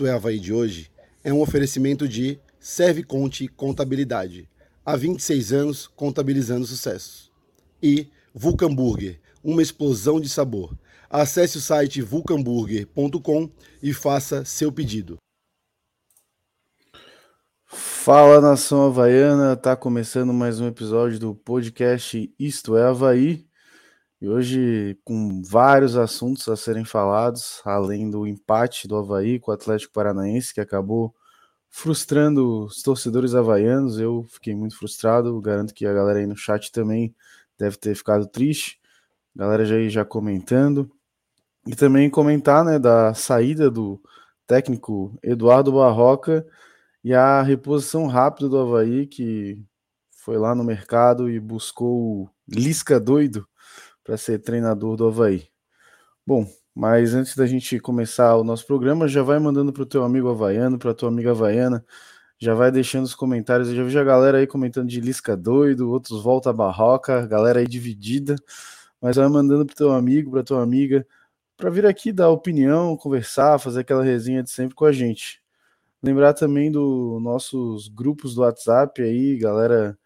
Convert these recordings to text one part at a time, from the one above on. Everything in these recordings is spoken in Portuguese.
Isto é Havaí de hoje é um oferecimento de Serve Conte Contabilidade. Há 26 anos contabilizando sucessos. E Vulcamburger, uma explosão de sabor. Acesse o site vulcamburger.com e faça seu pedido. Fala nação havaiana, tá começando mais um episódio do podcast Isto é Havaí. E hoje com vários assuntos a serem falados, além do empate do Havaí com o Atlético Paranaense, que acabou frustrando os torcedores havaianos. Eu fiquei muito frustrado, garanto que a galera aí no chat também deve ter ficado triste. A galera já já comentando. E também comentar né, da saída do técnico Eduardo Barroca e a reposição rápida do Havaí, que foi lá no mercado e buscou o Lisca doido para ser treinador do Havaí. Bom, mas antes da gente começar o nosso programa, já vai mandando para o teu amigo havaiano, para tua amiga havaiana, já vai deixando os comentários. Eu já vi a galera aí comentando de Lisca doido, outros volta barroca, galera aí dividida, mas vai mandando para teu amigo, para tua amiga, para vir aqui dar opinião, conversar, fazer aquela resenha de sempre com a gente. Lembrar também dos nossos grupos do WhatsApp aí, galera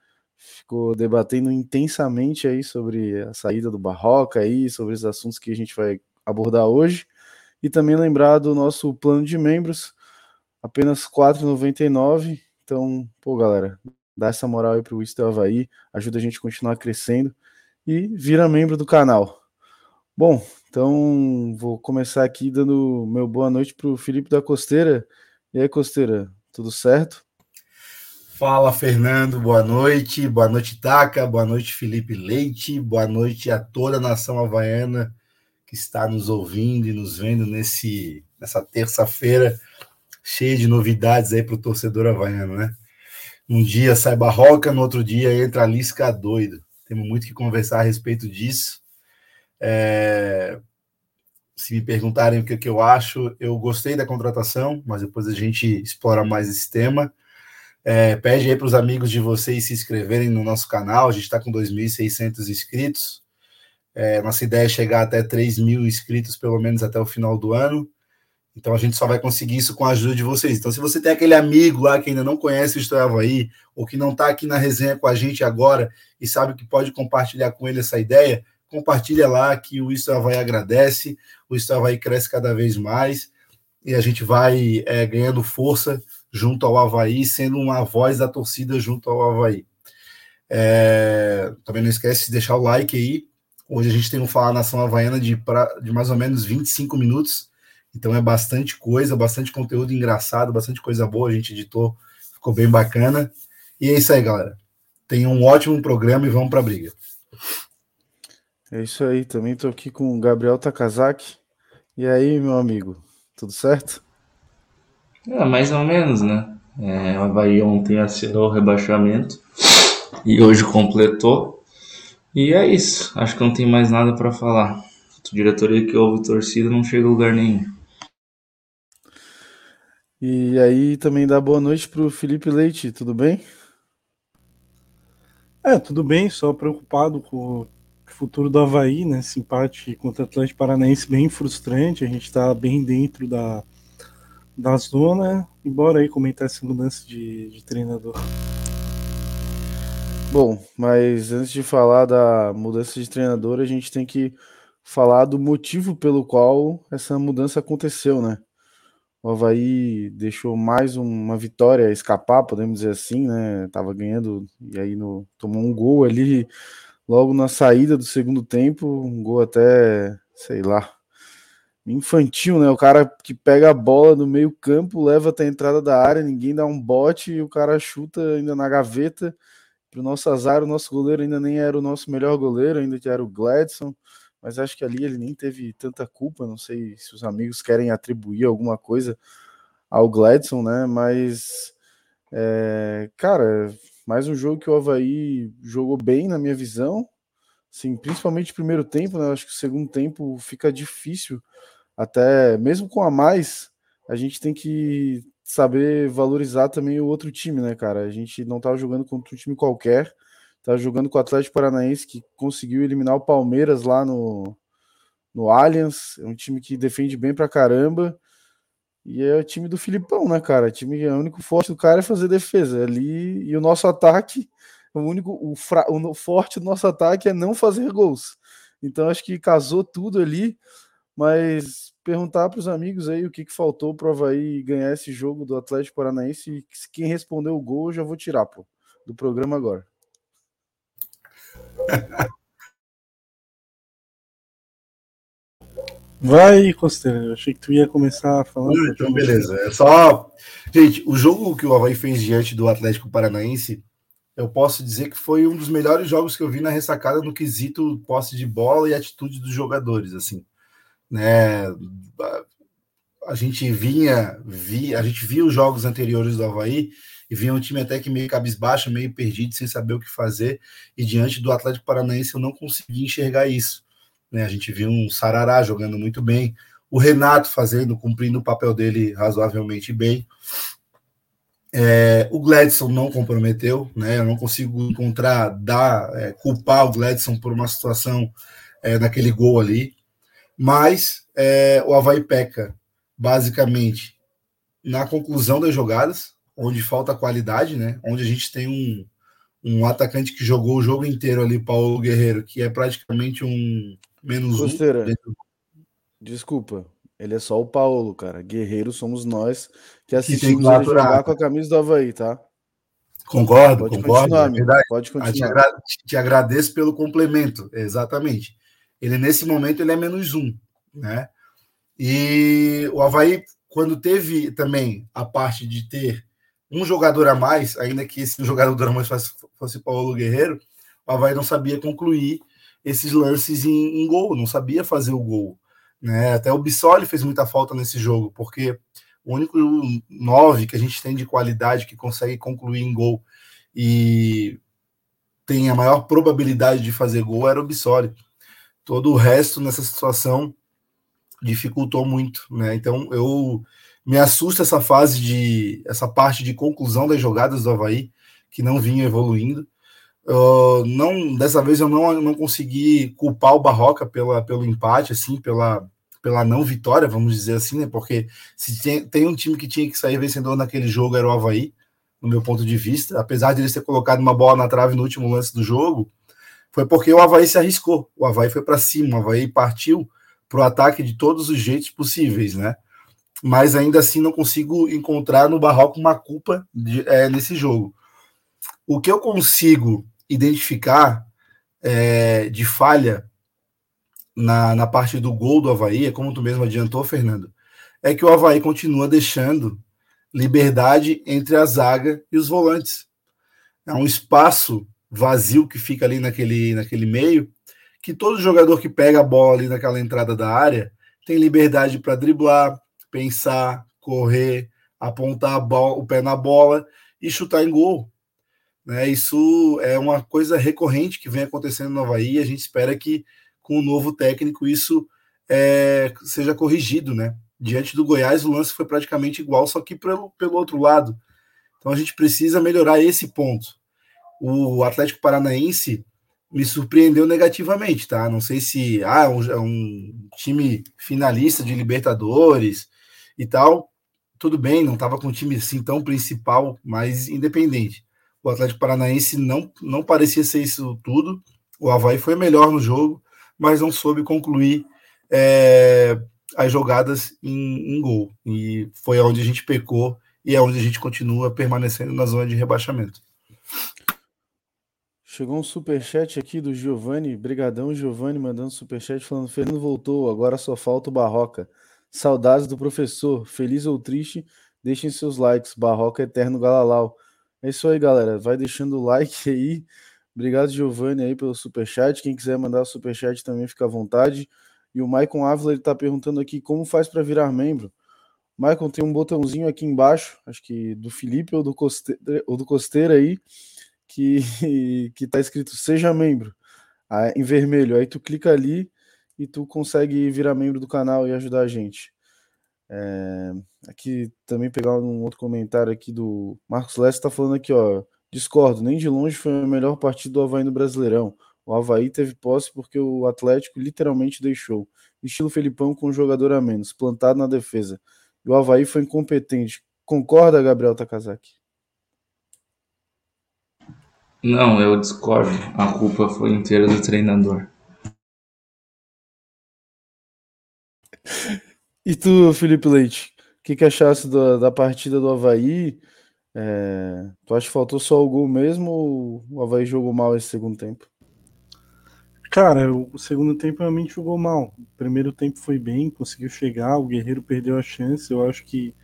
ficou debatendo intensamente aí sobre a saída do Barroca aí, sobre os assuntos que a gente vai abordar hoje. E também lembrar do nosso plano de membros, apenas R$ 4,99. Então, pô, galera, dá essa moral aí pro Wistel Havaí, ajuda a gente a continuar crescendo e vira membro do canal. Bom, então vou começar aqui dando meu boa noite pro Felipe da Costeira. E aí, Costeira, tudo certo? Fala, Fernando, boa noite. Boa noite, Taca. Boa noite, Felipe Leite. Boa noite a toda a nação havaiana que está nos ouvindo e nos vendo nesse, nessa terça-feira cheia de novidades aí para o torcedor havaiano, né? Um dia sai Barroca, no outro dia entra a Lisca doido. Temos muito que conversar a respeito disso. É... Se me perguntarem o que, que eu acho, eu gostei da contratação, mas depois a gente explora mais esse tema. É, pede aí para os amigos de vocês se inscreverem no nosso canal. A gente está com 2.600 inscritos. É, nossa ideia é chegar até 3 mil inscritos, pelo menos até o final do ano. Então a gente só vai conseguir isso com a ajuda de vocês. Então, se você tem aquele amigo lá que ainda não conhece o História Havaí, ou que não está aqui na resenha com a gente agora e sabe que pode compartilhar com ele essa ideia, compartilha lá que o História Havaí agradece, o História Havaí cresce cada vez mais e a gente vai é, ganhando força junto ao Havaí, sendo uma voz da torcida junto ao Havaí. É, também não esquece de deixar o like aí. Hoje a gente tem um Falar Nação Havaiana de, pra, de mais ou menos 25 minutos, então é bastante coisa, bastante conteúdo engraçado, bastante coisa boa. A gente editou, ficou bem bacana. E é isso aí, galera. Tenham um ótimo programa e vamos para a briga. É isso aí, também estou aqui com o Gabriel Takazaki. E aí, meu amigo, tudo certo? É, mais ou menos, né? É, o Havaí ontem assinou o rebaixamento e hoje completou. E é isso. Acho que não tem mais nada para falar. A diretoria que houve torcida não chega a lugar nenhum. E aí também dá boa noite para o Felipe Leite, tudo bem? É, tudo bem, só preocupado com o futuro do Havaí, né? Esse empate contra o Atlético Paranaense bem frustrante. A gente está bem dentro da, da zona, embora aí comentar essa mudança de, de treinador. Bom, mas antes de falar da mudança de treinador, a gente tem que falar do motivo pelo qual essa mudança aconteceu, né? O Havaí deixou mais uma vitória escapar, podemos dizer assim, né? Tava ganhando e aí no, tomou um gol ali logo na saída do segundo tempo, um gol até, sei lá, infantil, né? O cara que pega a bola no meio campo, leva até a entrada da área, ninguém dá um bote e o cara chuta ainda na gaveta. Para o nosso azar, o nosso goleiro ainda nem era o nosso melhor goleiro, ainda que era o Gladson, mas acho que ali ele nem teve tanta culpa. Não sei se os amigos querem atribuir alguma coisa ao Gladson, né? Mas, é, cara, mais um jogo que o Havaí jogou bem, na minha visão. Sim, principalmente o primeiro tempo, né? Acho que o segundo tempo fica difícil até mesmo com a mais, a gente tem que saber valorizar também o outro time, né, cara? A gente não tá jogando contra um time qualquer, tá jogando com o Atlético Paranaense que conseguiu eliminar o Palmeiras lá no, no Allianz, é um time que defende bem pra caramba. E é o time do Filipão, né, cara? O time o único forte do cara é fazer defesa. Ali e o nosso ataque, o único o, fra, o forte do nosso ataque é não fazer gols. Então acho que casou tudo ali, mas perguntar para os amigos aí o que, que faltou para o Havaí ganhar esse jogo do Atlético Paranaense. Quem respondeu o gol, eu já vou tirar, pô, do programa agora. Vai, Costeira. Eu achei que tu ia começar falando. Então, beleza. É só. Gente, o jogo que o Havaí fez diante do Atlético Paranaense, eu posso dizer que foi um dos melhores jogos que eu vi na ressacada no quesito posse de bola e atitude dos jogadores, assim. Né? A gente vinha, vi, a gente via os jogos anteriores do Havaí e via um time até que meio cabisbaixo, meio perdido, sem saber o que fazer, e diante do Atlético Paranaense eu não consegui enxergar isso. Né? A gente viu um Sarará jogando muito bem, o Renato fazendo, cumprindo o papel dele razoavelmente bem. É, o Gladson não comprometeu, né? Eu não consigo encontrar, dar, é, culpar o Gladson por uma situação é, naquele gol ali. Mas é, o Havaí peca, basicamente, na conclusão das jogadas, onde falta qualidade, né? Onde a gente tem um, um atacante que jogou o jogo inteiro ali, Paulo Guerreiro, que é praticamente um menos Costeira, um. Desculpa, ele é só o Paulo, cara. Guerreiro somos nós que assistimos que ele jogar com a camisa do Havaí, tá? Concordo, Pode concordo. É verdade. Pode continuar. Te, agra te, agradeço pelo complemento, exatamente. Ele, nesse momento, ele é menos um, né? E o Havaí, quando teve também a parte de ter um jogador a mais, ainda que esse jogador a mais fosse, fosse Paulo Guerreiro, o Havaí não sabia concluir esses lances em, em, gol, não sabia fazer o gol. Né? Até o Bissoli fez muita falta nesse jogo, porque o único nove que a gente tem de qualidade que consegue concluir em gol e tem a maior probabilidade de fazer gol era o Bissoli. Todo o resto nessa situação dificultou muito, né? Então eu me assusta essa fase de essa parte de conclusão das jogadas do Havaí que não vinha evoluindo. Uh, não dessa vez eu não, não consegui culpar o Barroca pela, pelo empate, assim, pela, pela não vitória, vamos dizer assim, né? Porque se tem, tem um time que tinha que sair vencedor naquele jogo era o Havaí, no meu ponto de vista, apesar de eles ter colocado uma bola na trave no último lance do jogo, foi porque o Havaí se arriscou. O Havaí foi para cima, o Havaí partiu para o ataque de todos os jeitos possíveis, né? Mas ainda assim não consigo encontrar no Barroco uma culpa de, é, nesse jogo. O que eu consigo identificar é, de falha na, na parte do gol do Havaí, é como tu mesmo adiantou, Fernando, é que o Havaí continua deixando liberdade entre a zaga e os volantes. É um espaço vazio que fica ali naquele, naquele meio, que todo jogador que pega a bola ali naquela entrada da área tem liberdade para driblar, pensar, correr, apontar bola, o pé na bola e chutar em gol. Né? Isso é uma coisa recorrente que vem acontecendo no Havaí. A gente espera que com o novo técnico isso é, seja corrigido. Né? Diante do Goiás, o lance foi praticamente igual, só que pelo, pelo outro lado. Então a gente precisa melhorar esse ponto. O Atlético Paranaense me surpreendeu negativamente, tá? Não sei se ah, é um, é um time finalista de Libertadores e tal. Tudo bem, não estava com um time assim tão principal, mas independente o Atlético Paranaense não, não parecia ser isso tudo. O Havaí foi melhor no jogo, mas não soube concluir é, as jogadas em, em, gol. E foi onde a gente pecou e é onde a gente continua permanecendo na zona de rebaixamento. Chegou um superchat aqui do Giovanni, brigadão Giovanni mandando superchat falando Fernando voltou, agora só falta o Barroca. Saudades do professor, feliz ou triste, deixem seus likes, Barroca eterno Galalau. É isso aí, galera. Vai deixando o like aí. Obrigado, Giovanni, aí pelo superchat. Quem quiser mandar superchat também fica à vontade. E o Maicon Ávila ele tá perguntando aqui como faz para virar membro. Maicon tem um botãozinho aqui embaixo, acho que do Felipe ou do Costeira, ou do Costeira aí, que que tá escrito seja membro, em vermelho. Aí tu clica ali e tu consegue virar membro do canal e ajudar a gente. É, aqui também pegar um outro comentário aqui do Marcos Lessa está falando aqui, ó. Discordo, nem de longe foi a melhor partida do Havaí no Brasileirão. O Havaí teve posse porque o Atlético literalmente deixou. Estilo Felipão com um jogador a menos, plantado na defesa. e o Havaí foi incompetente. Concorda, Gabriel Takazaki? Não, eu discordo. A culpa foi inteira do treinador. E tu, Felipe Leite, o que, que achasse da, da partida do Havaí? É, tu acha que faltou só o gol mesmo ou o Havaí jogou mal esse segundo tempo? Cara, o segundo tempo realmente jogou mal. O primeiro tempo foi bem, conseguiu chegar, o Guerreiro perdeu a chance. Eu acho que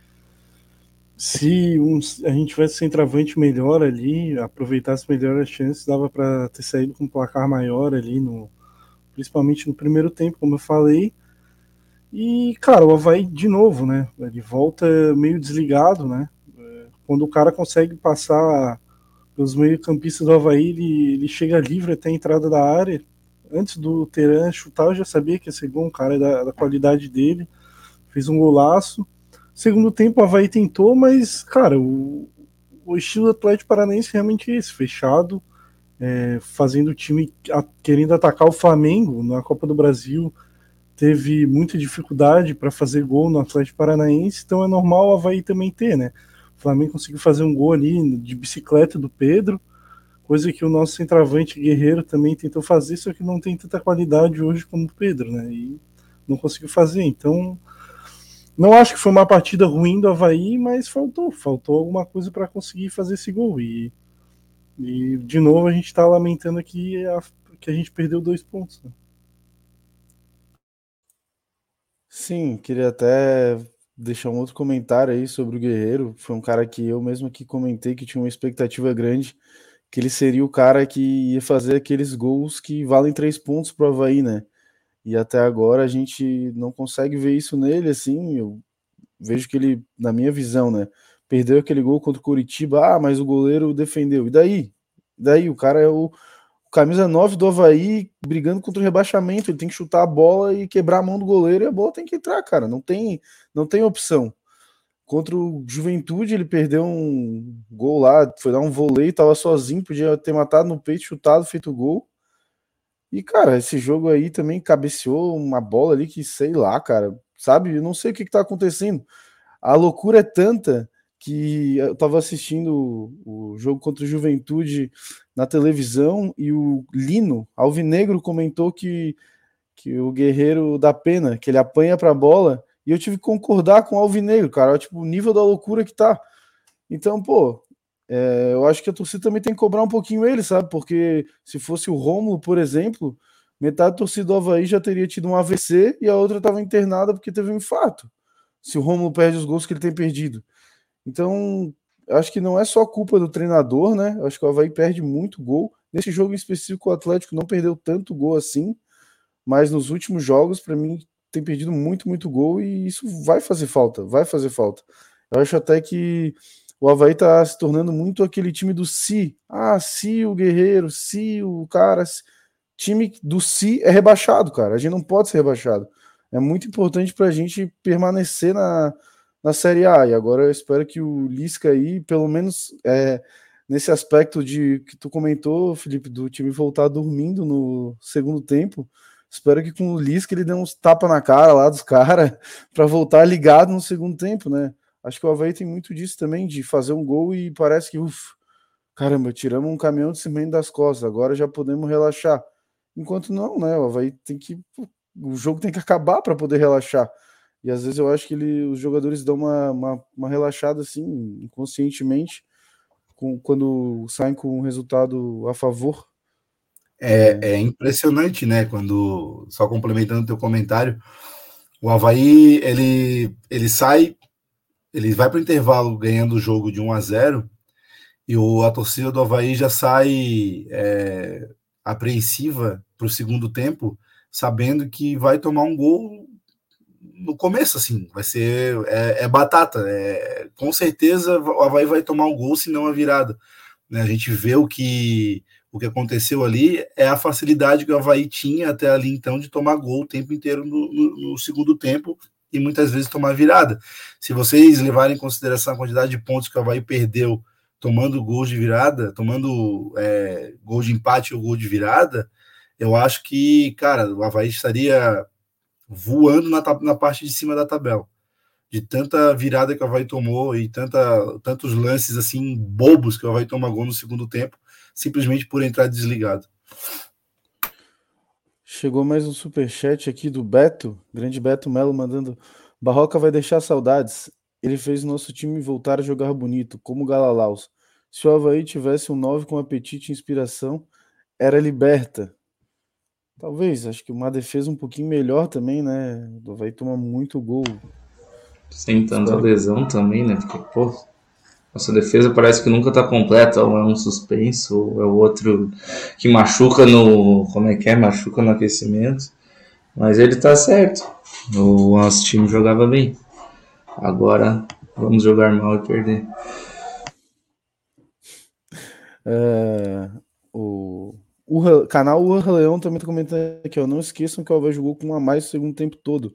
se um, a gente tivesse centroavante melhor ali, aproveitasse melhor as chances, dava para ter saído com um placar maior ali, no, principalmente no primeiro tempo, como eu falei. E, cara, o Havaí, de novo, né? Ele volta meio desligado, né? Quando o cara consegue passar pelos meio-campistas do Havaí, ele, ele chega livre até a entrada da área. Antes do Teran chutar, eu já sabia que ia ser bom, um cara da, da qualidade dele. Fez um golaço. Segundo tempo, o Havaí tentou, mas, cara, o, o estilo Atlético Paranaense realmente é esse, fechado, é, fazendo o time a, querendo atacar o Flamengo na Copa do Brasil teve muita dificuldade para fazer gol no Atlético Paranaense, então é normal o Havaí também ter, né? O Flamengo conseguiu fazer um gol ali de bicicleta do Pedro, coisa que o nosso centroavante Guerreiro também tentou fazer, só que não tem tanta qualidade hoje como o Pedro, né? E não conseguiu fazer. Então, não acho que foi uma partida ruim do Havaí, mas faltou, faltou alguma coisa para conseguir fazer esse gol. E, e de novo a gente está lamentando aqui a, que a gente perdeu dois pontos. Né? Sim, queria até deixar um outro comentário aí sobre o Guerreiro. Foi um cara que eu mesmo aqui comentei que tinha uma expectativa grande, que ele seria o cara que ia fazer aqueles gols que valem três pontos para o Havaí, né? E até agora a gente não consegue ver isso nele, assim. Eu vejo que ele, na minha visão, né? Perdeu aquele gol contra o Curitiba, ah, mas o goleiro defendeu. E daí? E daí? O cara é o camisa 9 do Havaí brigando contra o rebaixamento. Ele tem que chutar a bola e quebrar a mão do goleiro e a bola tem que entrar, cara. Não tem, não tem opção. Contra o Juventude, ele perdeu um gol lá, foi dar um voleio, tava sozinho, podia ter matado no peito, chutado, feito gol. E, cara, esse jogo aí também cabeceou uma bola ali que, sei lá, cara, sabe? Eu não sei o que, que tá acontecendo. A loucura é tanta que eu estava assistindo o, jogo contra o Juventude na televisão e o Lino Alvinegro comentou que, que o guerreiro dá pena, que ele apanha para a bola, e eu tive que concordar com o Alvinegro, cara, tipo, o nível da loucura que tá. Então, pô, é, eu acho que a torcida também tem que cobrar um pouquinho ele, sabe? Porque se fosse o Rômulo, por exemplo, metade da torcida do Havaí já teria tido um AVC e a outra estava internada porque teve um infarto. Se o Rômulo perde os gols que ele tem perdido. Então, acho que não é só culpa do treinador, né? Acho que o Havaí perde muito gol. Nesse jogo em específico, o Atlético não perdeu tanto gol assim, mas nos últimos jogos, para mim, tem perdido muito, muito gol e isso vai fazer falta, vai fazer falta. Eu acho até que o Havaí tá se tornando muito aquele time do si. Ah, se o Guerreiro, se o cara. Time do si é rebaixado, cara. A gente não pode ser rebaixado. É muito importante para a gente permanecer na, na Série A. E agora eu espero que o Lisca aí, pelo menos é, nesse aspecto de que tu comentou, Felipe, do time voltar dormindo no segundo tempo. Espero que com o Lisca ele dê uns tapa na cara lá dos caras para voltar ligado no segundo tempo, né? Acho que o Havaí tem muito disso também, de fazer um gol e parece que, uff, caramba, tiramos um caminhão de cimento das costas, agora já podemos relaxar. Enquanto não, né? O Havaí tem que. O jogo tem que acabar para poder relaxar. E às vezes eu acho que ele, os jogadores dão uma, uma, uma relaxada assim, inconscientemente, com, quando saem com um resultado a favor. É, é impressionante, né? Quando, só complementando o teu comentário, o Havaí ele, ele sai, ele vai para o intervalo ganhando o jogo de 1 a 0 e o, a torcida do Havaí já sai é, apreensiva para o segundo tempo, sabendo que vai tomar um gol no começo, assim, vai ser é, é batata. É, com certeza o Havaí vai tomar um gol, se não a virada. Né? A gente vê o que o que aconteceu ali é a facilidade que o Havaí tinha até ali então de tomar gol o tempo inteiro no, no, no segundo tempo e muitas vezes tomar virada. Se vocês levarem em consideração a quantidade de pontos que o Havaí perdeu tomando gol de virada, tomando é, gol de empate ou gol de virada, eu acho que, cara, o Havaí estaria voando na, na parte de cima da tabela. de tanta virada que o Havaí tomou e tanta, tantos lances assim bobos que o Havaí toma gol no segundo tempo, simplesmente por entrar desligado. Chegou mais um super chat aqui do Beto, grande Beto Melo mandando Barroca vai deixar saudades. Ele fez nosso time voltar a jogar bonito, como o Galalaus. Se o Havaí tivesse um 9 com apetite e inspiração, era liberta. Talvez, acho que uma defesa um pouquinho melhor também, né? O Havaí toma muito gol. Sem tanta lesão também, né? Porque, pô, nossa defesa parece que nunca tá completa, ou é um suspenso, ou é outro que machuca no. Como é que é? Machuca no aquecimento. Mas ele tá certo. O nosso time jogava bem. Agora vamos jogar mal e perder. É, o, o canal Urra Leão também está comentando aqui, ó, não esqueçam que o Alves jogou com um a mais o segundo tempo todo.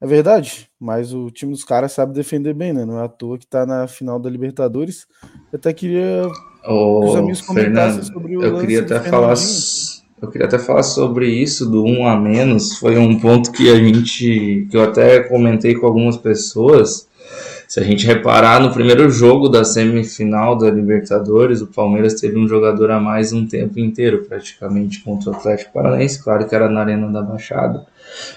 É verdade, mas o time dos caras sabe defender bem, né? Não é à toa que tá na final da Libertadores. Eu até queria Ô, que os amigos comentassem Fernando, sobre o Eu queria até falar eu queria até falar sobre isso do um a menos. Foi um ponto que a gente que eu até comentei com algumas pessoas se a gente reparar no primeiro jogo da semifinal da Libertadores, o Palmeiras teve um jogador a mais um tempo inteiro, praticamente, contra o Atlético Paranaense. Claro que era na Arena da Baixada.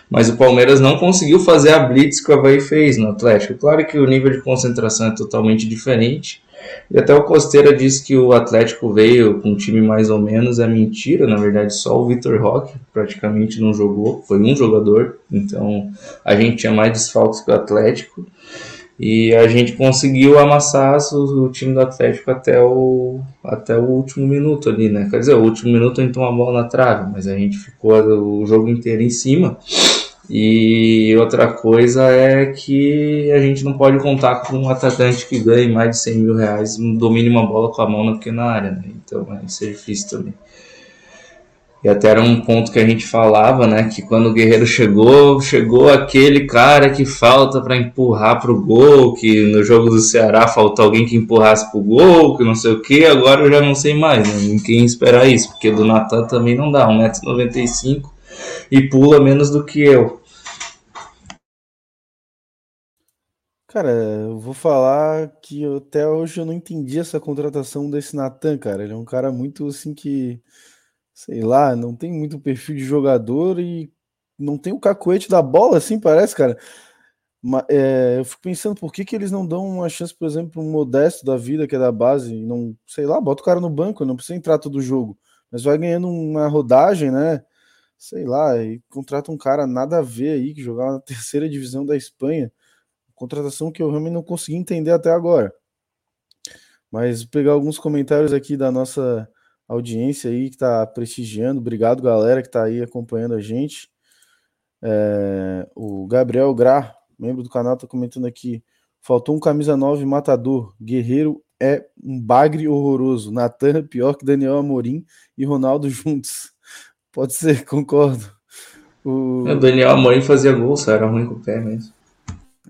Mas o Palmeiras não conseguiu fazer a blitz que o Havaí fez no Atlético. Claro que o nível de concentração é totalmente diferente. E até o Costeira disse que o Atlético veio com um time mais ou menos. É mentira, na verdade, só o Vitor Roque praticamente não jogou. Foi um jogador. Então a gente tinha mais desfalques que o Atlético. E a gente conseguiu amassar o, o, time do Atlético até o, até o último minuto ali, né? Quer dizer, o último minuto a gente tomou a bola na trave, mas a gente ficou o jogo inteiro em cima. E outra coisa é que a gente não pode contar com um atacante que ganhe mais de 100 mil reais, domine uma bola com a mão na pequena área, né? Então isso é difícil também. E até era um ponto que a gente falava, né? Que quando o Guerreiro chegou, chegou aquele cara que falta para empurrar pro gol, que no jogo do Ceará faltou alguém que empurrasse pro gol, que não sei o que, agora eu já não sei mais, né? Quem esperar isso, porque do Natan também não dá, 1,95m e pula menos do que eu. Cara, eu vou falar que até hoje eu não entendi essa contratação desse Natan, cara. Ele é um cara muito assim que sei lá, não tem muito perfil de jogador e não tem o cacoete da bola, assim, parece, cara. Mas, é, eu fico pensando por que, que eles não dão uma chance, por exemplo, um modesto da vida, que é da base, e não, sei lá, bota o cara no banco, não precisa entrar todo jogo, mas vai ganhando uma rodagem, né? Sei lá, e contrata um cara nada a ver aí, que jogava na terceira divisão da Espanha. Contratação que eu realmente não consegui entender até agora. Mas pegar alguns comentários aqui da nossa audiência aí que está prestigiando. Obrigado, galera, que está aí acompanhando a gente. É, o Gabriel Gra, membro do canal, está comentando aqui. Faltou um camisa 9 matador. Guerreiro é um bagre horroroso. Natan pior que Daniel Amorim e Ronaldo juntos. Pode ser, concordo. O, o Daniel Amorim fazia gol, só era ruim com o pé mesmo.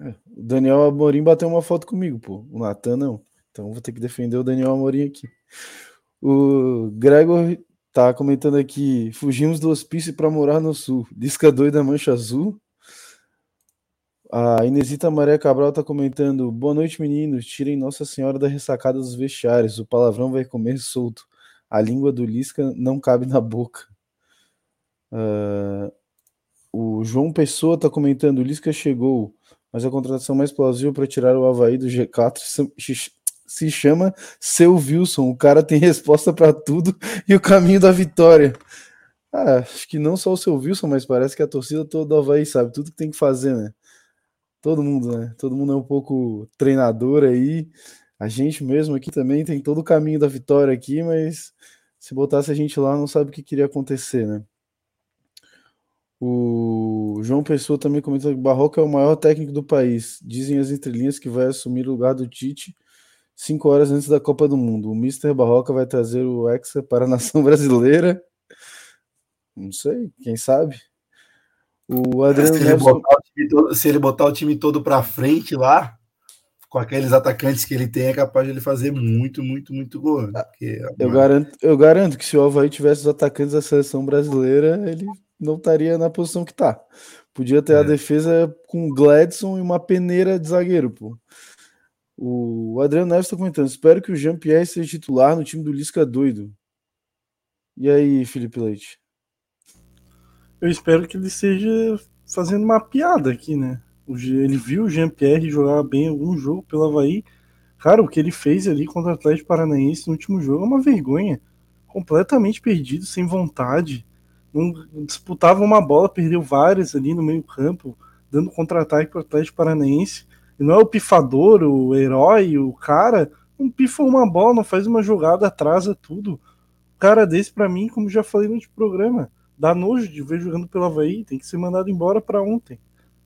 É, o Daniel Amorim bateu uma foto comigo, pô. O Natan não. Então vou ter que defender o Daniel Amorim aqui. O Gregor tá comentando aqui: fugimos do hospício para morar no sul. Disca doida Mancha Azul. A Inesita Maria Cabral tá comentando: boa noite, meninos. Tirem Nossa Senhora da ressacada dos vestiários. O palavrão vai comer solto. A língua do Lisca não cabe na boca. Uh, o João Pessoa tá comentando: Lisca chegou, mas a contratação mais plausível para tirar o Havaí do G4 se chama Seu Wilson. O cara tem resposta para tudo e o caminho da vitória. Ah, acho que não só o seu Wilson, mas parece que a torcida toda Havaí sabe tudo que tem que fazer, né? Todo mundo, né? Todo mundo é um pouco treinador aí. A gente mesmo aqui também tem todo o caminho da vitória aqui, mas se botasse a gente lá, não sabe o que queria acontecer, né? O João Pessoa também comentou que Barroca é o maior técnico do país. Dizem as entrelinhas que vai assumir o lugar do Tite cinco horas antes da Copa do Mundo. O Mister Barroca vai trazer o Hexa para a nação brasileira. Não sei, quem sabe? O Adriano se, ele botar o time todo, se ele botar o time todo para frente lá, com aqueles atacantes que ele tem, é capaz de ele fazer muito, muito, muito gol. Né? Porque, eu, garanto, eu garanto que se o Havaí tivesse os atacantes da seleção brasileira, ele não estaria na posição que tá. Podia ter é. a defesa com Gladson e uma peneira de zagueiro, pô. O Adriano Neves está comentando: espero que o Jean-Pierre seja titular no time do Lisca doido. E aí, Felipe Leite? Eu espero que ele seja fazendo uma piada aqui, né? Ele viu o Jean-Pierre jogar bem algum jogo pelo Havaí. Cara, o que ele fez ali contra o Atlético Paranaense no último jogo é uma vergonha. Completamente perdido, sem vontade. Não disputava uma bola, perdeu várias ali no meio-campo, dando contra-ataque para o Atlético Paranaense. Não é o pifador, o herói, o cara. Não pifa uma bola, não faz uma jogada, atrasa tudo. O cara desse, para mim, como já falei no programa, dá nojo de ver jogando pelo Havaí, tem que ser mandado embora para ontem.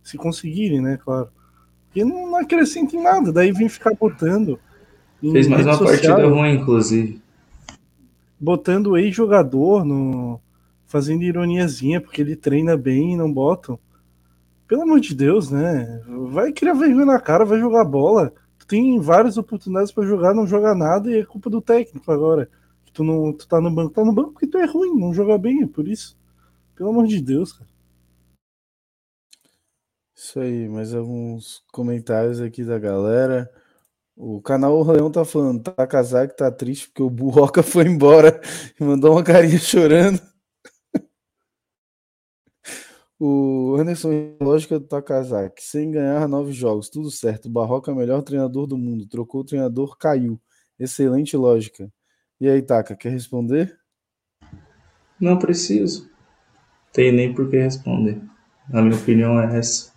Se conseguirem, né, claro. Porque não, não acrescenta em nada, daí vem ficar botando. Fez mais uma social, partida ruim, inclusive. Botando o ex-jogador no. fazendo ironiazinha, porque ele treina bem e não botam. Pelo amor de Deus, né? Vai criar vergonha na cara, vai jogar bola. Tu tem várias oportunidades para jogar, não joga nada e é culpa do técnico agora. Tu não, tu tá no banco, tá no banco porque tu é ruim, não joga bem, é por isso. Pelo amor de Deus, cara. Isso aí, mais alguns comentários aqui da galera. O canal Leão tá falando, tá casado que tá triste porque o Burroca foi embora e mandou uma carinha chorando. O Anderson, lógica do Takazaki, sem ganhar nove jogos, tudo certo. O Barroca é o melhor treinador do mundo. Trocou o treinador, caiu. Excelente lógica. E aí, Taka, quer responder? Não preciso. Tem nem por que responder. A minha opinião é essa.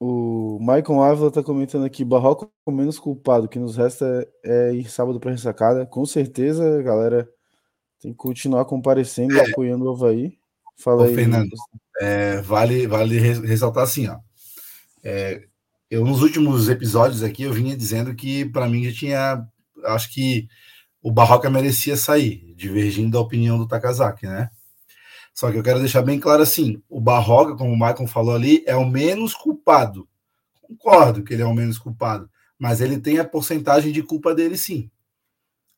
O Michael Ávila tá comentando aqui: Barroca é o menos culpado. que nos resta é, é ir sábado para ressacada. Com certeza, galera, tem que continuar comparecendo e apoiando o Havaí. Fala Ô, aí, Fernando. É, vale, vale ressaltar assim, ó. É, eu nos últimos episódios aqui eu vinha dizendo que para mim já tinha, acho que o Barroca merecia sair, divergindo da opinião do Takazaki, né? Só que eu quero deixar bem claro assim: o Barroca, como o Michael falou ali, é o menos culpado. Concordo que ele é o menos culpado, mas ele tem a porcentagem de culpa dele, sim.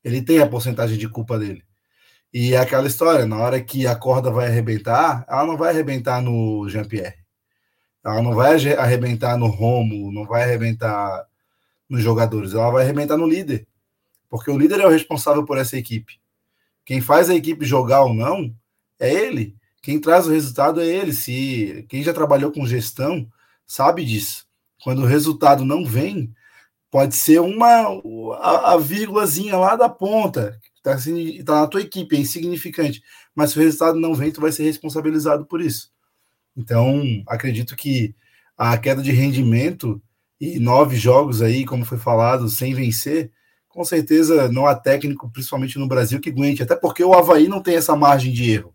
Ele tem a porcentagem de culpa dele. E é aquela história: na hora que a corda vai arrebentar, ela não vai arrebentar no Jean-Pierre. Ela não vai arrebentar no Romo, não vai arrebentar nos jogadores, ela vai arrebentar no líder porque o líder é o responsável por essa equipe. Quem faz a equipe jogar ou não é ele. Quem traz o resultado é ele. Se quem já trabalhou com gestão sabe disso. Quando o resultado não vem, pode ser uma a, a vírgulazinha lá da ponta assim, tá na tua equipe, é insignificante. Mas se o resultado não vem, tu vai ser responsabilizado por isso. Então, acredito que a queda de rendimento e nove jogos aí, como foi falado, sem vencer, com certeza não há técnico, principalmente no Brasil, que aguente, até porque o Havaí não tem essa margem de erro.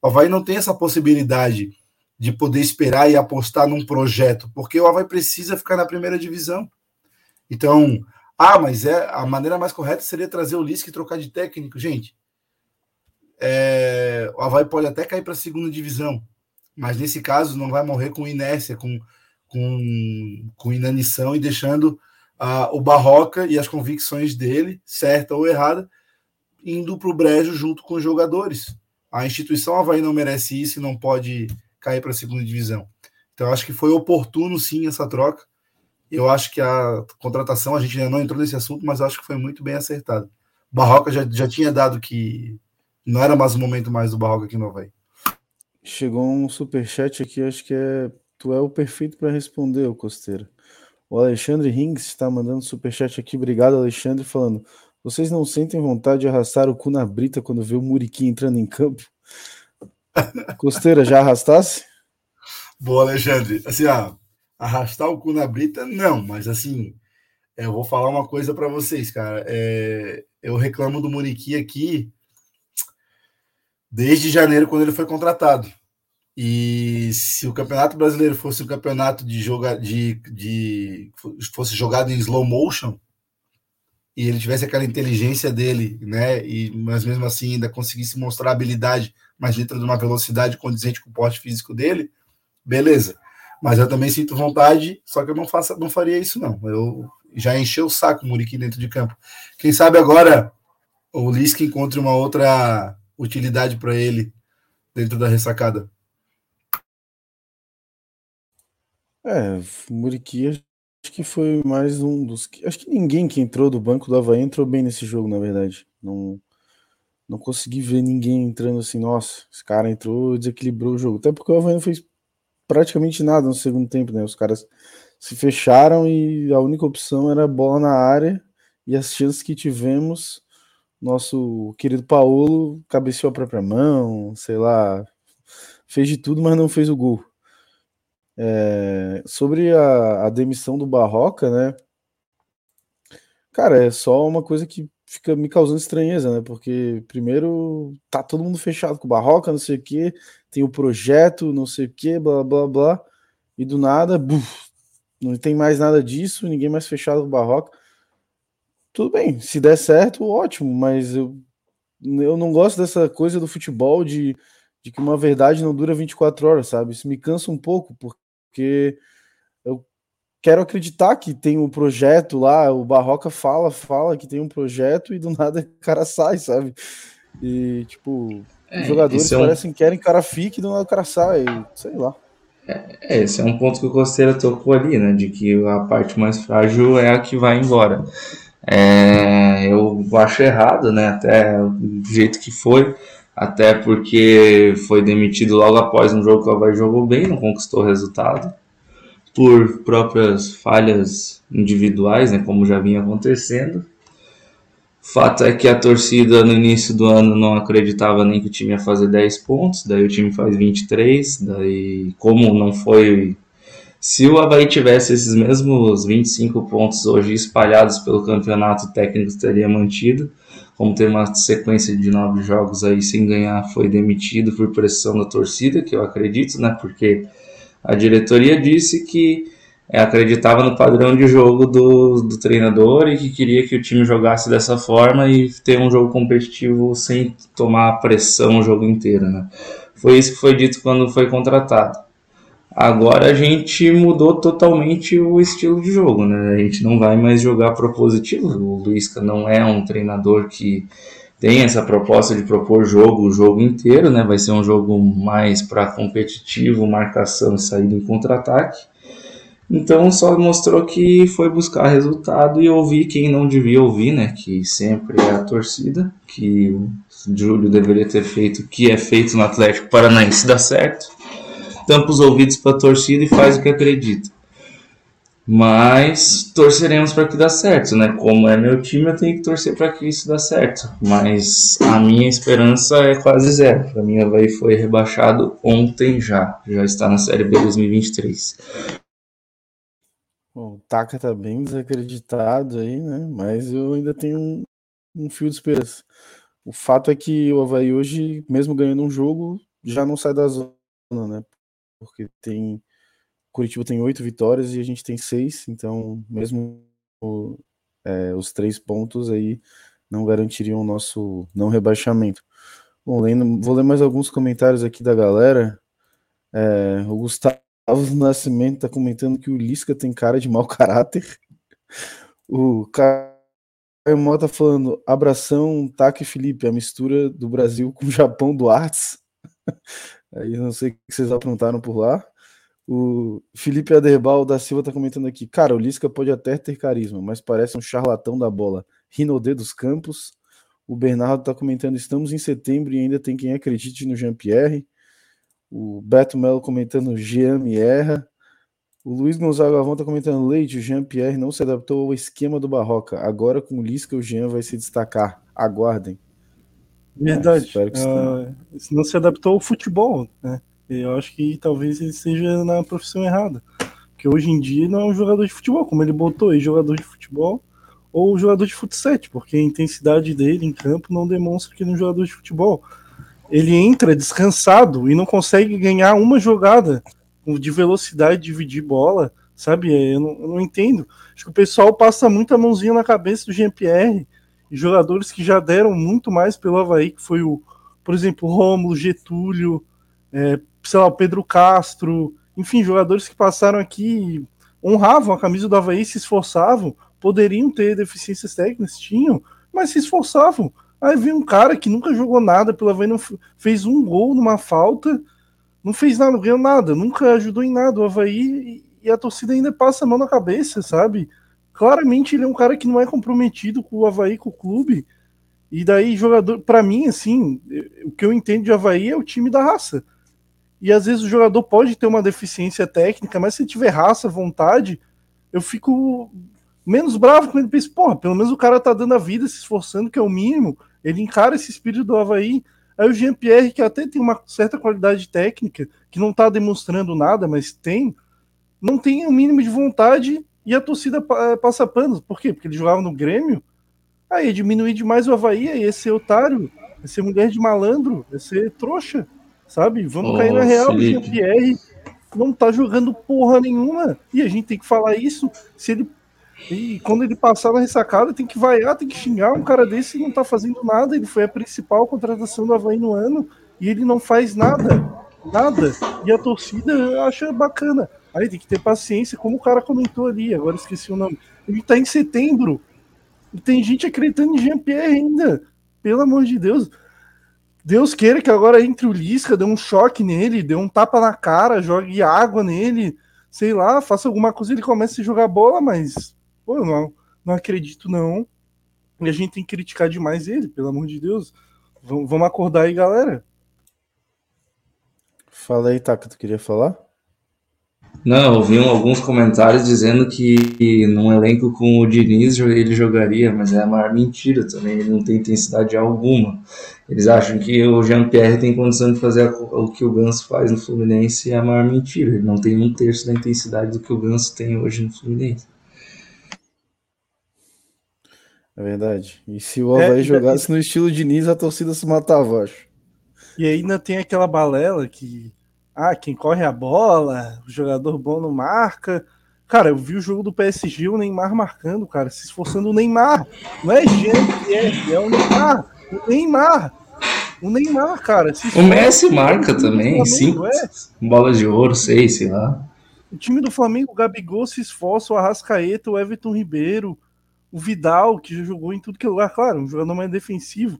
O Havaí não tem essa possibilidade de poder esperar e apostar num projeto, porque o Havaí precisa ficar na primeira divisão. Então, ah, mas é a maneira mais correta seria trazer o Lisca e trocar de técnico, gente. É, o Havaí pode até cair para a segunda divisão, mas nesse caso não vai morrer com inércia, com, com, com inanição e deixando o Barroca e as convicções dele, certa ou errada, indo para o brejo junto com os jogadores. A instituição Havaí não merece isso e não pode cair para a segunda divisão. Então, acho que foi oportuno, sim, essa troca. Eu acho que a contratação, a gente ainda não entrou nesse assunto, mas acho que foi muito bem acertado. Barroca já, já tinha dado que não era mais o momento mais do Barroca aqui no Havaí. Chegou um superchat aqui, acho que é. Tu é o perfeito para responder, o Costeiro. O Alexandre Rings está mandando superchat aqui. Obrigado, Alexandre, falando. Vocês não sentem vontade de arrastar o cu na brita quando vê o Muriqui entrando em campo? Costeira, já arrastasse? Boa, Alexandre. Assim, ó, arrastar o cu na brita, não, mas assim, eu vou falar uma coisa para vocês, cara. É, eu reclamo do Muriqui aqui desde janeiro, quando ele foi contratado. E se o Campeonato Brasileiro fosse um campeonato de jogar de, de fosse jogado em slow motion e ele tivesse aquela inteligência dele, né? E mas mesmo assim ainda conseguisse mostrar habilidade, mas dentro de uma velocidade condizente com o porte físico dele, beleza. Mas eu também sinto vontade, só que eu não faço, não faria isso não. Eu já encheu o saco o Muriqui dentro de campo. Quem sabe agora o Lisca encontre uma outra utilidade para ele dentro da ressacada? É, Muriqui acho que foi mais um dos. Acho que ninguém que entrou do banco do Havaí entrou bem nesse jogo, na verdade. Não, não consegui ver ninguém entrando assim, nossa, esse cara entrou desequilibrou o jogo. Até porque o Havaí não fez praticamente nada no segundo tempo, né? Os caras se fecharam e a única opção era bola na área e as chances que tivemos, nosso querido Paulo cabeceou a própria mão, sei lá, fez de tudo, mas não fez o gol. É, sobre a, a, demissão do Barroca, né? Cara, é só uma coisa que fica me causando estranheza, né? Porque primeiro tá todo mundo fechado com Barroca, não sei o que, tem o projeto, não sei o que, blá blá blá, e do nada, buf, não tem mais nada disso, ninguém mais fechado com Barroca. Tudo bem, se der certo, ótimo, mas eu, eu não gosto dessa coisa do futebol de, de que uma verdade não dura 24 horas, sabe? Isso me cansa um pouco, porque quero acreditar que tem um projeto lá, o Barroca fala, fala que tem um projeto e do nada o cara sai, sabe? E, tipo, é, os jogadores é parecem que querem que o cara fique e do nada o cara sai, sei lá. É, esse é um ponto que o Costeira tocou ali, né? De que a parte mais frágil é a que vai embora. É, eu acho errado, né? Até do jeito que foi até porque foi demitido logo após um jogo que o Havaí jogou bem, não conquistou resultado, por próprias falhas individuais, né, como já vinha acontecendo. Fato é que a torcida no início do ano não acreditava nem que o time ia fazer 10 pontos, daí o time faz 23, daí como não foi se o Havaí tivesse esses mesmos 25 pontos hoje espalhados pelo campeonato, o técnico teria mantido como tem uma sequência de nove jogos aí sem ganhar, foi demitido por pressão da torcida, que eu acredito, né? Porque a diretoria disse que acreditava no padrão de jogo do, do treinador e que queria que o time jogasse dessa forma e ter um jogo competitivo sem tomar pressão o jogo inteiro, né? Foi isso que foi dito quando foi contratado. Agora a gente mudou totalmente o estilo de jogo, né? A gente não vai mais jogar propositivo. O Luisca não é um treinador que tem essa proposta de propor jogo o jogo inteiro, né? Vai ser um jogo mais para competitivo, marcação e saída em contra-ataque. Então só mostrou que foi buscar resultado e ouvir quem não devia ouvir, né? Que sempre é a torcida, que o Júlio deveria ter feito o que é feito no Atlético Paranaense dar certo tampa os ouvidos para a torcida e faz o que acredita. Mas torceremos para que dê certo, né? Como é meu time, eu tenho que torcer para que isso dê certo. Mas a minha esperança é quase zero. Para mim, o Havaí foi rebaixado ontem já. Já está na Série B 2023. Bom, o Taka tá bem desacreditado aí, né? Mas eu ainda tenho um, um fio de esperança. O fato é que o Havaí hoje, mesmo ganhando um jogo, já não sai da zona, né? porque tem Curitiba tem oito vitórias e a gente tem seis, então mesmo o, é, os três pontos aí não garantiriam o nosso não rebaixamento. Bom, lendo, vou ler mais alguns comentários aqui da galera. É, o Gustavo Nascimento está comentando que o Lisca tem cara de mau caráter. O Caio Mota tá falando abração, Taque Felipe, a mistura do Brasil com o Japão do Arts. Aí não sei o que vocês aprontaram por lá. O Felipe Aderbal da Silva tá comentando aqui. Cara, o Lisca pode até ter carisma, mas parece um charlatão da bola. Rinodê dos Campos. O Bernardo tá comentando: estamos em setembro e ainda tem quem acredite no Jean-Pierre. O Beto Melo comentando: Jean me erra. O Luiz Gonzaga Avon tá comentando: Leite, o Jean-Pierre não se adaptou ao esquema do Barroca. Agora com o Lisca, o Jean vai se destacar. Aguardem. Verdade. Uh, não se adaptou ao futebol, né? Eu acho que talvez ele seja na profissão errada. Porque hoje em dia não é um jogador de futebol, como ele botou aí, jogador de futebol ou jogador de futsal, porque a intensidade dele em campo não demonstra que ele é um jogador de futebol. Ele entra descansado e não consegue ganhar uma jogada de velocidade, dividir bola, sabe? Eu não, eu não entendo. Acho que o pessoal passa muita mãozinha na cabeça do Jean-Pierre jogadores que já deram muito mais pelo Havaí, que foi o, por exemplo, Rômulo, Getúlio, é, sei lá, o Pedro Castro, enfim, jogadores que passaram aqui honravam a camisa do Havaí, se esforçavam, poderiam ter deficiências técnicas, tinham, mas se esforçavam. Aí vem um cara que nunca jogou nada pela Havaí, não fez um gol numa falta, não fez nada, não ganhou nada, nunca ajudou em nada o Havaí e a torcida ainda passa a mão na cabeça, sabe? Claramente ele é um cara que não é comprometido com o Havaí, com o clube. E daí, jogador, para mim, assim, o que eu entendo de Havaí é o time da raça. E às vezes o jogador pode ter uma deficiência técnica, mas se tiver raça, vontade, eu fico menos bravo com ele. Penso, porra, pelo menos o cara tá dando a vida, se esforçando, que é o mínimo. Ele encara esse espírito do Havaí. Aí o Jean-Pierre, que até tem uma certa qualidade técnica, que não tá demonstrando nada, mas tem, não tem o mínimo de vontade e a torcida passa panos. Por quê? Porque ele jogava no Grêmio. Aí diminuir demais o Havaí, aí ia ser otário, ia ser mulher de malandro, ia ser trouxa, sabe? Vamos oh, cair na real, o Jean-Pierre não tá jogando porra nenhuma. E a gente tem que falar isso. Se ele e quando ele passar na ressacada, tem que vaiar, tem que xingar. Um cara desse não tá fazendo nada. Ele foi a principal contratação do Havaí no ano e ele não faz nada. Nada. E a torcida acha bacana. Aí tem que ter paciência, como o cara comentou ali, agora esqueci o nome. Ele tá em setembro. E tem gente acreditando em Jean-Pierre ainda. Pelo amor de Deus. Deus queira que agora entre o Lisca, dê um choque nele, dê um tapa na cara, jogue água nele, sei lá, faça alguma coisa e ele comece a jogar bola, mas Pô, eu não, não acredito, não. E a gente tem que criticar demais ele, pelo amor de Deus. V vamos acordar aí, galera. Fala aí, Taka, tu queria falar? Não, eu vi alguns comentários dizendo que num elenco com o Diniz ele jogaria, mas é a maior mentira também, ele não tem intensidade alguma. Eles acham que o Jean-Pierre tem condição de fazer o que o Ganso faz no Fluminense, e é a maior mentira. Ele não tem um terço da intensidade do que o Ganso tem hoje no Fluminense. É verdade. E se o Havaí é, jogasse no estilo Diniz, a torcida se matava, acho. E ainda tem aquela balela que. Ah, quem corre a bola, o jogador bom não marca. Cara, eu vi o jogo do PSG, o Neymar marcando, cara, se esforçando o Neymar. Não é gente, é o Neymar. O Neymar. O Neymar, cara. o Messi marca também, cinco é. bolas de ouro, seis, sei lá. O time do Flamengo, o Gabigol se esforça, o Arrascaeta, o Everton Ribeiro, o Vidal, que já jogou em tudo que é lugar, claro, um jogador mais defensivo.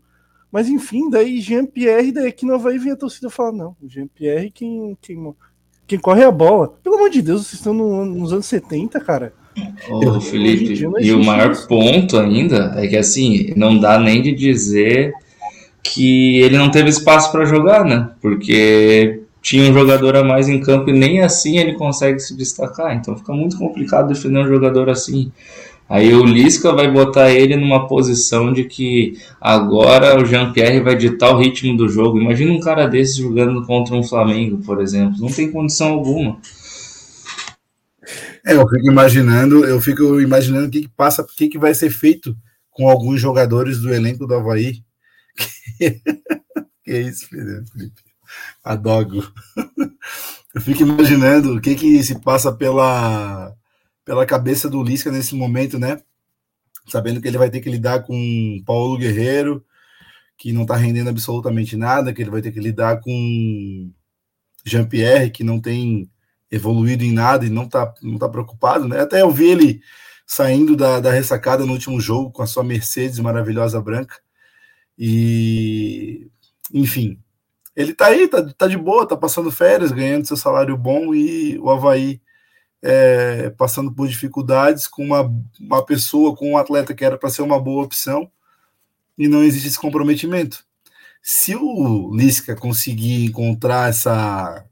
Mas enfim, daí Jean-Pierre, daí aqui não vai vir a torcida falar, não, o Jean-Pierre quem, quem, quem corre a bola. Pelo amor de Deus, vocês estão no, nos anos 70, cara. Ô, Felipe, e o maior isso. ponto ainda é que assim, não dá nem de dizer que ele não teve espaço para jogar, né? Porque tinha um jogador a mais em campo e nem assim ele consegue se destacar. Então fica muito complicado defender um jogador assim. Aí o Lisca vai botar ele numa posição de que agora o Jean-Pierre vai ditar o ritmo do jogo. Imagina um cara desse jogando contra um Flamengo, por exemplo. Não tem condição alguma. É, eu fico imaginando, eu fico imaginando o que, que passa, o que, que vai ser feito com alguns jogadores do elenco do Havaí. que isso, Felipe? Adogo. Eu fico imaginando o que, que se passa pela pela cabeça do Lisca nesse momento, né? Sabendo que ele vai ter que lidar com Paulo Guerreiro, que não tá rendendo absolutamente nada, que ele vai ter que lidar com Jean-Pierre, que não tem evoluído em nada e não tá, não tá preocupado, né? Até eu vi ele saindo da, da ressacada no último jogo com a sua Mercedes maravilhosa branca. E, enfim, ele tá aí, tá, tá de boa, tá passando férias, ganhando seu salário bom e o Havaí é, passando por dificuldades com uma, uma pessoa, com um atleta que era para ser uma boa opção, e não existe esse comprometimento. Se o Lisca conseguir encontrar essa,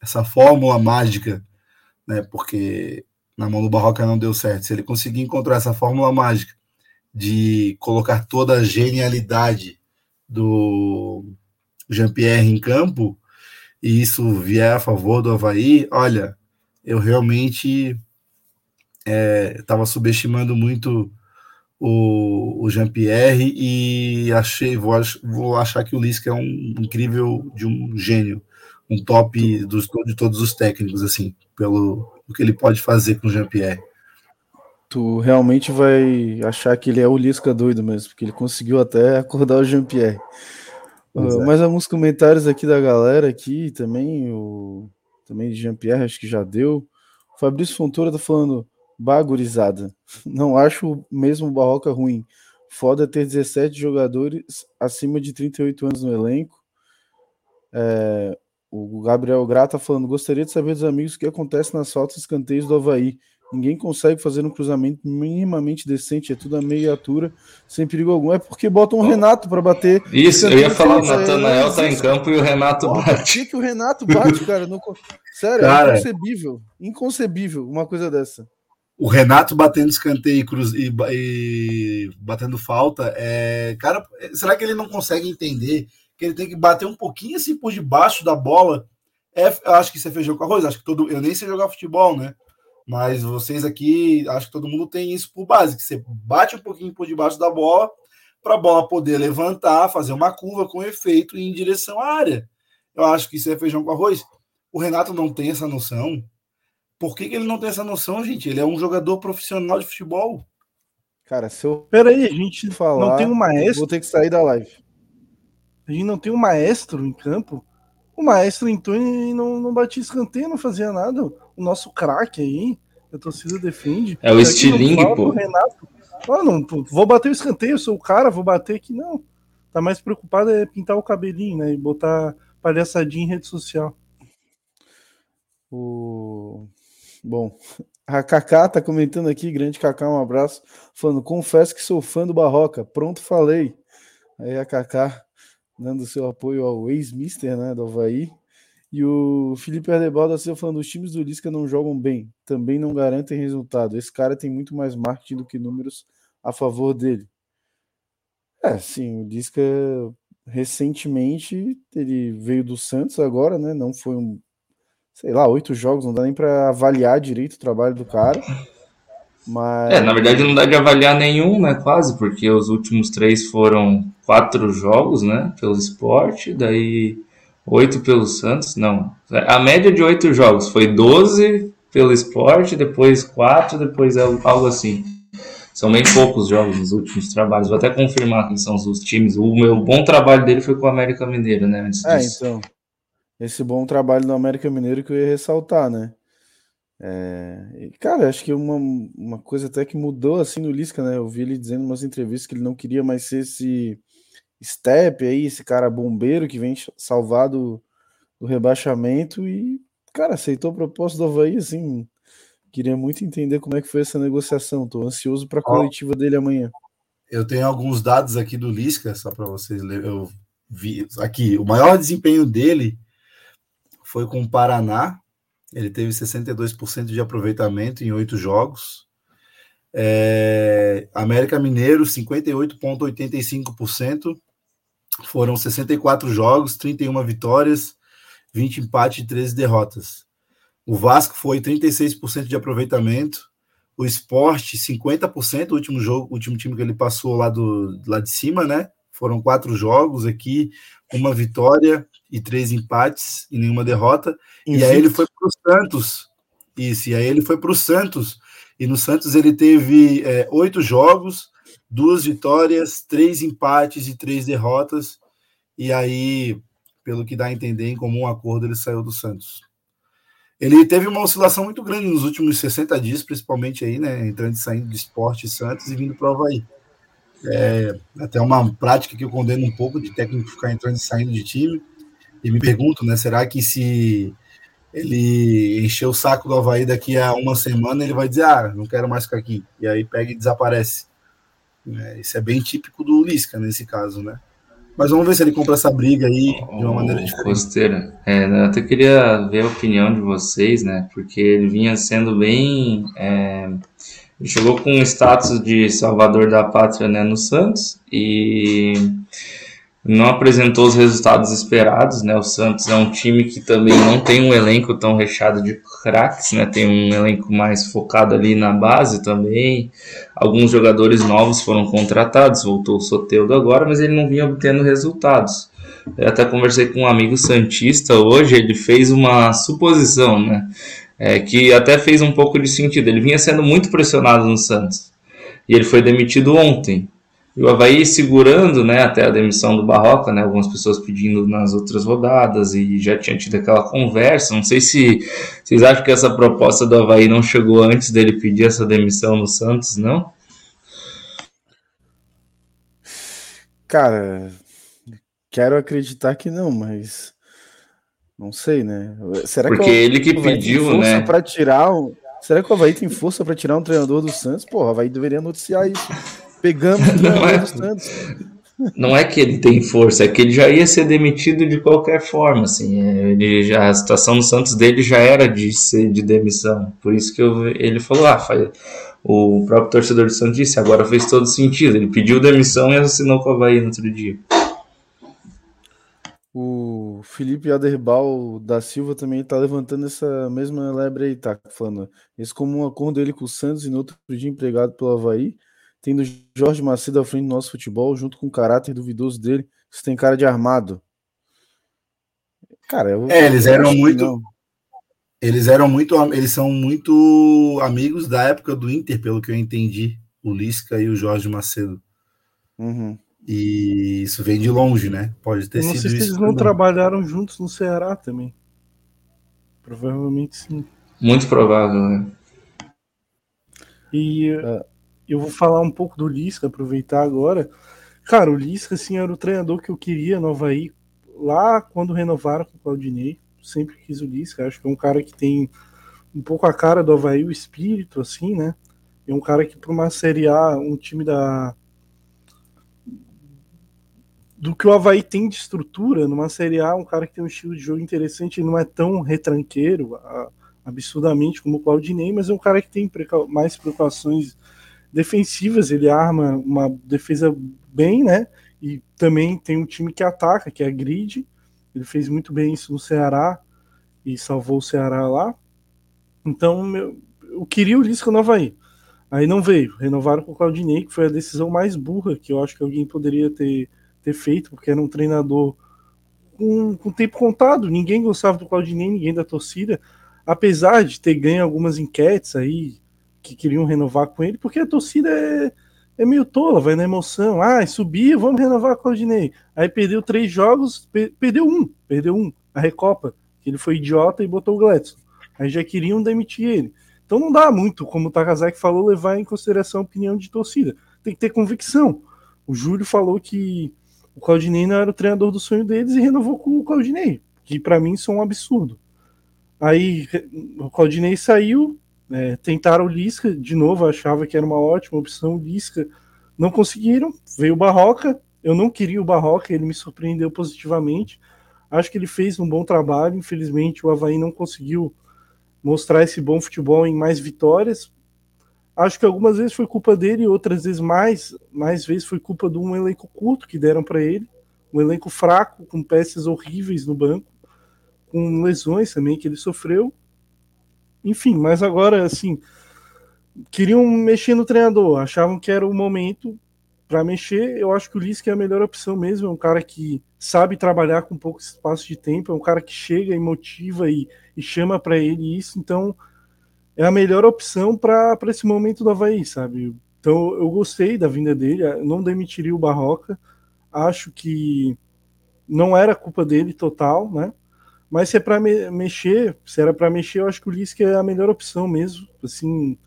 essa fórmula mágica, né, porque na mão do Barroca não deu certo, se ele conseguir encontrar essa fórmula mágica de colocar toda a genialidade do Jean-Pierre em campo, e isso vier a favor do Havaí, olha, eu realmente estava é, subestimando muito o, o Jean-Pierre e achei, vou, vou achar que o Lisca é um incrível de um gênio, um top dos, de todos os técnicos, assim, pelo o que ele pode fazer com o Jean-Pierre. Tu realmente vai achar que ele é o Lisca doido mesmo, porque ele conseguiu até acordar o Jean-Pierre. Uh, mais alguns comentários aqui da galera aqui também, o também de Jean-Pierre, acho que já deu. O Fabrício Fontoura tá falando bagurizada. Não acho mesmo o Barroca ruim. Foda ter 17 jogadores acima de 38 anos no elenco. É, o Gabriel Grata falando: gostaria de saber dos amigos o que acontece nas faltas e escanteios do Havaí. Ninguém consegue fazer um cruzamento minimamente decente, é tudo a meia altura, sem perigo algum. É porque botam o Renato para bater. Isso, eu ia falar, o Natanael é, tá em campo e o Renato Pô, bate. Por que, que o Renato bate, cara? Não... Sério, é cara, é inconcebível. Inconcebível uma coisa dessa. O Renato batendo escanteio e, cruz... e, e batendo falta, é... cara, será que ele não consegue entender que ele tem que bater um pouquinho assim por debaixo da bola? É, acho que isso é feijão com arroz. Acho que todo. Eu nem sei jogar futebol, né? Mas vocês aqui, acho que todo mundo tem isso por base, que você bate um pouquinho por debaixo da bola para a bola poder levantar, fazer uma curva com efeito e em direção à área. Eu acho que isso é feijão com arroz. O Renato não tem essa noção. Por que, que ele não tem essa noção, gente? Ele é um jogador profissional de futebol. Cara, se eu. Peraí, a gente falar, não tem um maestro. Vou ter que sair da live. A gente não tem um maestro em campo. O maestro entrou e não, não batia escanteio, não fazia nada. O nosso craque aí, a torcida defende. É o estilingue, pô. Renato, ah, não, vou bater o escanteio, sou o cara, vou bater aqui. Não. Tá mais preocupado é pintar o cabelinho, né? E botar palhaçadinha em rede social. O... Bom, a Kaká tá comentando aqui, grande Kaká, um abraço, falando, confesso que sou fã do Barroca, pronto, falei. Aí a Kaká dando seu apoio ao ex-mister né, do Havaí. E o Felipe Ardebaldo assim, falando: os times do Lisca não jogam bem, também não garantem resultado. Esse cara tem muito mais marketing do que números a favor dele. É, sim, o Lisca recentemente ele veio do Santos agora, né? Não foi um, sei lá, oito jogos, não dá nem para avaliar direito o trabalho do cara. Mas... É, na verdade não dá de avaliar nenhum, né? Quase, porque os últimos três foram quatro jogos, né? Pelo esporte, daí oito pelo Santos. Não. A média de oito jogos foi 12 pelo esporte, depois quatro, depois algo assim. São bem poucos jogos nos últimos trabalhos. Vou até confirmar quem são os times. O meu bom trabalho dele foi com o América Mineiro, né? Antes é, então. Esse bom trabalho do América Mineiro que eu ia ressaltar, né? É, cara, acho que uma, uma coisa até que mudou assim no Lisca, né? Eu vi ele dizendo em umas entrevistas que ele não queria mais ser esse step aí, esse cara bombeiro que vem salvar do, do rebaixamento e, cara, aceitou a proposta do Havaí, assim. Queria muito entender como é que foi essa negociação. Tô ansioso para a coletiva dele amanhã. Eu tenho alguns dados aqui do Lisca, só para vocês lerem. Eu vi aqui, o maior desempenho dele foi com o Paraná, ele teve 62% de aproveitamento em oito jogos. É, América Mineiro, 58,85%. Foram 64 jogos, 31 vitórias, 20 empates e 13 derrotas. O Vasco foi 36% de aproveitamento. O Esporte, 50%, o último jogo, o último time que ele passou lá, do, lá de cima, né? Foram quatro jogos aqui, uma vitória e três empates e nenhuma derrota. E aí ele foi para o Santos. Isso, e aí ele foi para o Santos. E no Santos ele teve é, oito jogos, duas vitórias, três empates e três derrotas. E aí, pelo que dá a entender, em comum acordo, ele saiu do Santos. Ele teve uma oscilação muito grande nos últimos 60 dias, principalmente aí, né? Entrando e saindo do esporte Santos e vindo para o Havaí. É, até uma prática que eu condeno um pouco de técnico ficar entrando e saindo de time. E me pergunto, né? Será que se ele encher o saco do Havaí daqui a uma semana, ele vai dizer, ah, não quero mais ficar aqui. E aí pega e desaparece. É, isso é bem típico do Lisca nesse caso, né? Mas vamos ver se ele compra essa briga aí de uma maneira diferente. Costeira, é, eu até queria ver a opinião de vocês, né? Porque ele vinha sendo bem. É, ele chegou com o status de salvador da pátria né, no Santos e não apresentou os resultados esperados, né? O Santos é um time que também não tem um elenco tão recheado de craques, né? Tem um elenco mais focado ali na base também. Alguns jogadores novos foram contratados, voltou o Soteudo agora, mas ele não vinha obtendo resultados. Eu até conversei com um amigo santista hoje, ele fez uma suposição, né? É, que até fez um pouco de sentido. Ele vinha sendo muito pressionado no Santos e ele foi demitido ontem. E o Havaí segurando né, até a demissão do Barroca, né, algumas pessoas pedindo nas outras rodadas e já tinha tido aquela conversa. Não sei se vocês acham que essa proposta do Havaí não chegou antes dele pedir essa demissão no Santos, não? Cara, quero acreditar que não, mas não sei, né? Será Porque que ele que pediu, né? Para tirar um... Será que o Havaí tem força para tirar um treinador do Santos? Porra, o Havaí deveria noticiar isso. Pegamos o é... Santos. Não é que ele tem força, é que ele já ia ser demitido de qualquer forma, assim. É, ele já, a situação no Santos dele já era de ser de demissão. Por isso que eu, ele falou, ah, faz, o próprio torcedor do Santos disse, agora fez todo sentido. Ele pediu demissão e assinou com o Havaí no outro dia. O Felipe Aderbal da Silva também está levantando essa mesma lebre aí, tá? Falando, esse comum acordo dele com o Santos e no outro dia empregado pelo Havaí, tendo Jorge Macedo à frente do nosso futebol, junto com o caráter duvidoso dele, isso tem cara de armado. Cara, eu, é, eles eram muito. Eles eram muito. Eles são muito amigos da época do Inter, pelo que eu entendi. O Lisca e o Jorge Macedo. Uhum. E isso vem de longe, né? Pode ter eu não sido. Não sei se eles não trabalharam juntos no Ceará também. Provavelmente sim. Muito provável, né? E é. Eu vou falar um pouco do Lisca, aproveitar agora. Cara, o Lisca, assim, era o treinador que eu queria no Havaí lá quando renovaram com o Claudinei. Sempre quis o Lisca. Acho que é um cara que tem um pouco a cara do Havaí, o espírito, assim, né? É um cara que, para uma Série A, um time da, do que o Havaí tem de estrutura numa Série A, um cara que tem um estilo de jogo interessante, não é tão retranqueiro absurdamente como o Claudinei, mas é um cara que tem mais preocupações defensivas, ele arma uma defesa bem, né? E também tem um time que ataca, que é a Grid. Ele fez muito bem isso no Ceará e salvou o Ceará lá. Então, meu, eu queria o Lisca no Havaí. Aí não veio. Renovaram com o Claudinei, que foi a decisão mais burra que eu acho que alguém poderia ter ter feito, porque era um treinador com, com tempo contado. Ninguém gostava do Claudinei, ninguém da torcida, apesar de ter ganho algumas enquetes aí que queriam renovar com ele, porque a torcida é, é meio tola, vai na emoção. Ah, subia, vamos renovar com o Claudinei. Aí perdeu três jogos, per perdeu um, perdeu um, a Recopa, que ele foi idiota e botou o Gladson. Aí já queriam demitir ele. Então não dá muito, como o Takazaki falou, levar em consideração a opinião de torcida. Tem que ter convicção. O Júlio falou que o Claudinei não era o treinador do sonho deles e renovou com o Claudinei, que para mim isso é um absurdo. Aí o Claudinei saiu, é, tentaram o Lisca de novo, achava que era uma ótima opção o Lisca, não conseguiram, veio o Barroca, eu não queria o Barroca, ele me surpreendeu positivamente, acho que ele fez um bom trabalho, infelizmente o Havaí não conseguiu mostrar esse bom futebol em mais vitórias, Acho que algumas vezes foi culpa dele, outras vezes mais, mais vezes foi culpa de um elenco curto que deram para ele, um elenco fraco, com peças horríveis no banco, com lesões também que ele sofreu. Enfim, mas agora, assim, queriam mexer no treinador, achavam que era o momento para mexer. Eu acho que o Lisca é a melhor opção mesmo. É um cara que sabe trabalhar com pouco espaço de tempo, é um cara que chega e motiva e, e chama para ele isso. Então, é a melhor opção para esse momento do Havaí, sabe? Então eu gostei da vinda dele, não demitiria o Barroca, acho que não era culpa dele total, né? Mas se é para me mexer, se era para mexer, eu acho que o Lisca é a melhor opção mesmo, assim,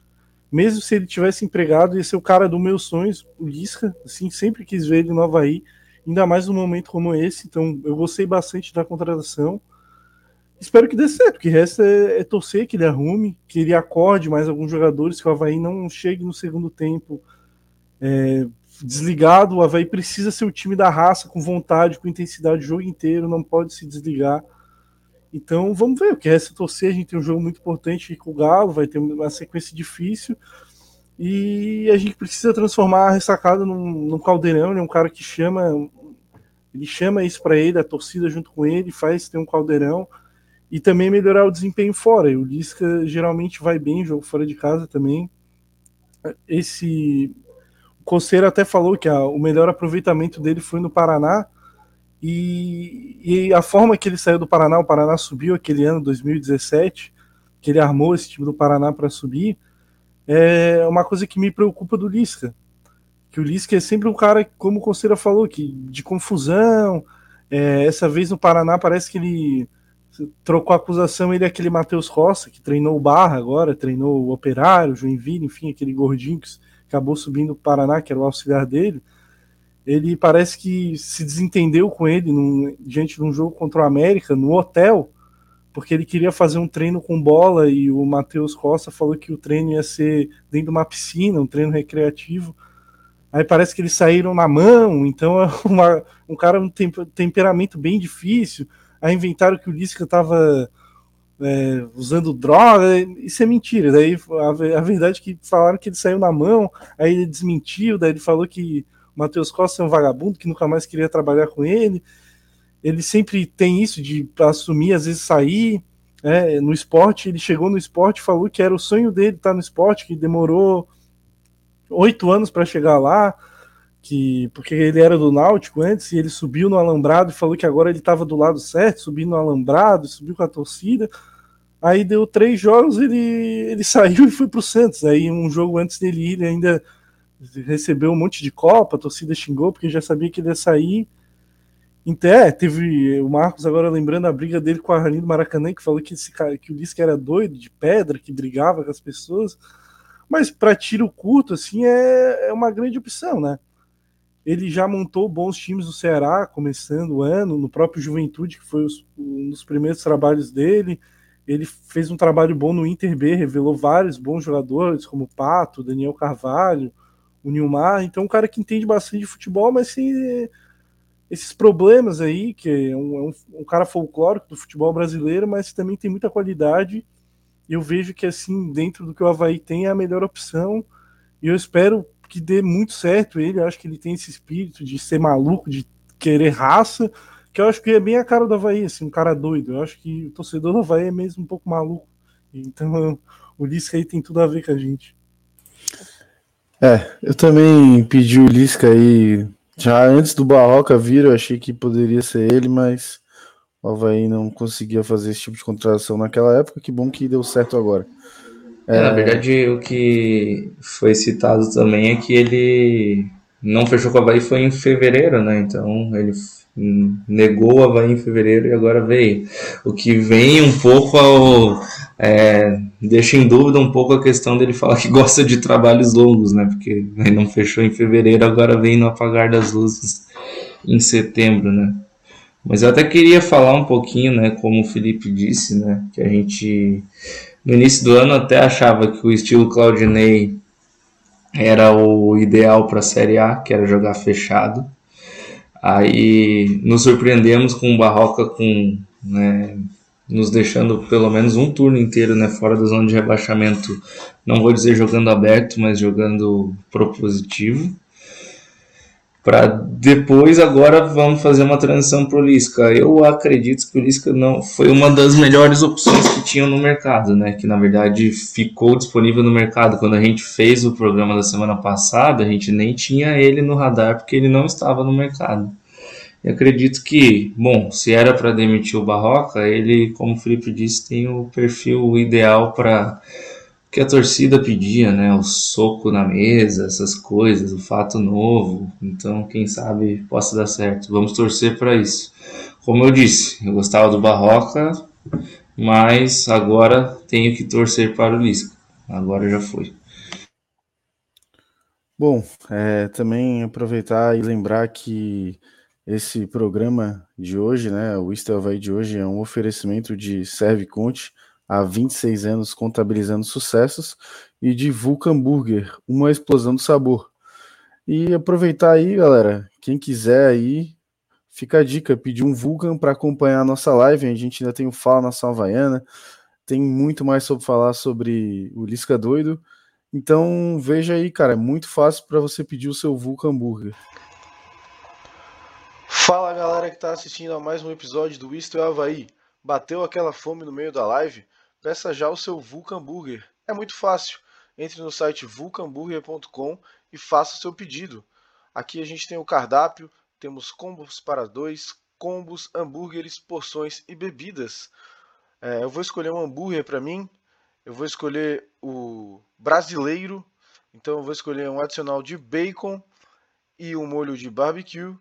mesmo se ele tivesse empregado, ia ser o cara dos meus sonhos, o Lisca, assim, sempre quis ver ele no Havaí, ainda mais num momento como esse, então eu gostei bastante da contratação. Espero que dê certo, que resta é, é, torcer que ele arrume, que ele acorde mais alguns jogadores, que o Havaí não chegue no segundo tempo é, desligado. O Havaí precisa ser o time da raça, com vontade, com intensidade o jogo inteiro, não pode se desligar. Então vamos ver, o que resta é torcer. A gente tem um jogo muito importante com o Galo, vai ter uma sequência difícil. E a gente precisa transformar a ressacada num, num caldeirão. Ele é um cara que chama, ele chama isso para ele, a torcida junto com ele, faz ter um caldeirão e também melhorar o desempenho fora. E o Lisca geralmente vai bem jogo fora de casa também. Esse o Coceiro até falou que a, o melhor aproveitamento dele foi no Paraná. E, e, a forma que ele saiu do Paraná, o Paraná subiu aquele ano, 2017, que ele armou esse time do Paraná para subir, é uma coisa que me preocupa do Lisca. Que o Lisca é sempre um cara, como o Conselho falou, que de confusão. É, essa vez no Paraná parece que ele trocou a acusação ele é aquele Matheus Roça, que treinou o Barra agora, treinou o Operário, o Joinville, enfim, aquele gordinho que acabou subindo o Paraná, que era o auxiliar dele. Ele parece que se desentendeu com ele num, diante de um jogo contra o América no hotel, porque ele queria fazer um treino com bola e o Matheus Costa falou que o treino ia ser dentro de uma piscina, um treino recreativo. Aí parece que eles saíram na mão, então é uma, um cara um temperamento bem difícil. Aí inventaram que o Lisca estava é, usando droga, isso é mentira. Daí a, a, verdade é que falaram que ele saiu na mão, aí ele desmentiu, daí ele falou que Matheus Costa é um vagabundo que nunca mais queria trabalhar com ele. Ele sempre tem isso de assumir, às vezes sair. É, no esporte, ele chegou no esporte falou que era o sonho dele estar no esporte, que demorou oito anos para chegar lá, que porque ele era do Náutico antes e ele subiu no alambrado e falou que agora ele estava do lado certo, subindo no alambrado, subiu com a torcida. Aí deu três jogos, ele, ele saiu e foi para o Santos. Aí um jogo antes dele ir, ele ainda recebeu um monte de copa, a torcida xingou porque já sabia que ele ia sair. Então, é, teve o Marcos agora lembrando a briga dele com a Rainha do Maracanã, que falou que, esse cara, que o Lisca era doido, de pedra, que brigava com as pessoas. Mas para tiro curto, assim, é, é uma grande opção, né? Ele já montou bons times no Ceará, começando o ano, no próprio Juventude, que foi os, um dos primeiros trabalhos dele. Ele fez um trabalho bom no Inter B, revelou vários bons jogadores, como o Pato, Daniel Carvalho, o Nilmar. Então, um cara que entende bastante de futebol, mas sem esses problemas aí, que é um, é um, um cara folclórico do futebol brasileiro, mas também tem muita qualidade eu vejo que, assim, dentro do que o Havaí tem, é a melhor opção. E eu espero que dê muito certo ele. Eu acho que ele tem esse espírito de ser maluco, de querer raça, que eu acho que é bem a cara do Havaí, assim, um cara doido. Eu acho que o torcedor do Havaí é mesmo um pouco maluco. Então, o Lisca aí tem tudo a ver com a gente. É, eu também pedi o Lisca aí. Já antes do Barroca vir, eu achei que poderia ser ele, mas o Havaí não conseguia fazer esse tipo de contratação naquela época, que bom que deu certo agora. É, é... Na verdade, o que foi citado também é que ele não fechou com o Havaí foi em fevereiro, né? Então ele negou o Havaí em fevereiro e agora veio. O que vem um pouco ao. É, deixa em dúvida um pouco a questão dele falar que gosta de trabalhos longos, né? Porque ele não fechou em fevereiro, agora vem no apagar das luzes em setembro, né? Mas eu até queria falar um pouquinho, né, como o Felipe disse, né, que a gente no início do ano até achava que o estilo Claudinei era o ideal para a Série A, que era jogar fechado. Aí nos surpreendemos com o Barroca com, né, nos deixando pelo menos um turno inteiro, né, fora da zona de rebaixamento. Não vou dizer jogando aberto, mas jogando propositivo para depois agora vamos fazer uma transição para o Lisca. Eu acredito que o Lisca não foi uma das melhores opções que tinham no mercado, né? Que na verdade ficou disponível no mercado. Quando a gente fez o programa da semana passada, a gente nem tinha ele no radar porque ele não estava no mercado. E acredito que, bom, se era para demitir o Barroca, ele, como o Felipe disse, tem o perfil ideal para que a torcida pedia, né? O soco na mesa, essas coisas, o fato novo. Então, quem sabe possa dar certo. Vamos torcer para isso. Como eu disse, eu gostava do Barroca, mas agora tenho que torcer para o Lisca. Agora já foi. Bom, é, também aproveitar e lembrar que esse programa de hoje, né, o Istel vai de hoje, é um oferecimento de Serve Conte há 26 anos contabilizando sucessos, e de Vulcan Burger, uma explosão do sabor. E aproveitar aí, galera, quem quiser aí, fica a dica, pedir um Vulcan para acompanhar a nossa live, a gente ainda tem o Fala Nação Havaiana, tem muito mais sobre falar sobre o Lisca Doido, então veja aí, cara, é muito fácil para você pedir o seu Vulcan Burger. Fala galera que está assistindo a mais um episódio do Isto é Havaí. Bateu aquela fome no meio da live? peça já o seu Vulcan Burger. É muito fácil. Entre no site vulcanburger.com e faça o seu pedido. Aqui a gente tem o cardápio, temos combos para dois, combos, hambúrgueres, porções e bebidas. É, eu vou escolher um hambúrguer para mim. Eu vou escolher o brasileiro. Então eu vou escolher um adicional de bacon e um molho de barbecue.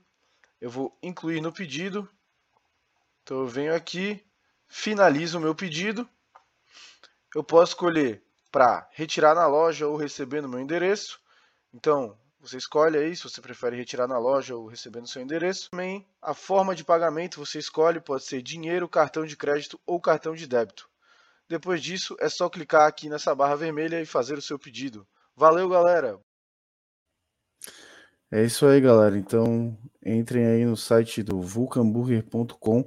Eu vou incluir no pedido. Então eu venho aqui, finalizo o meu pedido eu posso escolher para retirar na loja ou receber no meu endereço. Então, você escolhe aí se você prefere retirar na loja ou receber no seu endereço. Também a forma de pagamento você escolhe, pode ser dinheiro, cartão de crédito ou cartão de débito. Depois disso, é só clicar aqui nessa barra vermelha e fazer o seu pedido. Valeu, galera! É isso aí, galera. Então, entrem aí no site do vulcanburger.com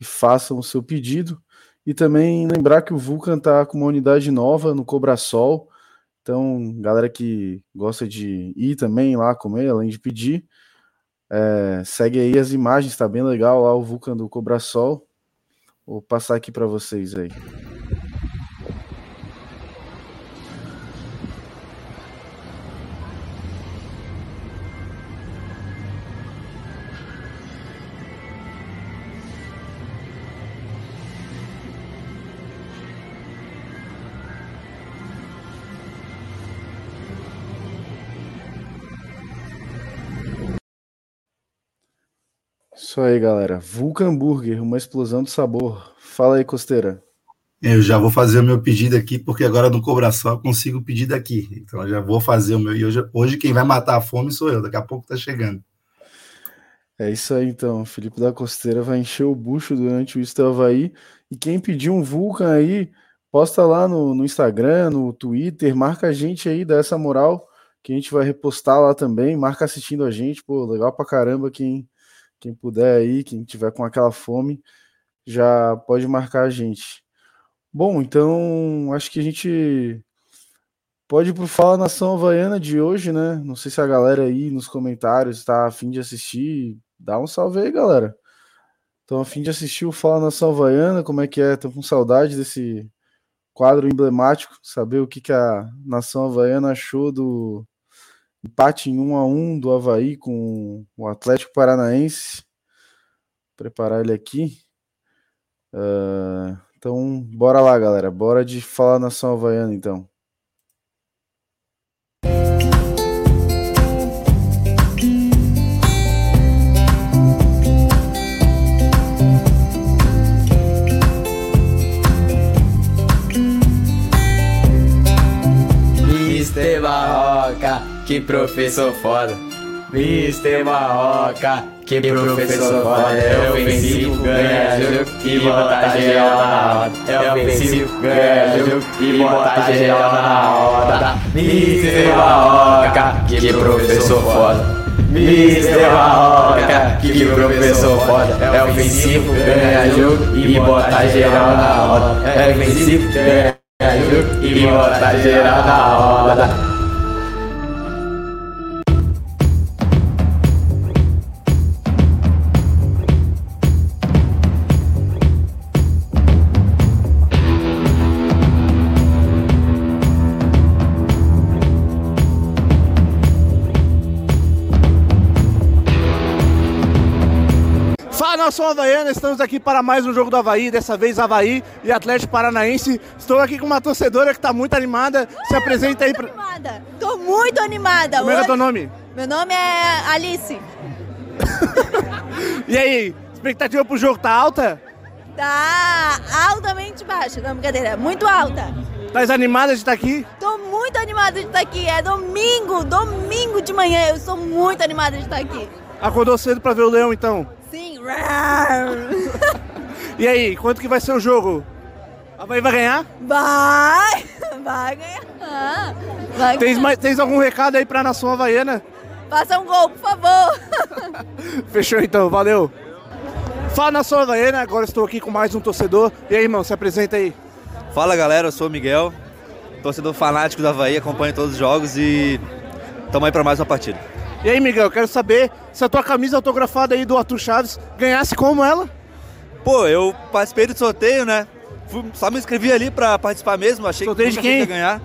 e façam o seu pedido. E também lembrar que o Vulcan está com uma unidade nova no Cobrasol. Então, galera que gosta de ir também lá comer, além de pedir, é, segue aí as imagens, está bem legal lá o Vulcan do Cobrasol. Vou passar aqui para vocês aí. Isso aí, galera. Vulcan Burger, uma explosão de sabor. Fala aí, Costeira. Eu já vou fazer o meu pedido aqui, porque agora no Cobração eu consigo pedir daqui. Então eu já vou fazer o meu. E hoje, hoje quem vai matar a fome sou eu, daqui a pouco tá chegando. É isso aí, então. Felipe da Costeira vai encher o bucho durante o Isto Havaí. E quem pedir um Vulcan aí, posta lá no, no Instagram, no Twitter, marca a gente aí, dá essa moral, que a gente vai repostar lá também. Marca assistindo a gente, pô, legal pra caramba quem quem puder aí, quem tiver com aquela fome, já pode marcar a gente. Bom, então acho que a gente pode ir pro Fala Nação Havaiana de hoje, né? Não sei se a galera aí nos comentários está afim de assistir. Dá um salve aí, galera. Estão afim de assistir o Fala Nação Havaiana? Como é que é? Estão com saudade desse quadro emblemático? Saber o que, que a Nação Havaiana achou do, empate em 1 a 1 do Havaí com o Atlético Paranaense. Vou preparar ele aqui. Uh, então, bora lá, galera. Bora de falar nação havaiana, então. Mister Barroca que professor foda. Mister Marroca, que professor foda. É ofensivo, ganha jogo e bota geral na roda. É ofensivo, ganha jogo e bota geral na roda. Mister Marroca, que professor foda. Mister Marroca, que professor foda. É ofensivo, ganha jogo e bota geral na roda. É ofensivo, ganha jogo e bota geral na roda. Nação havaiana, estamos aqui para mais um jogo do Havaí, dessa vez Havaí e Atlético Paranaense. Estou aqui com uma torcedora que está muito animada. Se apresenta aí. Pra... animada, estou muito animada. Como é, é teu nome? Meu nome é Alice. e aí, expectativa pro jogo tá alta? Tá altamente baixa, não, brincadeira, muito alta. Tá animada de estar aqui? Tô muito animada de estar aqui, é domingo, domingo de manhã, eu estou muito animada de estar aqui. Acordou cedo para ver o Leão então? Sim. e aí, quanto que vai ser o jogo? A Havaí vai ganhar? Vai! Vai ganhar! Vai tens, mais, tens algum recado aí pra nação havaiana? Faça um gol, por favor! Fechou então, valeu! Fala nação havaiana, agora estou aqui com mais um torcedor. E aí, irmão, se apresenta aí. Fala galera, eu sou o Miguel, torcedor fanático do Havaí, acompanho todos os jogos e estamos aí para mais uma partida. E aí, Miguel, quero saber se a tua camisa autografada aí do Arthur Chaves ganhasse como ela? Pô, eu participei do sorteio, né? Só me inscrevi ali pra participar mesmo, achei sorteio que de quem? ia ganhar.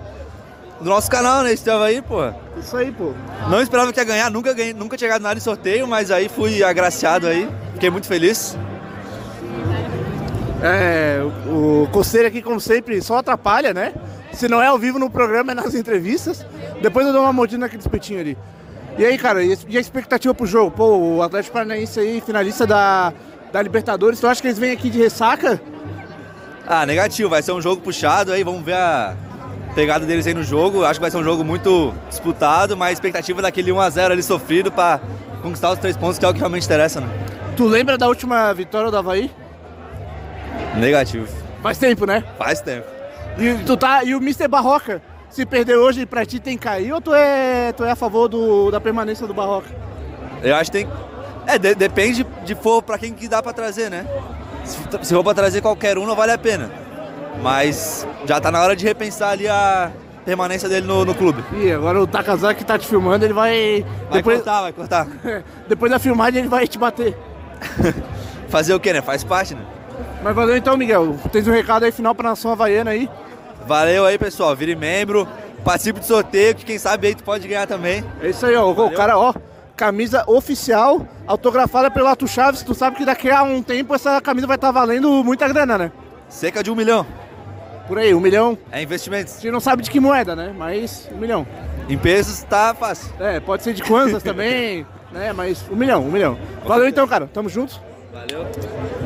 Do nosso canal, né? Estava aí, pô. Isso aí, pô. Não esperava que ia ganhar, nunca, ganhei, nunca tinha ganhado nada em sorteio, mas aí fui agraciado aí. Fiquei muito feliz. É, o Coceiro aqui, como sempre, só atrapalha, né? Se não é ao vivo no programa, é nas entrevistas. Depois eu dou uma mordida naquele espetinho ali. E aí, cara, e a expectativa pro jogo? Pô, o Atlético Paranaense aí, finalista da, da Libertadores, tu acha que eles vêm aqui de ressaca? Ah, negativo, vai ser um jogo puxado aí, vamos ver a, pegada deles aí no jogo. Acho que vai ser um jogo muito disputado, mas a expectativa daquele 1x0 ali sofrido para conquistar os três pontos, que é o que realmente interessa, né? Tu lembra da última vitória do Havaí? Negativo. Faz tempo, né? Faz tempo. E, tu tá, e o Mr. Barroca, se perder hoje pra ti tem que cair ou tu é, tu é a favor do, da permanência do Barroca? Eu acho que tem. É, de- depende de for para quem que dá para trazer, né? Se, se for para trazer qualquer um, não vale a pena. Mas já tá na hora de repensar ali a permanência dele no, no clube. Ih, agora o Takazaki tá te filmando, ele vai. Vai depois, cortar, vai cortar. depois da filmagem ele vai te bater. Fazer o quê, né? Faz parte, né? Mas valeu então, Miguel. Tens um recado aí final pra nação havaiana aí. Valeu aí, pessoal. Vire membro, participe do sorteio, que quem sabe aí tu pode ganhar também. É isso aí, ó. O cara, ó, camisa oficial, autografada pelo Ato Chaves. Tu sabe que daqui a um tempo essa camisa vai estar valendo muita grana, né? Cerca de um milhão. Por aí, um milhão. É investimentos. A gente não sabe de que moeda, né? Mas um milhão. Em pesos tá fácil. É, pode ser de Kwanzas também, né? Mas um milhão, um milhão. Valeu então, cara. Tamo junto. Valeu.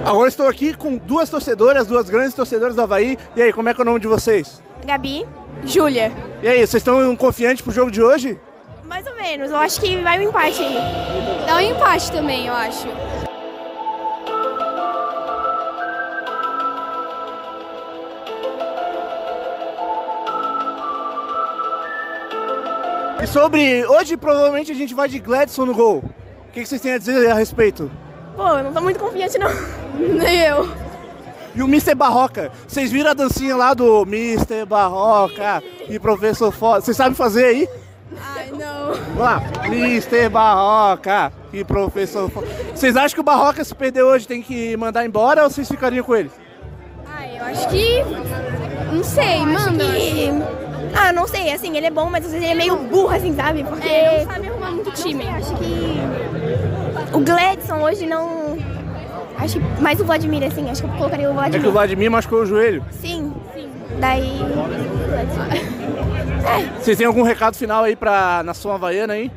Agora estou aqui com duas torcedoras, duas grandes torcedoras do Havaí. E aí, como é que é o nome de vocês? Gabi, Júlia. E aí, vocês estão confiantes pro jogo de hoje? Mais ou menos, eu acho que vai um empate aí. Dá um empate também, eu acho. E sobre. Hoje provavelmente a gente vai de Gladson no gol. O que que vocês têm a dizer a respeito? Pô, eu não tô muito confiante não. Nem eu. E o Mr. Barroca, vocês viram a dancinha lá do Mr. Barroca e professor Foda? Vocês sabem fazer aí? Ai, não. Vamos lá. Mr. Barroca e professor Foda. Vocês acham que o Barroca se perder hoje tem que mandar embora ou vocês ficariam com ele? Ai, eu acho que. Não sei, manda. Que... Ah, não sei, assim, ele é bom, mas às vezes ele é meio burro, assim, sabe? Porque... É, não sabe arrumar muito time. Acho que... O Gladson hoje não... Acho que mais o Vladimir, assim, acho que eu colocaria o É Vladimir. que o Vladimir machucou o joelho. Sim, sim. Daí... Vocês têm algum recado final aí pra nação havaiana aí?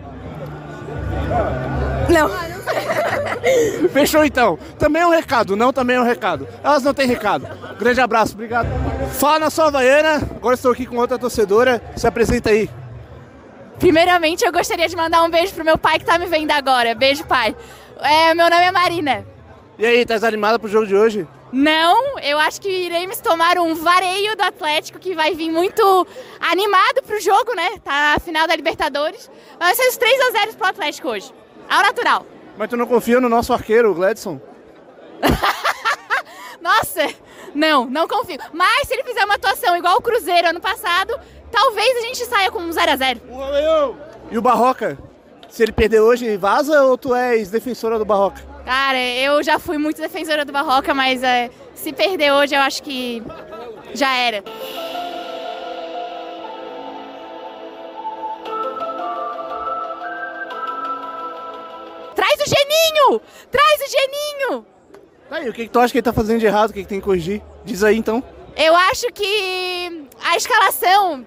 Não. Fechou então. Também é um recado, não também é um recado. Elas não têm recado. Grande abraço, obrigado. Fala nação havaiana. Agora estou aqui com outra torcedora. Se apresenta aí. Primeiramente, eu gostaria de mandar um beijo pro meu pai que tá me vendo agora. Beijo, pai. É, meu nome é Marina. E aí, tá animada pro jogo de hoje? Não, eu acho que iremos tomar um vareio do Atlético que vai vir muito animado pro jogo, né? Tá a final da Libertadores. Vai ser os 3 a 0 pro Atlético hoje. Ao natural. Mas tu não confia no nosso arqueiro, o Gladson? Nossa, não, não confio. Mas se ele fizer uma atuação igual o Cruzeiro ano passado, talvez a gente saia com um 0 a 0 E o Barroca? Se ele perder hoje, vaza ou tu és defensora do Barroca? Cara, eu já fui muito defensora do Barroca, mas é, se perder hoje, eu acho que já era. Traz o Geninho! Traz o Geninho! Tá aí, o que, que tu acha que ele tá fazendo de errado? O que, que tem que corrigir? Diz aí então. Eu acho que a escalação.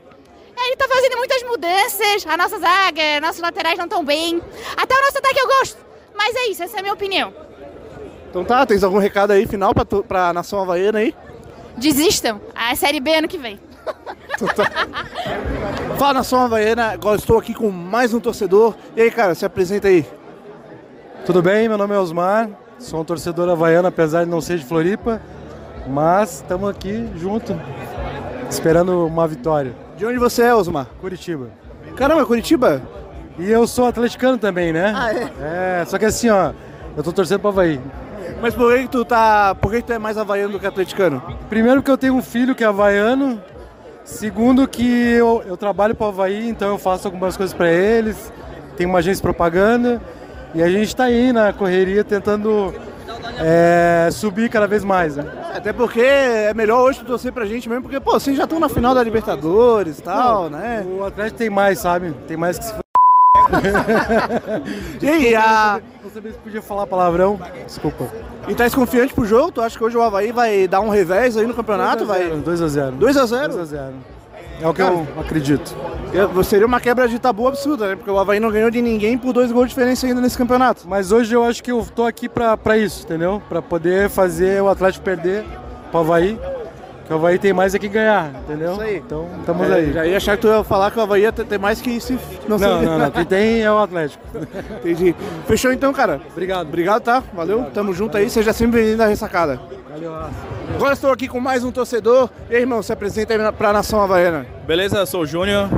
Ele tá fazendo muitas mudanças. A nossa zaga, nossos laterais não estão bem. Até o nosso ataque eu gosto. Mas é isso, essa é a minha opinião. Então tá, tens algum recado aí final pra, tu, pra nação havaiana aí? Desistam. A Série B ano que vem. Fala nação havaiana, agora estou aqui com mais um torcedor. E aí, cara, se apresenta aí. Tudo bem? Meu nome é Osmar, sou um torcedor havaiano, apesar de não ser de Floripa, mas estamos aqui junto, esperando uma vitória. De onde você é, Osmar? Curitiba. Caramba, Curitiba? E eu sou atleticano também, né? Ah, é? É, só que assim, ó, eu tô torcendo pro Havaí. Mas por que, que tu tá. Por que, que tu é mais havaiano do que atleticano? Primeiro que eu tenho um filho que é havaiano, segundo que eu, eu trabalho pro Havaí, então eu faço algumas coisas para eles, tenho uma agência de propaganda, e a gente tá aí na correria tentando é, subir cada vez mais, né? Até porque é melhor hoje torcer pra gente mesmo, porque, pô, vocês já estão na final da Libertadores e tal, Não, né? O Atlético tem mais, sabe? Tem mais que se f... E aí, a... Sabia se podia falar palavrão. Desculpa. E tá confiante pro jogo? Tu acha que hoje o Havaí vai dar um revés aí no campeonato? Vai 2x0. 2x0? 2x0. É o que eu acredito. Eu- Seria uma quebra de tabu absurda, né? Porque o Havaí não ganhou de ninguém por dois gols de diferença ainda nesse campeonato. Mas hoje eu acho que eu tô aqui pra, pra isso, entendeu? Pra poder fazer o Atlético perder pro Havaí. Que o Havaí tem mais é que ganhar, entendeu? Isso aí. Então, estamos É, aí. Já ia achar que tu ia falar que o Havaí ia ter ter mais que isso. Não, não, não, Quem tem é o Atlético. Entendi. Fechou então, cara. Obrigado. Obrigado, tá? Valeu. Tamo junto aí. Seja sempre bem-vindo à ressacada. Valeu, Agora estou aqui com mais um torcedor. E aí, irmão, se apresenta aí pra nação havaiana. Beleza, sou o Júnior.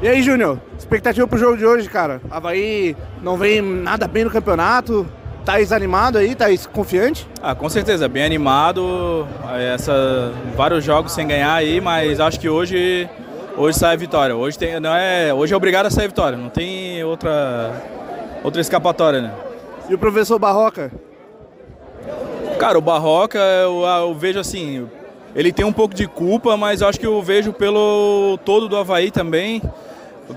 E aí, Júnior? Expectativa pro jogo de hoje, cara? Havaí não vem nada bem no campeonato. Tá animado aí? Tá confiante? Ah, com certeza, bem animado. Essa, vários jogos sem ganhar aí, mas acho que hoje, hoje sai a vitória. Hoje, tem, não é, hoje é obrigado a sair a vitória, não tem outra, outra escapatória, né? E o professor Barroca? Cara, o Barroca, eu, eu vejo assim, ele tem um pouco de culpa, mas acho que eu vejo pelo todo do Havaí também,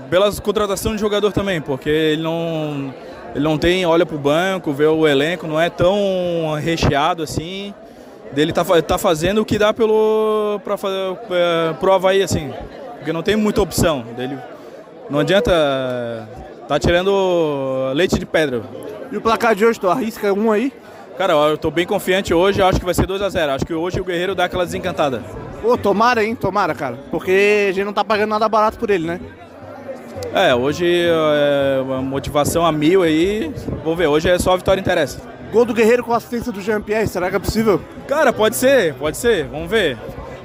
pelas contratações de jogador também, porque ele não, ele não tem, olha pro banco, vê o elenco, não é tão recheado assim. Dele tá, tá fazendo o que dá pelo pra, fazer, é, pro Havaí, assim, porque não tem muita opção. Dele, não adianta tá tirando leite de pedra. E o placar de hoje, tu arrisca um aí? Cara, eu tô bem confiante hoje, acho que vai ser 2 a 0 Acho que hoje o Guerreiro dá aquela desencantada. Pô, tomara, hein? Tomara, cara. Porque a gente não tá pagando nada barato por ele, né? É, hoje é uma motivação a mil aí. Vamos ver, hoje é só a vitória interessa. Gol do Guerreiro com assistência do Jean-Pierre, será que é possível? Cara, pode ser, pode ser, vamos ver.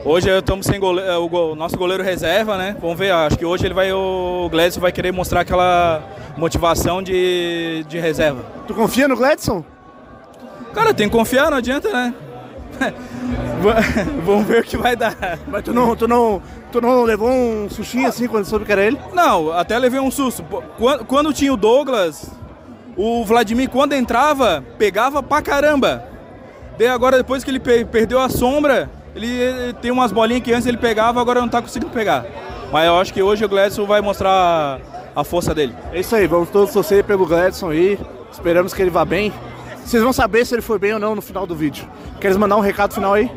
Hoje estamos sem goleiro, o go- nosso goleiro reserva, né? Vamos ver, acho que hoje ele vai, o Gledson vai querer mostrar aquela motivação de, de reserva. Tu confia no Gladson? Cara, tem que confiar, não adianta, né? Va- vamos ver o que vai dar. Mas tu não, tu não, tu não levou um sushinho assim quando soube que era ele? Não, até levei um susto. Quando, quando tinha o Douglas, o Vladimir, quando entrava, pegava pra caramba. Daí agora, depois que ele pe- perdeu a sombra, ele, ele tem umas bolinhas que antes ele pegava, agora não tá conseguindo pegar. Mas eu acho que hoje o Gladson vai mostrar a força dele. É isso aí, vamos todos torcer pelo Gladson aí. Esperamos que ele vá bem. Vocês vão saber se ele foi bem ou não no final do vídeo. Queres mandar um recado final aí?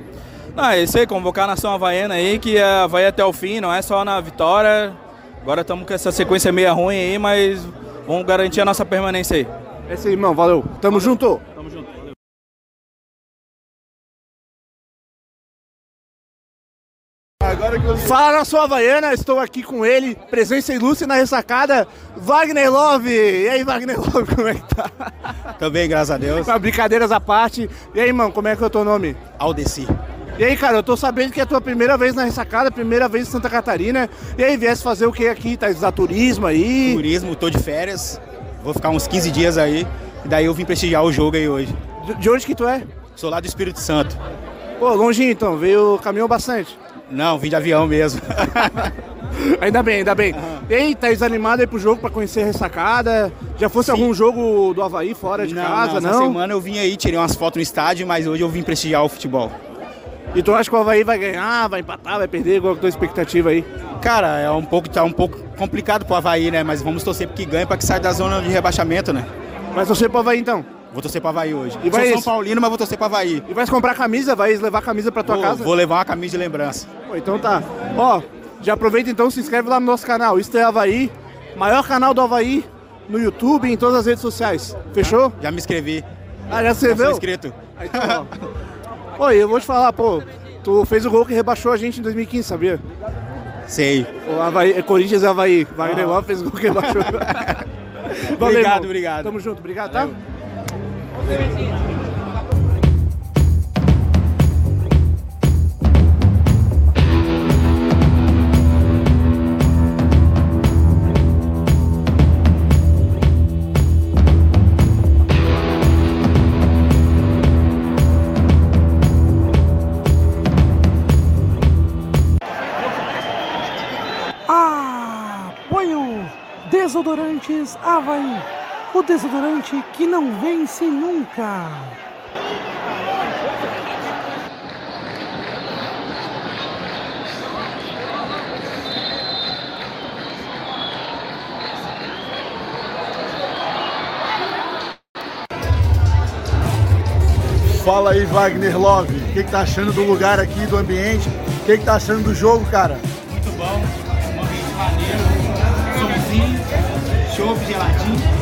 Não, é isso aí, convocar a nação havaiana aí, que é, vai até o fim, não é só na vitória. Agora estamos com essa sequência meia ruim aí, mas vamos garantir a nossa permanência aí. É isso aí, irmão. Valeu. Tamo. Tamo junto. Fala na sua Havaiana, estou aqui com ele, presença ilustre na ressacada, Wagner Love. E aí, Wagner Love, como é que tá? Também, graças a Deus. Com brincadeiras à parte. E aí, irmão, como é que é o teu nome? Aldeci. E aí, cara, eu tô sabendo que é a tua primeira vez na ressacada, primeira vez em Santa Catarina. E aí, viesse fazer o que aqui? Tá estudar turismo aí? Turismo, tô de férias. Vou ficar uns 15 dias aí. E daí eu vim prestigiar o jogo aí hoje. De, de onde que tu é? Sou lá do Espírito Santo. Pô, longinho então, veio, caminhou bastante. Não, vim de avião mesmo. Ainda bem, ainda bem. E aí, tá desanimado aí pro jogo pra conhecer a ressacada? Já fosse algum jogo do Havaí fora de não, casa, não? não? Essa semana eu vim aí, tirei umas fotos no estádio, mas hoje eu vim prestigiar o futebol. E tu acha que o Havaí vai ganhar, vai empatar, vai perder? Qual é a tua expectativa aí? Cara, é um pouco, tá um pouco complicado pro Havaí, né? Mas vamos torcer porque ganha pra que saia da zona de rebaixamento, né? Vai torcer pro Havaí então? Vou torcer pro Havaí hoje. E vai Sou São Paulino, mas vou torcer pro Havaí. E vai comprar camisa? Vai levar camisa pra tua Vou, casa? vou levar uma camisa de lembrança. Pô, então tá. Ó, já aproveita então, se inscreve lá no nosso canal. Isto é Havaí, maior canal do Havaí no YouTube e em todas as redes sociais. Fechou? Já me inscrevi. Ah, já se Já sou inscreveu? inscrito. Aí, então. Pô, e eu vou te falar, pô, tu fez o gol que rebaixou a gente em 2015, sabia? Sei. O Havaí, Corinthians e Havaí. Wagner Love fez o gol que rebaixou. Valeu, Obrigado, irmão. obrigado. Tamo junto, obrigado, tá? Apoio Desodorantes Havaí. O desodorante que não vence nunca. Fala aí, Wagner Love. O que, que tá achando do lugar aqui, do ambiente? O que, que tá achando do jogo, cara? Muito bom, um ambiente maneiro, somzinho, chope geladinho,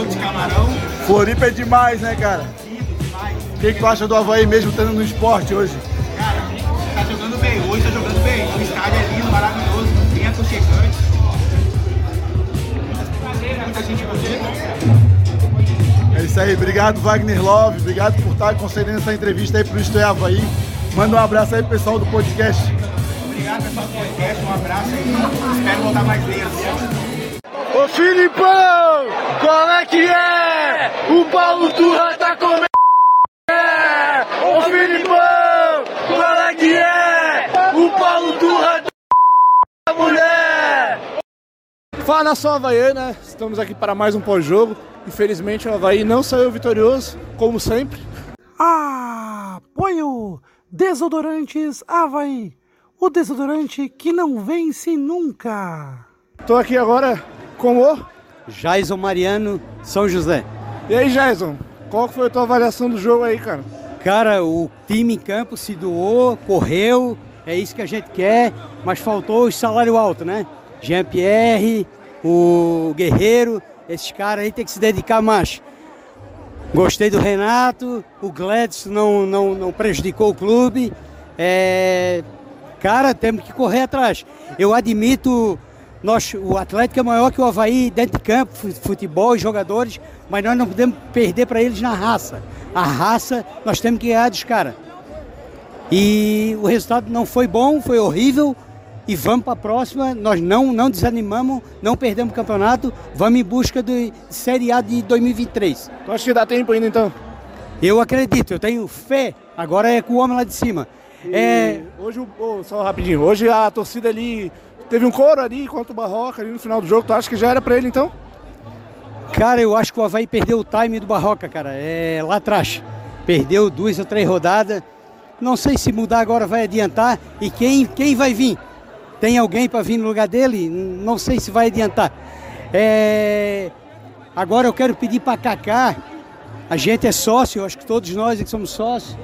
de camarão. Floripa é demais, né, cara? O que, que tu acha do Havaí mesmo estando no esporte hoje? Cara, tá hoje tá jogando bem. O estádio é lindo, maravilhoso, bem aconchegante. Muita gente gostando. É isso aí, obrigado Wagner Love, obrigado por estar concedendo essa entrevista aí pro Isto é Havaí. Manda um abraço aí pro pessoal do podcast. Obrigado, pessoal do podcast. Um abraço aí. Espero voltar mais vezes. Ô Filipão, qual é que é? O Paulo Turra tá comendo. Ô Filipão, qual é que é? O Paulo Turra tá mulher. Fala nação havaiana, estamos aqui para mais um pós-jogo. Infelizmente o Havaí não saiu vitorioso, como sempre. Apoio Desodorantes Havaí. O desodorante que não vence nunca. Estou aqui agora com o Jason Mariano, São José. E aí, Jason, qual foi a tua avaliação do jogo aí, cara? Cara, o time em campo se doou, correu, é isso que a gente quer, mas faltou o salário alto, né? Jean-Pierre, o Guerreiro, esses caras aí tem que se dedicar mais. Gostei do Renato, o Gladys não, não, não prejudicou o clube. É, cara, temos que correr atrás. Eu admito, nós, o Atlético é maior que o Havaí dentro de campo, futebol e jogadores, mas nós não podemos perder para eles na raça. A raça, nós temos que ganhar dos caras. E o resultado não foi bom, foi horrível. E vamos para a próxima, nós não, não desanimamos, não perdemos o campeonato, vamos em busca de Série A de 2023. Tu acha que dá tempo ainda então? Eu acredito, eu tenho fé, agora é com o homem lá de cima. E É, Hoje, oh, só rapidinho, hoje a torcida ali teve um coro ali contra o Barroca ali no final do jogo. Tu acha que já era pra ele então? Cara, eu acho que o Havaí perdeu o time do Barroca, cara. É lá atrás. Perdeu duas ou três rodadas. Não sei se mudar agora vai adiantar. E quem, quem vai vir? Tem alguém para vir no lugar dele? Não sei se vai adiantar. É, Agora eu quero pedir para Kaká. A gente é sócio, acho que todos nós que somos sócios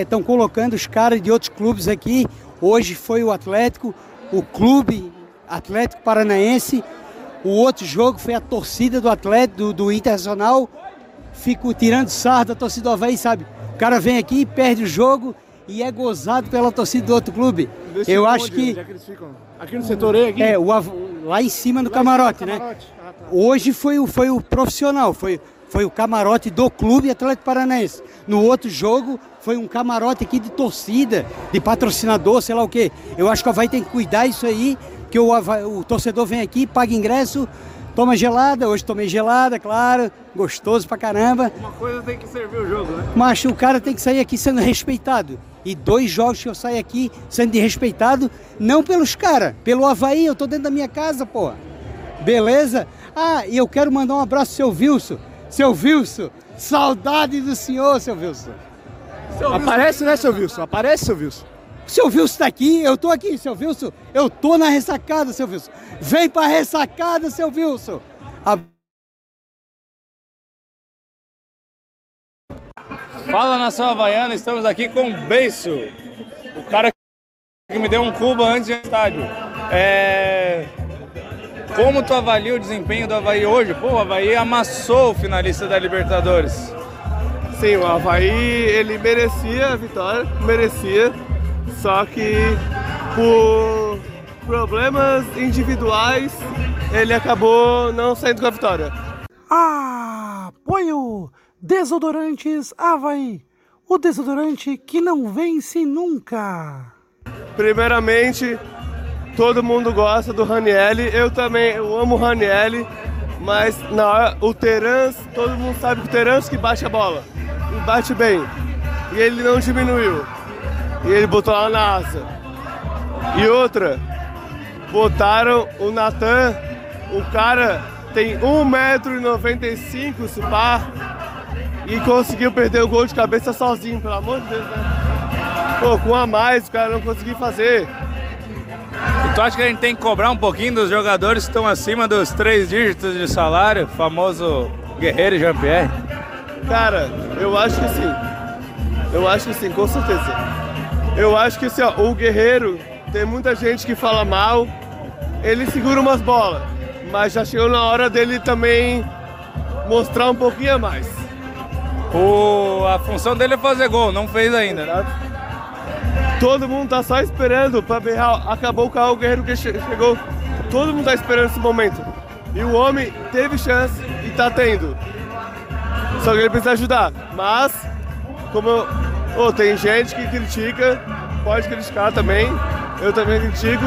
estão colocando os caras de outros clubes aqui. Hoje foi o Atlético, o clube Atlético Paranaense. O outro jogo foi a torcida do Atlético, do, do Internacional. Fico tirando sarro da torcida do Havaí, sabe? O cara vem aqui, perde o jogo e é gozado pela torcida do outro clube. Desse Eu acho que. é que? Aqui no setor E aqui? É, o lá em cima do camarote, né? Hoje foi o, foi o profissional, foi, foi o camarote do clube Atlético Paranaense. No outro jogo foi um camarote aqui de torcida, de patrocinador, sei lá o quê. Eu acho que o Havaí tem que cuidar isso aí, que o, Havaí- o torcedor vem aqui, paga ingresso, toma gelada, hoje tomei gelada, claro, gostoso pra caramba. Uma coisa tem que servir o jogo, né? Mas o cara tem que sair aqui sendo respeitado. E dois jogos que eu saio aqui sendo desrespeitado, não pelos caras, pelo Havaí, eu tô dentro da minha casa, pô. Beleza? Ah, e eu quero mandar um abraço pro seu Wilson. Seu Wilson, saudade do senhor, seu Wilson. Aparece, né, seu Wilson? Aparece, seu Wilson. Seu Wilson tá aqui, eu tô aqui, seu Wilson. Eu tô na ressacada, seu Wilson. Vem pra ressacada, seu Wilson. A- Fala nação havaiana, estamos aqui com o Beiço, o cara que me deu um cuba antes ao estádio. É... Como tu avalia o desempenho do Havaí hoje? Pô, o Havaí amassou o finalista da Libertadores. Sim, o Havaí ele merecia a vitória, merecia, só que por problemas individuais ele acabou não saindo com a vitória. Apoio Desodorantes Havaí. O desodorante que não vence nunca. Primeiramente, todo mundo gosta do Ranielli, eu também eu amo o Ranielli, mas na hora, o Terans, todo mundo sabe que o Terans que bate a bola, e bate bem, e ele não diminuiu, e ele botou lá na asa. E outra, botaram o Natan, o cara tem 1,95m se pá, e conseguiu perder o gol de cabeça sozinho, pelo amor de Deus, né? Pô, com um a mais o cara não conseguiu fazer. E tu acha que a gente tem que cobrar um pouquinho dos jogadores que estão acima dos três dígitos de salário, famoso Guerreiro e Jean-Pierre? Cara, eu acho que sim. Eu acho que sim, com certeza. Eu acho que assim, ó, o Guerreiro, tem muita gente que fala mal, ele segura umas bolas, mas já chegou na hora dele também mostrar um pouquinho a mais. O... A função dele é fazer gol, não fez ainda. Todo mundo tá só esperando pra berrar. Acabou o carro, o guerreiro que che- chegou. Todo mundo tá esperando esse momento. E o homem teve chance e tá tendo. Só que ele precisa ajudar. Mas, como eu- ô, tem gente que critica, pode criticar também. Eu também critico,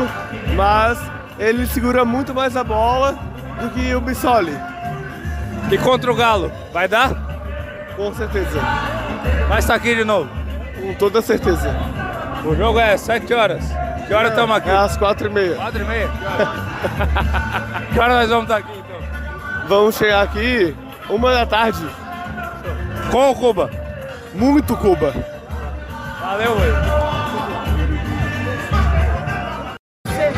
mas ele segura muito mais a bola do que o Bissoli. E contra o Galo, vai dar? Com certeza. Vai estar aqui de novo? Com toda certeza. O jogo é 7 horas. Que hora estamos aqui? É às 4 e meia. 4 e meia? Que hora nós vamos estar aqui então? Vamos chegar aqui uma da tarde. Com o Cuba? Muito Cuba. Valeu, velho.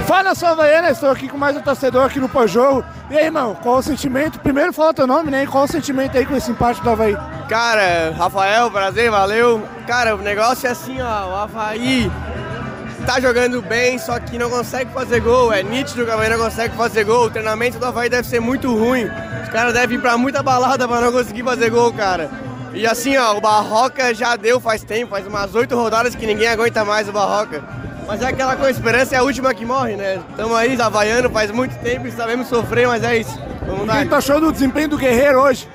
Fala, sua Havaiana, estou aqui com mais um torcedor aqui no pós-jogo. E aí, irmão, qual o sentimento? Primeiro fala teu nome, né? E qual o sentimento aí com esse empate do Havaí? Cara, Rafael, prazer, valeu. Cara, o negócio é assim, ó, o Havaí tá jogando bem, só que não consegue fazer gol. É nítido que o Havaí não consegue fazer gol. O treinamento do Havaí deve ser muito ruim. Os caras devem ir pra muita balada pra não conseguir fazer gol, cara. E assim, ó, o Barroca já deu faz tempo, faz umas oito rodadas que ninguém aguenta mais o Barroca. Mas é aquela coisa, esperança é a última que morre, né? Tamo aí, Havaiano, faz muito tempo e sabemos sofrer, mas é isso. Vamos O dar. que tu achou do desempenho do Guerreiro hoje?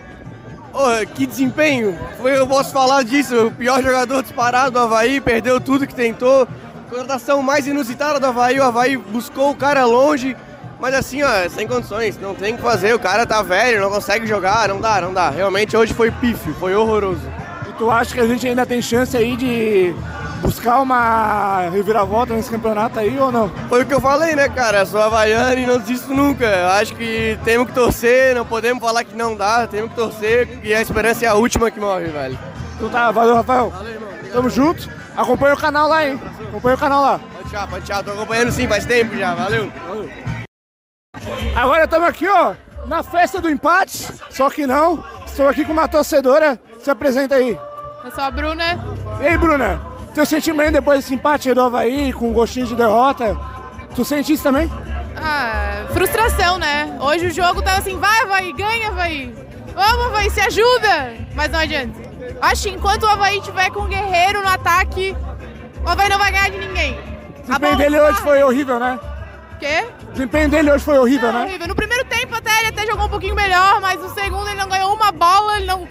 Ô, que desempenho! Foi, eu posso falar disso, o pior jogador disparado do Havaí, perdeu tudo que tentou. Contratação mais inusitada do Havaí, o Havaí buscou o cara longe, mas assim, ó, sem condições, não tem o que fazer, o cara tá velho, não consegue jogar, não dá, não dá. Realmente hoje foi pífio, foi horroroso. E tu acha que a gente ainda tem chance aí de buscar uma reviravolta nesse campeonato aí ou não? Foi o que eu falei, né, cara? Sou havaiano e não desisto nunca. Eu Acho que temos que torcer, não podemos falar que não dá, temos que torcer e a esperança é a última que morre, velho. Então tá, valeu, Rafael. Tamo junto. Acompanha o canal lá, hein? Acompanha o canal lá. Pode tchau, pode tchau, tô acompanhando sim, faz tempo já, valeu. Agora estamos aqui, ó, na festa do empate, só que não. Estou aqui com uma torcedora. Se apresenta aí. Eu sou a Bruna. E aí, Bruna? Teu sentimento depois desse empate do Havaí, com um gostinho de derrota, tu sente isso também? Ah, frustração, né? Hoje o jogo tá assim, vai, vai, ganha, vai. Vamos, vai, se ajuda. Mas não adianta. Acho que enquanto o Havaí tiver com o Guerreiro no ataque, o Havaí não vai ganhar de ninguém. O desempenho dele hoje foi horrível, né? Quê? O desempenho dele hoje foi horrível, né? Horrível. No primeiro tempo até ele até jogou um pouquinho melhor, mas no segundo ele não ganhou uma bola, ele não.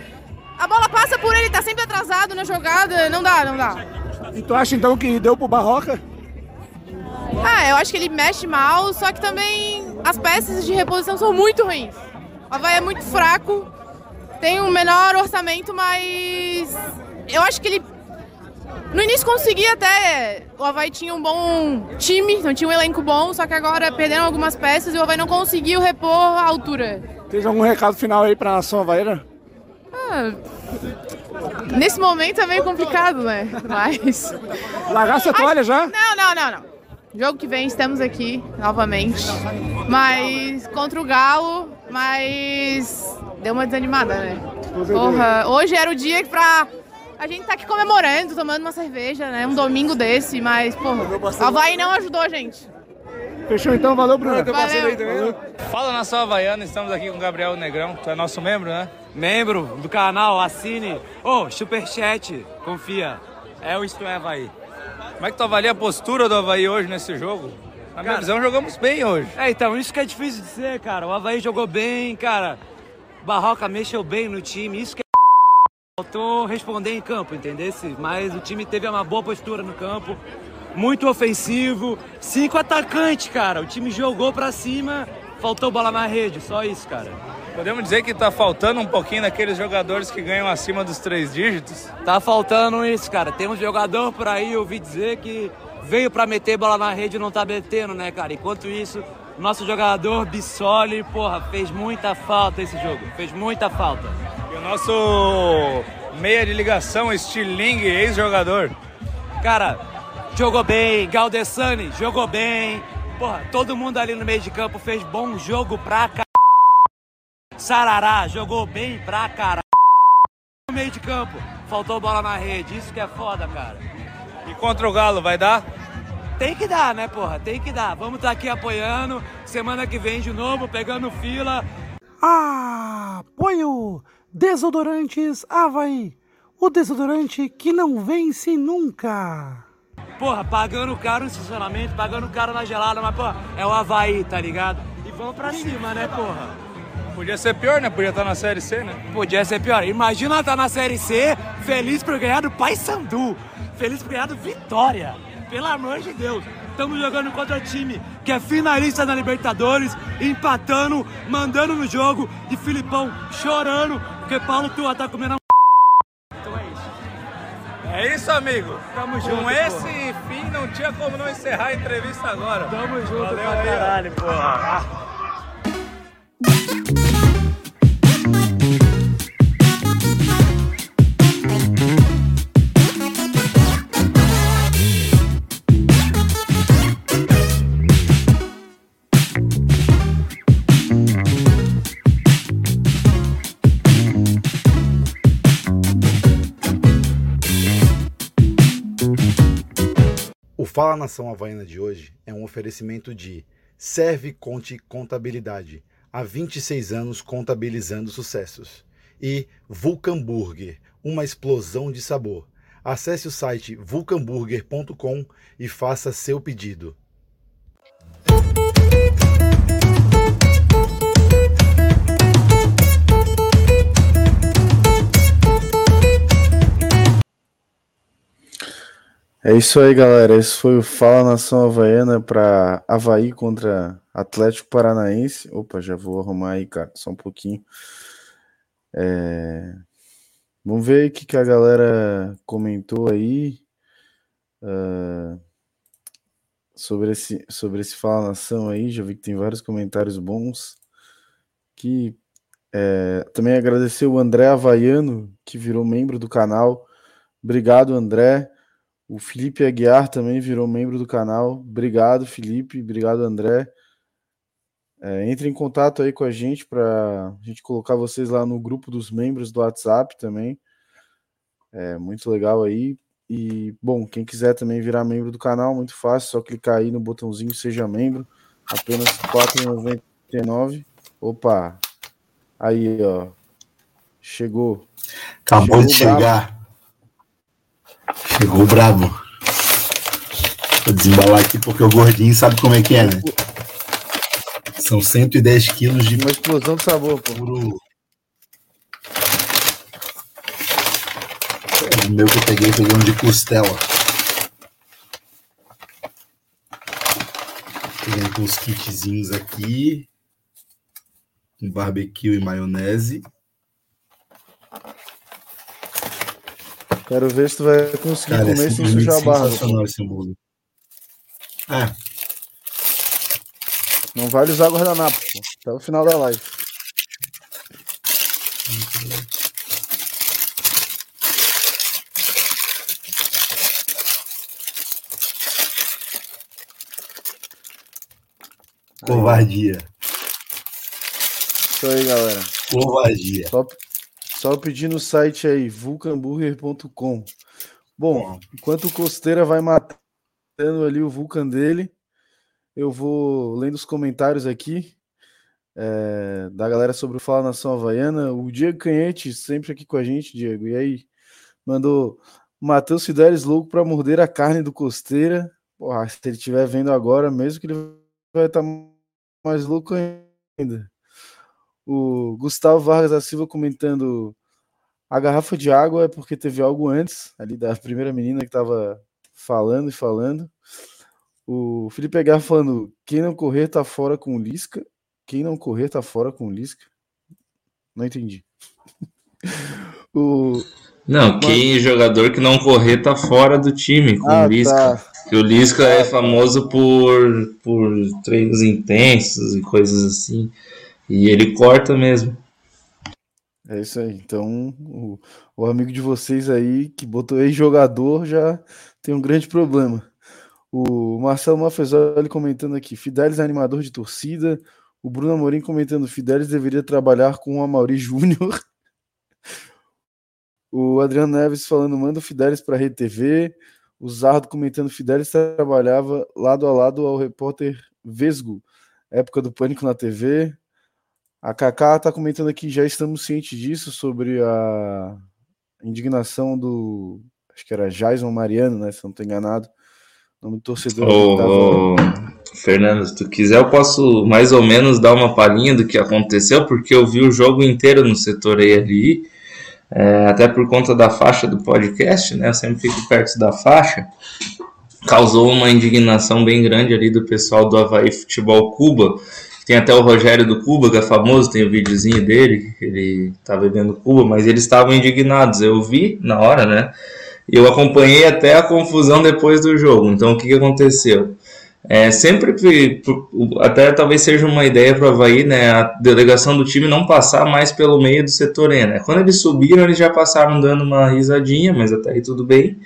A bola passa por ele, tá sempre atrasado na jogada, não dá, não dá. E tu acha então que deu pro Barroca? Ah, eu acho que ele mexe mal, só que também as peças de reposição são muito ruins. O Havaí é muito fraco, tem um menor orçamento, mas eu acho que ele. No início conseguia até. O Havaí tinha um bom time, não tinha um elenco bom, só que agora perderam algumas peças e o Havaí não conseguiu repor a altura. Tem algum recado final aí pra nação havaiana? Ah, nesse momento é meio complicado, né? Mas. Largar a toalha já? Não, não, não, não. Jogo que vem estamos aqui novamente. Mas contra o Galo, mas deu uma desanimada, né? Porra, hoje era o dia pra. A gente tá aqui comemorando, tomando uma cerveja, né? Um domingo desse, mas, porra, o Havaí não ajudou a gente. Fechou então, valeu, Bruno. Valeu. Fala nação havaiana, estamos aqui com o Gabriel Negrão, tu é nosso membro, né? Membro do canal, assine. Ô, superchat, confia. É o Isto é Havaí. Como é que tu avalia a postura do Havaí hoje nesse jogo? Na minha Cara, visão, jogamos bem hoje. É, então, isso que é difícil de dizer, cara. O Havaí jogou bem, cara. Barroca mexeu bem no time, isso que é Faltou responder em campo, entendesse? Mas o time teve uma boa postura no campo, muito ofensivo, cinco atacantes, cara. O time jogou pra cima, faltou bola na rede, só isso, cara. Podemos dizer que tá faltando um pouquinho daqueles jogadores que ganham acima dos três dígitos? Tá faltando isso, cara. Tem um jogador por aí, eu ouvi dizer que veio pra meter bola na rede e não tá metendo, né, cara? Enquanto isso, nosso jogador Bissoli, porra, fez muita falta esse jogo. Fez muita falta. E o nosso meia de ligação, Stiling, ex-jogador. Cara, jogou bem, Galdessani jogou bem. Porra, todo mundo ali no meio de campo fez bom jogo pra caralho. Sarará jogou bem pra caralho. No meio de campo, faltou bola na rede, isso que é foda, cara. E contra o Galo, vai dar? Tem que dar, né, porra? Tem que dar. Vamos estar aqui apoiando. Semana que vem de novo, pegando fila. Apoio Desodorantes Havaí. O desodorante que não vence nunca. Porra, pagando caro no estacionamento, pagando caro na gelada, mas, porra, é o Havaí, tá ligado? E vamos pra cima, né, porra? Podia ser pior, né? Podia estar na Série C, né? Podia ser pior. Imagina estar na Série C, feliz por ganhar do Paysandu. Feliz por ganhar do Vitória. Pelo amor de Deus. Estamos jogando contra time que é finalista da Libertadores, empatando, mandando no jogo e Filipão chorando porque Paulo Tua tá comendo a Então é isso. É isso, amigo. Tamo Com junto, esse porra. fim, não tinha como não encerrar a entrevista agora. Tamo junto Valeu pra caralho, porra. Fala Nação Havaiana de hoje é um oferecimento de Serve Conte Contabilidade, há 26 anos contabilizando sucessos, e Vulcan Burger, uma explosão de sabor. Acesse o site vulcanburger.com e faça seu pedido. É isso aí, galera. Esse foi o Fala Nação Havaiana para Havaí contra Atlético Paranaense. Opa, já vou arrumar aí, cara, só um pouquinho. É, Vamos ver o que, que a galera comentou aí ah, sobre, esse, sobre esse Fala Nação aí. Já vi que tem vários comentários bons. Que é, também agradecer o André Havaiano, que virou membro do canal. Obrigado, André. O Felipe Aguiar também virou membro do canal. Obrigado, Felipe. Obrigado, André. É, entre em contato aí com a gente para a gente colocar vocês lá no grupo dos membros do WhatsApp também. É muito legal aí. E, bom, quem quiser também virar membro do canal, muito fácil, só clicar aí no botãozinho Seja Membro, apenas R$ 4,99. Opa, aí, ó, chegou. Acabou de Chegou brabo. chegar. Chegou brabo. Vou desembalar aqui porque o gordinho sabe como é que é, né? São 110 quilos de. Uma explosão de sabor, pô. Puro. O meu que eu peguei, peguei um de costela. Peguei os kitzinhos aqui. Com barbecue e maionese. Quero ver se tu vai conseguir Cara, é comer sem simplesmente sujar a barra. esse hambúrguer. É, Não vale usar guardanapo, pô. Até o final da live. covardia. Isso aí, galera. Covardia. Só, só pedir no site aí, vulcanburger.com. Bom, enquanto o Costeira vai matando ali o Vulcan dele, eu vou lendo os comentários aqui é, da galera sobre o Fala Nação Havaiana. O Diego Canhete, sempre aqui com a gente, Diego. E aí, mandou Matheus Fidelis louco para morder a carne do Costeira. Porra, se ele estiver vendo agora, mesmo que ele vai estar mais louco ainda. O Gustavo Vargas da Silva comentando a garrafa de água é porque teve algo antes, ali da primeira menina que estava falando e falando. O Felipe Aguiar falando: quem não correr tá fora com o Lisca. Quem não correr tá fora com o Lisca. Não entendi. o... Não, quem jogador que não correr tá fora do time com Ah, o Lisca. tá. Porque o Lisca é famoso por, por treinos intensos e coisas assim. E ele corta mesmo. É isso aí. Então, o, o amigo de vocês aí que botou ex-jogador já tem um grande problema. O Marcelo Mafezoli comentando aqui: Fidelis é animador de torcida. O Bruno Amorim comentando: Fidelis deveria trabalhar com o Amaury Júnior. O Adriano Neves falando: manda o Fidelis para a Rede TV. O Zardo comentando: Fidelis trabalhava lado a lado ao repórter Vesgo, época do Pânico na TV. A Kaká está comentando aqui, já estamos cientes disso, sobre a indignação do. Acho que era Jason Mariano, né? Se eu não estou enganado, nome do torcedor. Ô, ô, Fernando, se tu quiser, eu posso mais ou menos dar uma palhinha do que aconteceu, porque eu vi o jogo inteiro no setor ali, é, até por conta da faixa do podcast, né? Eu sempre fico perto da faixa. Causou uma indignação bem grande ali do pessoal do Havaí Futebol Cuba. Tem até o Rogério do Cuba, que é famoso, tem o videozinho dele, ele tá bebendo Cuba, mas eles estavam indignados. Eu vi na hora, né? Eu acompanhei até a confusão depois do jogo. Então, o que, que aconteceu? É, sempre que, até talvez seja uma ideia para o Havaí, né, a delegação do time não passar mais pelo meio do setor E, né? Quando eles subiram, eles já passaram dando uma risadinha, mas até aí tudo bem.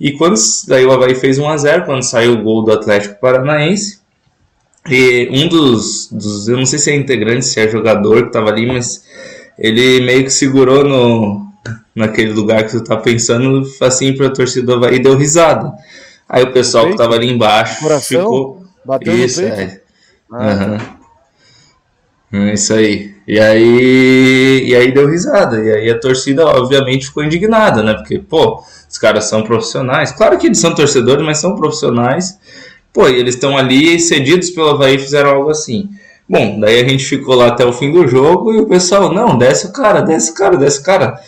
E quando daí o Havaí fez 1 a 0 quando saiu o gol do Atlético Paranaense, e um dos, dos eu não sei se é integrante, se é jogador que estava ali, mas ele meio que segurou no, naquele lugar que tu tá pensando, assim, pra torcida do Havaí, deu risada. Aí o pessoal Peito? que tava ali embaixo Coração? ficou. Bateu Isso, no é. Ah, Aham. É Isso aí. E aí. E aí deu risada. E aí a torcida, obviamente, ficou indignada, né? Porque, pô, os caras são profissionais. Claro que eles são torcedores, mas são profissionais. Pô, eles estão ali cedidos pelo Havaí fizeram algo assim. Bom, daí a gente ficou lá até o fim do jogo e o pessoal, não, desce o cara, desce o cara, desce o cara.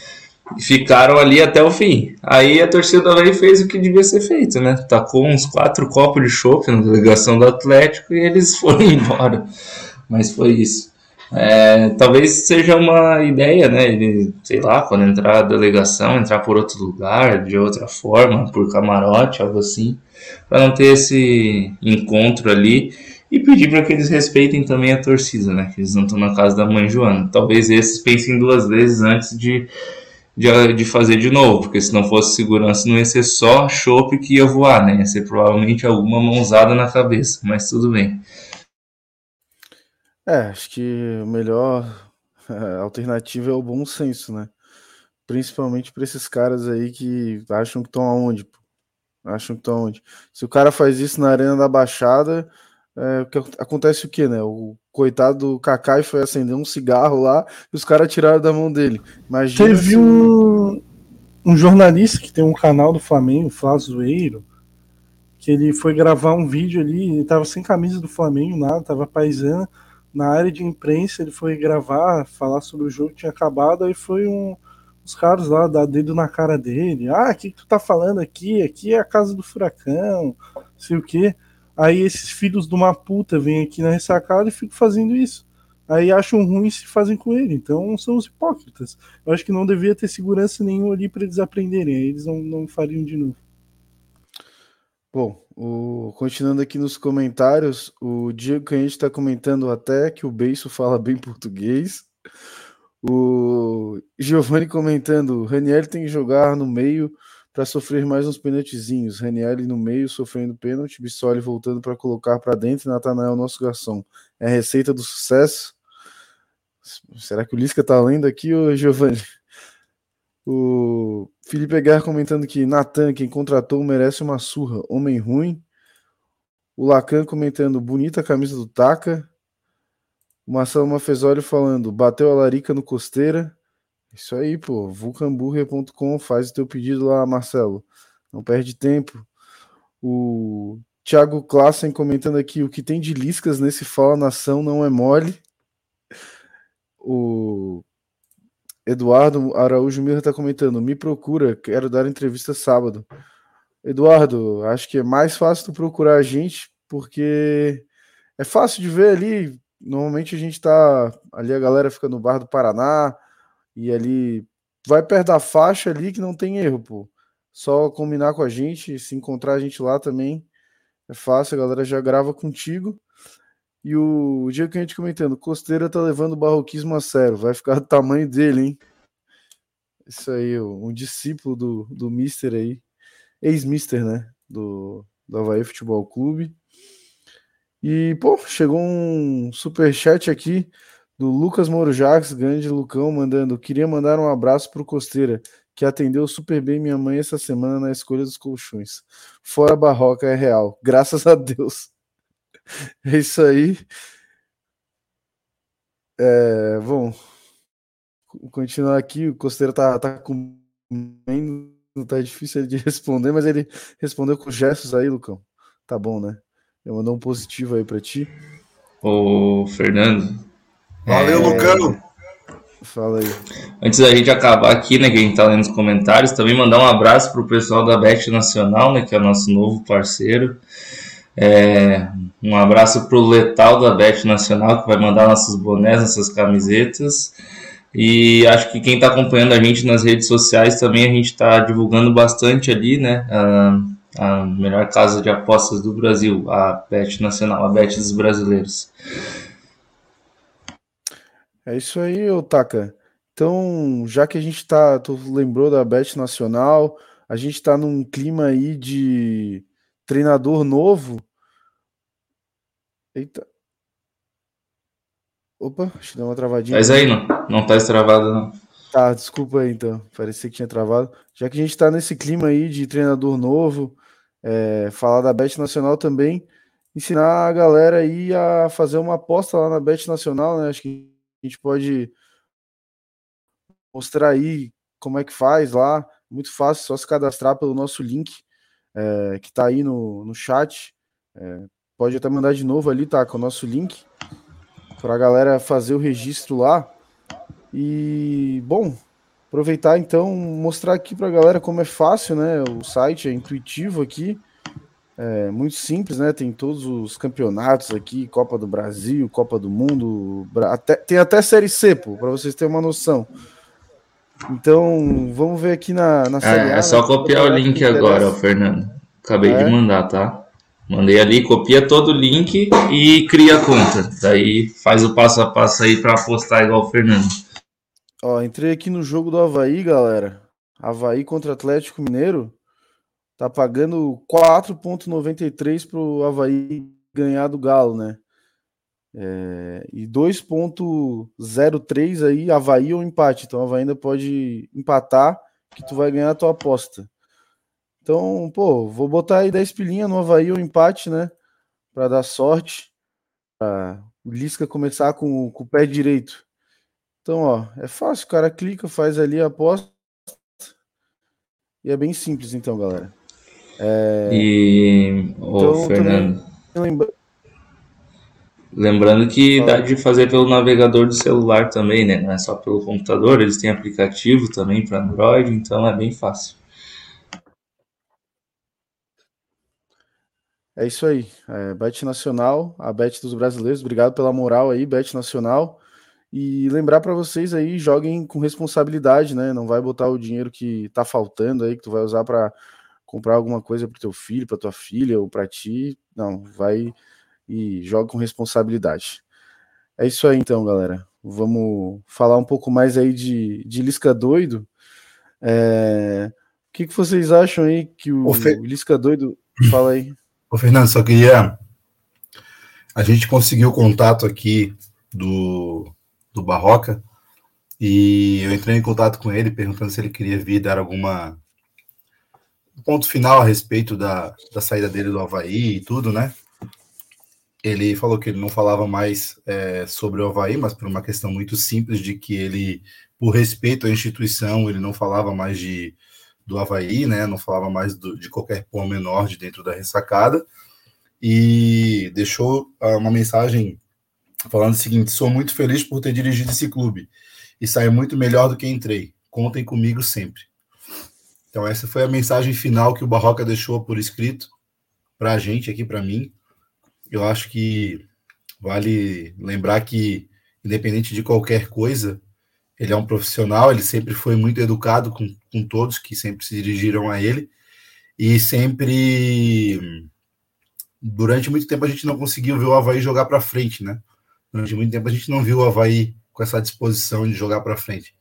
E ficaram ali até o fim. Aí a torcida do Havaí fez o que devia ser feito, né? Tacou uns quatro copos de chopp na delegação do Atlético e eles foram embora. Mas foi isso. É, talvez seja uma ideia, né? Ele, sei lá, quando entrar a delegação, entrar por outro lugar, de outra forma, por camarote, algo assim, para não ter esse encontro ali e pedir para que eles respeitem também a torcida, né? Que eles não estão na casa da mãe Joana. Talvez esses pensem duas vezes antes de, de, de fazer de novo, porque se não fosse segurança, não ia ser só chope que ia voar, né? Ia ser provavelmente alguma mãozada na cabeça, mas tudo bem. É, acho que a melhor é, alternativa é o bom senso, né? Principalmente para esses caras aí que acham que estão aonde, pô? Acham que estão aonde? Se o cara faz isso na Arena da Baixada, é, que ac- acontece o quê, né? O coitado do Kaká foi acender um cigarro lá e os caras tiraram da mão dele. Imagina Teve se um, um jornalista que tem um canal do Flamengo, Flazoeiro, que ele foi gravar um vídeo ali, ele tava sem camisa do Flamengo, nada, tava paisana. Na área de imprensa, ele foi gravar, falar sobre o jogo que tinha acabado, aí foi um, os caras lá dar dedo na cara dele. Ah, o que, que tu tá falando aqui? Aqui é a casa do furacão, sei o quê. Aí esses filhos de uma puta vêm aqui na ressacada e ficam fazendo isso. Aí acham ruim e se fazem com ele. Então são os hipócritas. Eu acho que não devia ter segurança nenhuma ali para eles aprenderem. Aí eles não, não fariam de novo. Bom, o- continuando aqui nos comentários, o Diego Canhete está comentando até que o Beiço fala bem português. O Giovanni comentando, Raniel tem que jogar no meio para sofrer mais uns penaltizinhos. Raniel no meio sofrendo pênalti, Bissoli voltando para colocar para dentro Natanael nosso garçom. É a receita do sucesso? Será que o Lisca tá lendo aqui, ô Giovanni? O Felipe Aguiar comentando que Natan, quem contratou, merece uma surra. Homem ruim. O Lacan comentando, bonita a camisa do Taca. O Marcelo Mafezoli falando, bateu a larica no costeira. Isso aí, pô. vulcanburger.com, faz o teu pedido lá, Marcelo. Não perde tempo. O Thiago Klassen comentando aqui, o que tem de liscas nesse Fala Nação não é mole. O Eduardo Araújo Mirra está comentando, me procura, quero dar entrevista sábado. Eduardo, acho que é mais fácil tu procurar a gente, porque é fácil de ver ali. Normalmente a gente tá ali, a galera fica no bar do Paraná e ali vai perto da faixa ali que não tem erro, pô. Só combinar com a gente, se encontrar a gente lá também é fácil, a galera já grava contigo. E o que a gente comentando, Costeira tá levando o barroquismo a sério, vai ficar do tamanho dele, hein? Isso aí, um discípulo do, do Mister aí, ex-Mister, né? Do, do Havaí Futebol Clube. E, pô, chegou um super chat aqui do Lucas Moro Jacques, grande Lucão, mandando: queria mandar um abraço pro Costeira, que atendeu super bem minha mãe essa semana na escolha dos colchões. Fora Barroca é real, graças a Deus. É isso aí. É, bom, continuar aqui. O Costeiro tá, tá comendo, tá difícil de responder, mas ele respondeu com gestos aí, Lucão. tá bom, né? Eu mandou um positivo aí pra ti. Ô, Fernando. Valeu, é, Lucão. Fala aí. Antes da gente acabar aqui, né, que a gente tá lendo os comentários, também mandar um abraço pro pessoal da Bet Nacional, né, que é o nosso novo parceiro. É, um abraço pro Letal da Bet Nacional, que vai mandar nossos bonés, nossas camisetas. E acho que quem está acompanhando a gente nas redes sociais também, a gente está divulgando bastante ali, né? A, a, melhor casa de apostas do Brasil, a Bet Nacional, a Bet dos Brasileiros. É isso aí, Otaka. Então, já que a gente tá, tu lembrou da Bet Nacional, a gente está num clima aí de treinador novo. Eita. Opa, acho que deu uma travadinha. Mas aí, não, não tá estravado, não. Tá, desculpa aí então. Parecia que tinha travado. Já que a gente tá nesse clima aí de treinador novo, é, falar da Bet Nacional também, ensinar a galera aí a fazer uma aposta lá na Bet Nacional, né? Acho que a gente pode mostrar aí como é que faz lá. Muito fácil, só se cadastrar pelo nosso link é, que tá aí no, no chat. É, pode até mandar de novo ali, tá? Com o nosso link para a galera fazer o registro lá. E, bom, aproveitar então, mostrar aqui para a galera como é fácil, né? O site é intuitivo aqui, é muito simples, né? Tem todos os campeonatos aqui, Copa do Brasil, Copa do Mundo, até, tem até Série C, para vocês terem uma noção. Então, vamos ver aqui na, na Série é, A. É só né? copiar o link agora, Fernando. Acabei é. de mandar, tá? Mandei ali, copia todo o link e cria a conta. Daí faz o passo a passo aí para apostar igual o Fernando. Ó, entrei aqui no jogo do Havaí, galera. Havaí contra Atlético Mineiro. Tá pagando 4,93 pro Havaí ganhar do Galo, né? É, e 2,03 aí, Havaí ou empate. Então, Havaí ainda pode empatar, que tu vai ganhar a tua aposta. Então, pô, vou botar aí 10 pilinhas no Havaí ou empate, né? Para dar sorte. Pra o Lisca começar com, com, o pé direito. Então, ó, é fácil, o cara clica, faz ali a aposta. E é bem simples, então, galera. É... E, ô, então, Fernando. Lembra... Lembrando que dá de fazer pelo navegador do celular também, né? Não é só pelo computador, eles têm aplicativo também para Android, então é bem fácil. É isso aí. É, Bet Nacional, a Bet dos brasileiros. Obrigado pela moral aí, Bet Nacional. E lembrar para vocês aí, joguem com responsabilidade, né? Não vai botar o dinheiro que tá faltando aí, que tu vai usar para comprar alguma coisa pro teu filho, para tua filha ou para ti. Não, vai e joga com responsabilidade. É isso aí então, galera. Vamos falar um pouco mais aí de, de Lisca doido. É... O que, que vocês acham aí que o, o Lisca doido fala aí? Ô, Fernando, só queria. A gente conseguiu contato aqui do, do Barroca e eu entrei em contato com ele perguntando se ele queria vir dar alguma ponto final a respeito da, da saída dele do Havaí e tudo, né? Ele falou que ele não falava mais é, sobre o Havaí, mas por uma questão muito simples de que ele, por respeito à instituição, ele não falava mais de, do Havaí, né? Não falava mais do, de qualquer menor de dentro da ressacada. E deixou ah, uma mensagem falando o seguinte: sou muito feliz por ter dirigido esse clube e saí muito melhor do que entrei. Contem comigo sempre. Então, essa foi a mensagem final que o Barroca deixou por escrito para a gente aqui, para mim. Eu acho que vale lembrar que, independente de qualquer coisa, ele é um profissional, ele sempre foi muito educado com, com todos que sempre se dirigiram a ele. E sempre. Durante muito tempo a gente não conseguiu ver o Havaí jogar para frente, né? Durante muito tempo a gente não viu o Havaí com essa disposição de jogar para frente.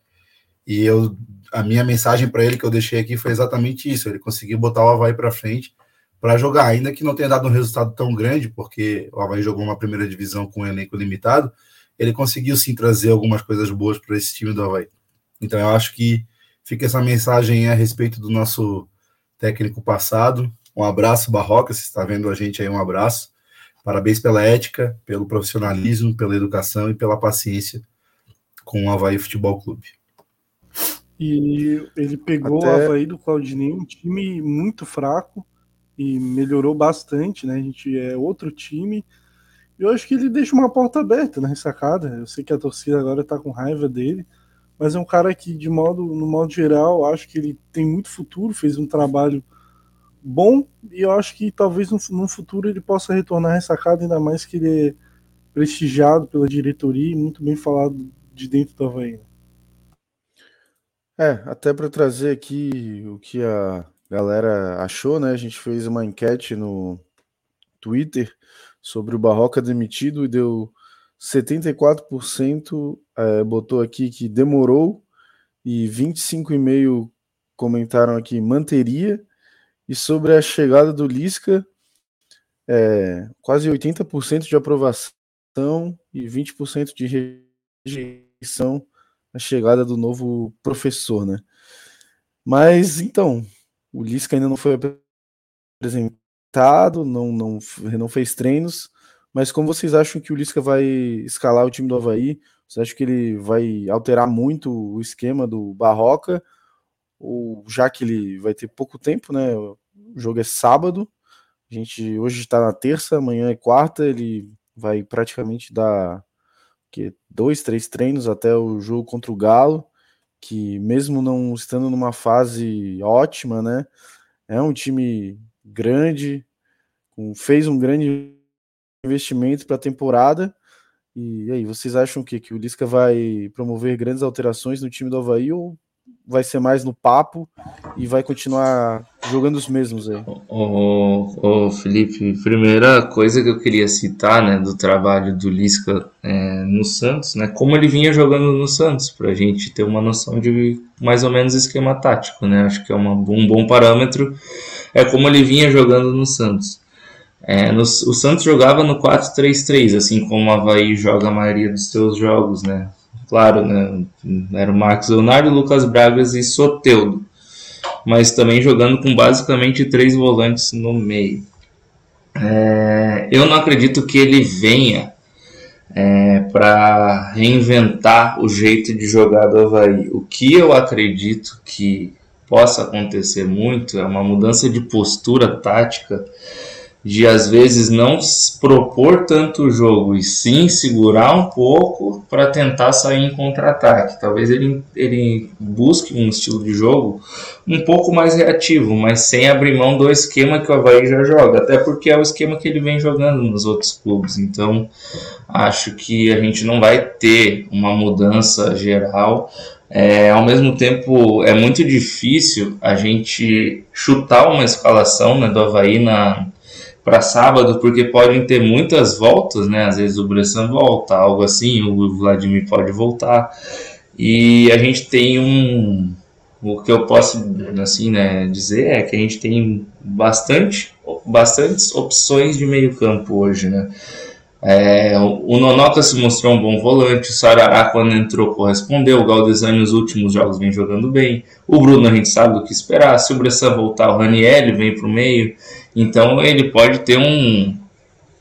E eu, a minha mensagem para ele que eu deixei aqui foi exatamente isso: ele conseguiu botar o Havaí para frente para jogar, ainda que não tenha dado um resultado tão grande, porque o Havaí jogou uma primeira divisão com um elenco limitado, ele conseguiu sim trazer algumas coisas boas para esse time do Havaí. Então eu acho que fica essa mensagem a respeito do nosso técnico passado. Um abraço, Barroca, se está vendo a gente aí, um abraço. Parabéns pela ética, pelo profissionalismo, pela educação e pela paciência com o Havaí Futebol Clube. E ele pegou Até... o Havaí do Claudinei, um time muito fraco, e melhorou bastante, né? A gente é outro time. E eu acho que ele deixa uma porta aberta na ressacada. Eu sei que a torcida agora tá com raiva dele, mas é um cara que, de modo, no modo geral, acho que ele tem muito futuro, fez um trabalho bom, e eu acho que talvez no, no futuro ele possa retornar à ressacada, ainda mais que ele é prestigiado pela diretoria e muito bem falado de dentro do Havaí. É, até para trazer aqui o que a galera achou, né? A gente fez uma enquete no Twitter sobre o Barroca demitido e deu 74% é, botou aqui que demorou e 25,5% comentaram aqui manteria. E sobre a chegada do Lisca, é, quase 80% de aprovação e 20% de rejeição a chegada do novo professor, né? Mas então, o Lisca ainda não foi apresentado, não, não, não fez treinos, mas como vocês acham que o Lisca vai escalar o time do Havaí? Vocês acham que ele vai alterar muito o esquema do Barroca? Ou já que ele vai ter pouco tempo, né? O jogo é sábado, a gente hoje está na terça, amanhã é quarta, ele vai praticamente dar que dois, três treinos até o jogo contra o Galo, que mesmo não estando numa fase ótima, né? É um time grande, fez um grande investimento para a temporada. E aí, vocês acham que, que o Lisca vai promover grandes alterações no time do Havaí ou vai ser mais no papo e vai continuar jogando os mesmos aí? Ô, ô, Felipe, primeira coisa que eu queria citar, né, do trabalho do Lisca é, no Santos, né, como ele vinha jogando no Santos, para a gente ter uma noção de mais ou menos esquema tático, né, acho que é uma, um bom parâmetro, é como ele vinha jogando no Santos. É, no, o Santos jogava no 4-3-3, assim como o Havaí joga a maioria dos seus jogos, né? Claro, né? Era o Marcos Leonardo, Lucas Bragas e Soteudo. Mas também jogando com basicamente três volantes no meio. É, eu não acredito que ele venha é, para reinventar o jeito de jogar do Havaí. O que eu acredito que possa acontecer muito é uma mudança de postura tática de às vezes não propor tanto o jogo e sim segurar um pouco para tentar sair em contra-ataque. Talvez ele, ele busque um estilo de jogo um pouco mais reativo, mas sem abrir mão do esquema que o Havaí já joga, até porque é o esquema que ele vem jogando nos outros clubes. Então acho que a gente não vai ter uma mudança geral. É, ao mesmo tempo, é muito difícil a gente chutar uma escalação né, do Havaí na, para sábado, porque podem ter muitas voltas, né? Às vezes o Bressan volta, algo assim, o Vladimir pode voltar. E a gente tem um. O que eu posso assim, né, dizer é que a gente tem bastante, bastantes opções de meio campo hoje, né? É, o Nonoca se mostrou um bom volante, o Sarará quando entrou correspondeu, o Galdesani nos últimos jogos vem jogando bem, o Bruno a gente sabe o que esperar, se o Bressan voltar o Raniel vem para o meio, então ele pode ter um,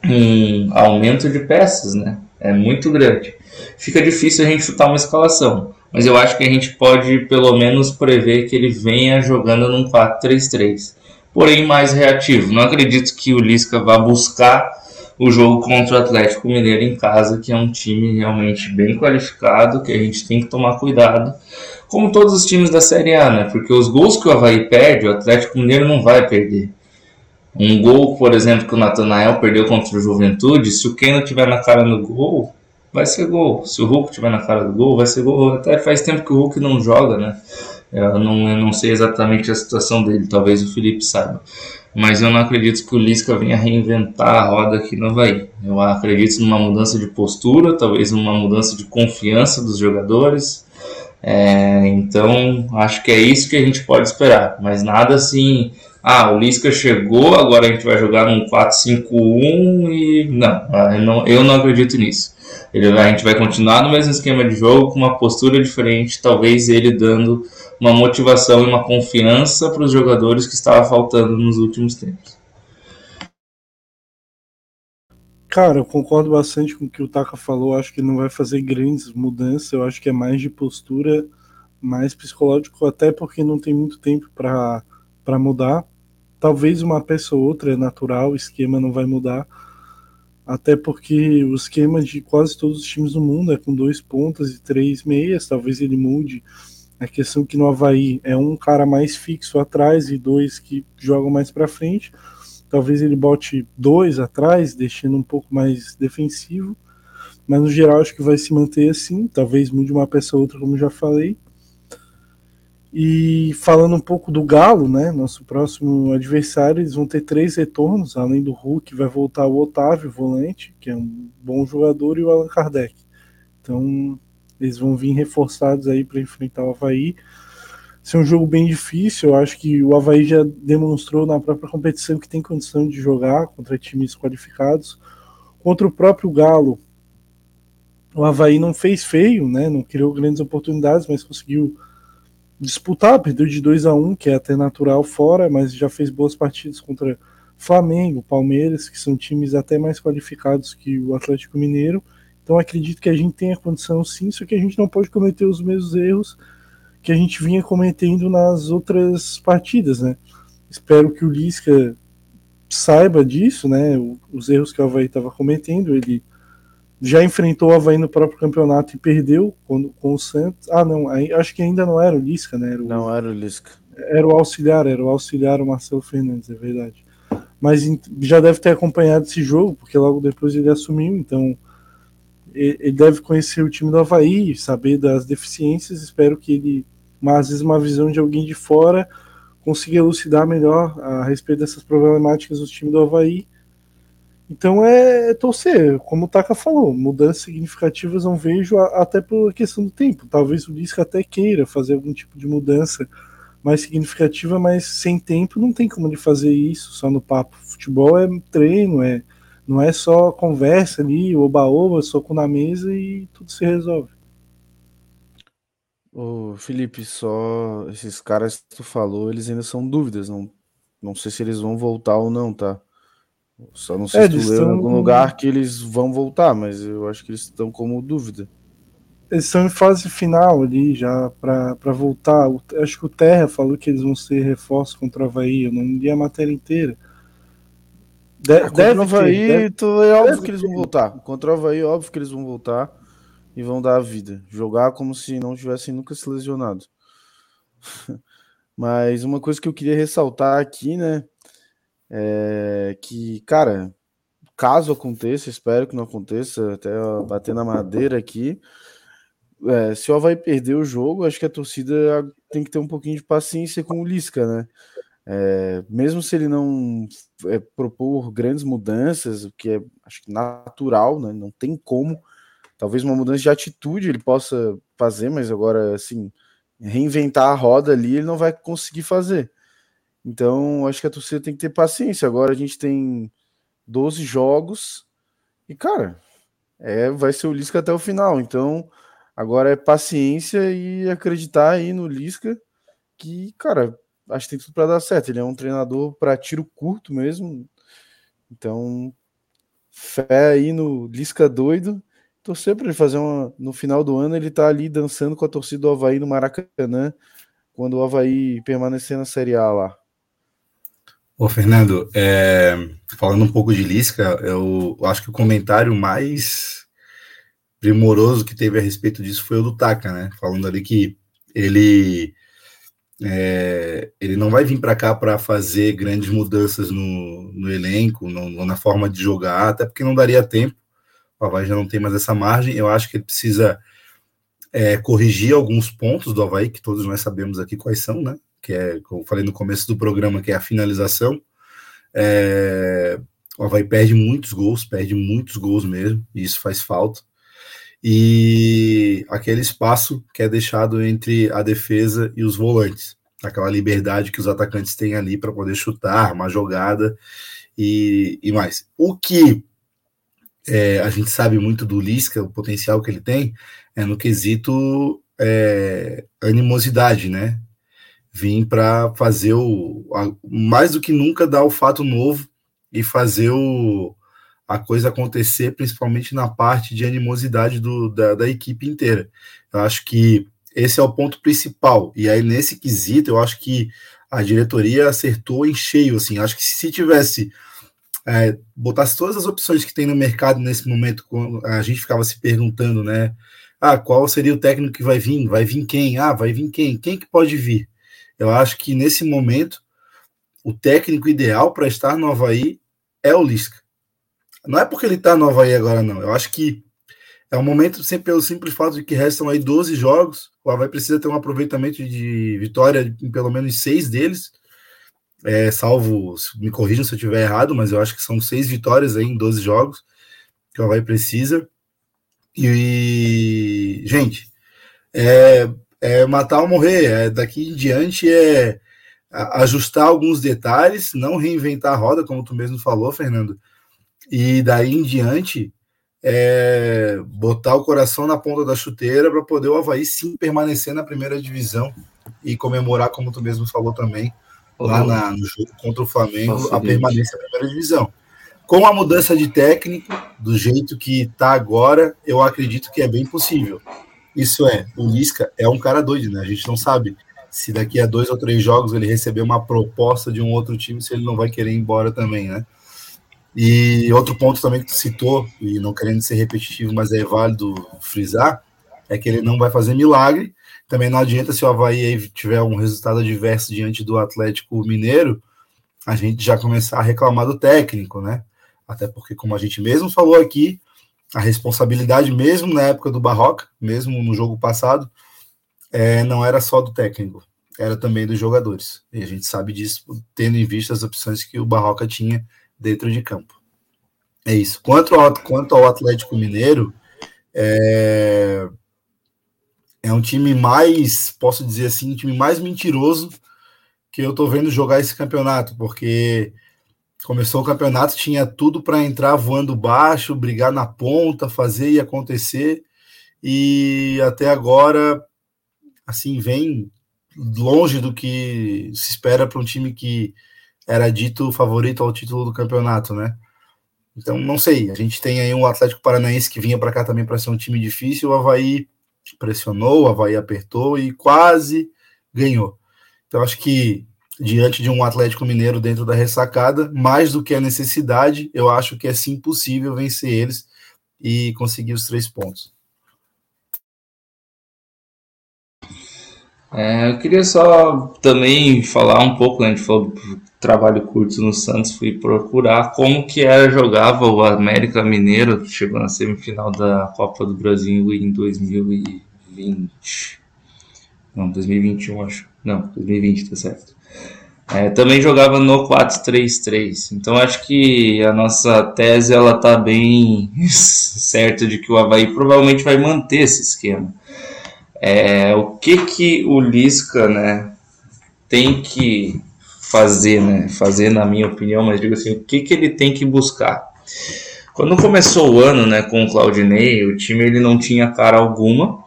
um aumento de peças, né? É muito grande. Fica difícil a gente chutar uma escalação, mas eu acho que a gente pode pelo menos prever que ele venha jogando num 4-3-3, porém mais reativo. Não acredito que o Lisca vá buscar o jogo contra o Atlético Mineiro em casa, que é um time realmente bem qualificado, que a gente tem que tomar cuidado, como todos os times da Série A, né? Porque os gols que o Havaí perde, o Atlético Mineiro não vai perder. Um gol, por exemplo, que o Natanael perdeu contra o Juventude, se o Keno tiver na cara do gol, vai ser gol. Se o Hulk tiver na cara do gol, vai ser gol. Até faz tempo que o Hulk não joga, né? Eu não, eu não sei exatamente a situação dele, talvez o Felipe saiba. Mas eu não acredito que o Lisca venha reinventar a roda aqui no Havaí. Eu acredito numa mudança de postura, talvez numa mudança de confiança dos jogadores. É, então, acho que é isso que a gente pode esperar. Mas nada assim ah, o Lisca chegou, agora a gente vai jogar num 4-5-1 e. Não, eu não, eu não acredito nisso. Ele, a gente vai continuar no mesmo esquema de jogo, com uma postura diferente, talvez ele dando uma motivação e uma confiança para os jogadores que estava faltando nos últimos tempos. Cara, eu concordo bastante com o que o Taka falou. Acho que não vai fazer grandes mudanças. Eu acho que é mais de postura, mais psicológico, até porque não tem muito tempo para mudar. Talvez uma peça ou outra é natural, o esquema não vai mudar. Até porque o esquema de quase todos os times do mundo é com dois pontas e três meias, talvez ele mude. A questão que no Havaí é um cara mais fixo atrás e dois que jogam mais para frente. Talvez ele bote dois atrás, deixando um pouco mais defensivo. Mas no geral acho que vai se manter assim. Talvez mude uma peça ou outra, como já falei. E falando um pouco do Galo, né, nosso próximo adversário, eles vão ter três retornos, além do Hulk, vai voltar o Otávio, volante, que é um bom jogador, e o Allan Kardec. Então, eles vão vir reforçados aí para enfrentar o Havaí. Ser é um jogo bem difícil, eu acho que o Havaí já demonstrou na própria competição que tem condição de jogar contra times qualificados. Contra o próprio Galo, o Havaí não fez feio, né, não criou grandes oportunidades, mas conseguiu disputar, perdeu de 2 a 1 um, que é até natural fora, mas já fez boas partidas contra Flamengo, Palmeiras, que são times até mais qualificados que o Atlético Mineiro. Então acredito que a gente tenha condição sim, só que a gente não pode cometer os mesmos erros que a gente vinha cometendo nas outras partidas, né? Espero que o Lisca saiba disso, né? Os erros que o Havaí estava cometendo, ele já enfrentou o Havaí no próprio campeonato e perdeu com, com o Santos. Ah, não, aí, acho que ainda não era o Lisca, né? Era o, não era o Lisca. Era o auxiliar, era o auxiliar o Marcelo Fernandes, é verdade. Mas já deve ter acompanhado esse jogo, porque logo depois ele assumiu, então ele deve conhecer o time do Havaí, saber das deficiências. Espero que ele, mas às vezes, uma visão de alguém de fora, consiga elucidar melhor a respeito dessas problemáticas do time do Havaí então é, é, torcer, como o Taka falou, mudanças significativas não vejo até por questão do tempo. Talvez o Lisca até queira fazer algum tipo de mudança mais significativa, mas sem tempo não tem como ele fazer isso só no papo. Futebol é treino, é não é só conversa ali, oba-oba, soco na mesa e tudo se resolve. Ô, Felipe, só esses caras que tu falou, eles ainda são dúvidas, não, não sei se eles vão voltar ou não, tá? Só não sei é, se tu leu em algum lugar que eles vão voltar, mas eu acho que eles estão como dúvida. Eles estão em fase final ali já para voltar. acho que o Terra falou que eles vão ser reforços contra o Havaí. Eu não li a matéria inteira. De, é, deve o Havaí, deve, é óbvio que eles vão voltar. Contra o Havaí, é óbvio que eles vão voltar e vão dar a vida. Jogar como se não tivessem nunca se lesionado. Mas uma coisa que eu queria ressaltar aqui, né? É, que, cara, caso aconteça, espero que não aconteça, até bater na madeira aqui. É, se o Havaí perder o jogo, acho que a torcida tem que ter um pouquinho de paciência com o Lisca, né? É, mesmo se ele não é, propor grandes mudanças, o que é acho que natural, né? Não tem como. Talvez uma mudança de atitude ele possa fazer, mas agora, assim, reinventar a roda ali, ele não vai conseguir fazer. Então, acho que a torcida tem que ter paciência. Agora a gente tem 12 jogos e, cara, é, vai ser o Lisca até o final. Então, agora é paciência e acreditar aí no Lisca, que, cara, acho que tem tudo para dar certo. Ele é um treinador para tiro curto mesmo. Então, fé aí no Lisca doido. Torcer para ele fazer uma. No final do ano, ele tá ali dançando com a torcida do Havaí no Maracanã, quando o Havaí permanecer na Série A lá. Ô, Fernando, é, falando um pouco de Lisca, eu acho que o comentário mais primoroso que teve a respeito disso foi o do Taka, né? Falando ali que ele é, ele não vai vir para cá para fazer grandes mudanças no, no elenco, no, na forma de jogar, até porque não daria tempo. O Havaí já não tem mais essa margem. Eu acho que ele precisa é, corrigir alguns pontos do Havaí, que todos nós sabemos aqui quais são, né? Que é, como eu falei no começo do programa, que é a finalização. É, o Havaí perde muitos gols, perde muitos gols mesmo, e isso faz falta. E aquele espaço que é deixado entre a defesa e os volantes, aquela liberdade que os atacantes têm ali para poder chutar, uma jogada e, e mais. O que é, a gente sabe muito do Lisca, o potencial que ele tem, é no quesito é, animosidade, né? Vim para fazer o a, mais do que nunca dar o fato novo e fazer o, a coisa acontecer, principalmente na parte de animosidade do, da, da equipe inteira. Eu acho que esse é o ponto principal. E aí, nesse quesito, eu acho que a diretoria acertou em cheio, assim. Acho que se tivesse é, botasse todas as opções que tem no mercado nesse momento, a gente ficava se perguntando, né? Ah, qual seria o técnico que vai vir? Vai vir quem? Ah, vai vir quem? Quem que pode vir? Eu acho que nesse momento o técnico ideal para estar no Havaí é o Lisca. Não é porque ele está no Havaí agora, não. Eu acho que é um momento, sempre pelo simples fato de que restam aí 12 jogos, o Havaí precisa ter um aproveitamento de vitória em pelo menos seis deles é, salvo, me corrijam se eu estiver errado, mas eu acho que são seis vitórias aí em 12 jogos que o Havaí precisa. E, gente, é, é matar ou morrer. É, daqui em diante é ajustar alguns detalhes, não reinventar a roda, como tu mesmo falou, Fernando. E daí em diante, é, botar o coração na ponta da chuteira para poder o Havaí sim permanecer na primeira divisão e comemorar, como tu mesmo falou também, lá na, no jogo contra o Flamengo, a permanência na primeira divisão. Com a mudança de técnico, do jeito que está agora, eu acredito que é bem possível. Isso é, o Lisca é um cara doido, né? A gente não sabe se daqui a dois ou três jogos ele receber uma proposta de um outro time, se ele não vai querer ir embora também, né? E outro ponto também que tu citou, e não querendo ser repetitivo, mas é válido frisar, é que ele não vai fazer milagre, também não adianta se o Havaí tiver um resultado adverso diante do Atlético Mineiro, a gente já começar a reclamar do técnico, né? Até porque, como a gente mesmo falou aqui, a responsabilidade, mesmo na época do Barroca, mesmo no jogo passado, é, não era só do técnico, era também dos jogadores. E a gente sabe disso, tendo em vista as opções que o Barroca tinha dentro de campo. É isso. Quanto ao, quanto ao Atlético Mineiro, é, é um time mais, posso dizer assim, um time mais mentiroso que eu tô vendo jogar esse campeonato, porque começou o campeonato, tinha tudo para entrar voando baixo, brigar na ponta, fazer e acontecer, e até agora, assim, vem longe do que se espera para um time que era dito favorito ao título do campeonato, né? Então, não sei, a gente tem aí um Atlético Paranaense que vinha para cá também para ser um time difícil, o Havaí pressionou, o Havaí apertou e quase ganhou. Então, acho que diante de um Atlético Mineiro dentro da ressacada, mais do que a necessidade, eu acho que é sim possível vencer eles e conseguir os três pontos. É, eu queria só também falar um pouco, né, a gente falou do trabalho curto no Santos, fui procurar como que era, jogava o América Mineiro, chegou na semifinal da Copa do Brasil em 2020. Não, 2021 acho. Não, 2020, tá certo. É, também jogava no 4-3-3. Então acho que a nossa tese ela tá bem certa de que o Havaí provavelmente vai manter esse esquema. É, o que que o Lisca, né, tem que fazer, né? Fazer na minha opinião, mas digo assim, o que que ele tem que buscar? Quando começou o ano, né, com o Claudinei, o time ele não tinha cara alguma.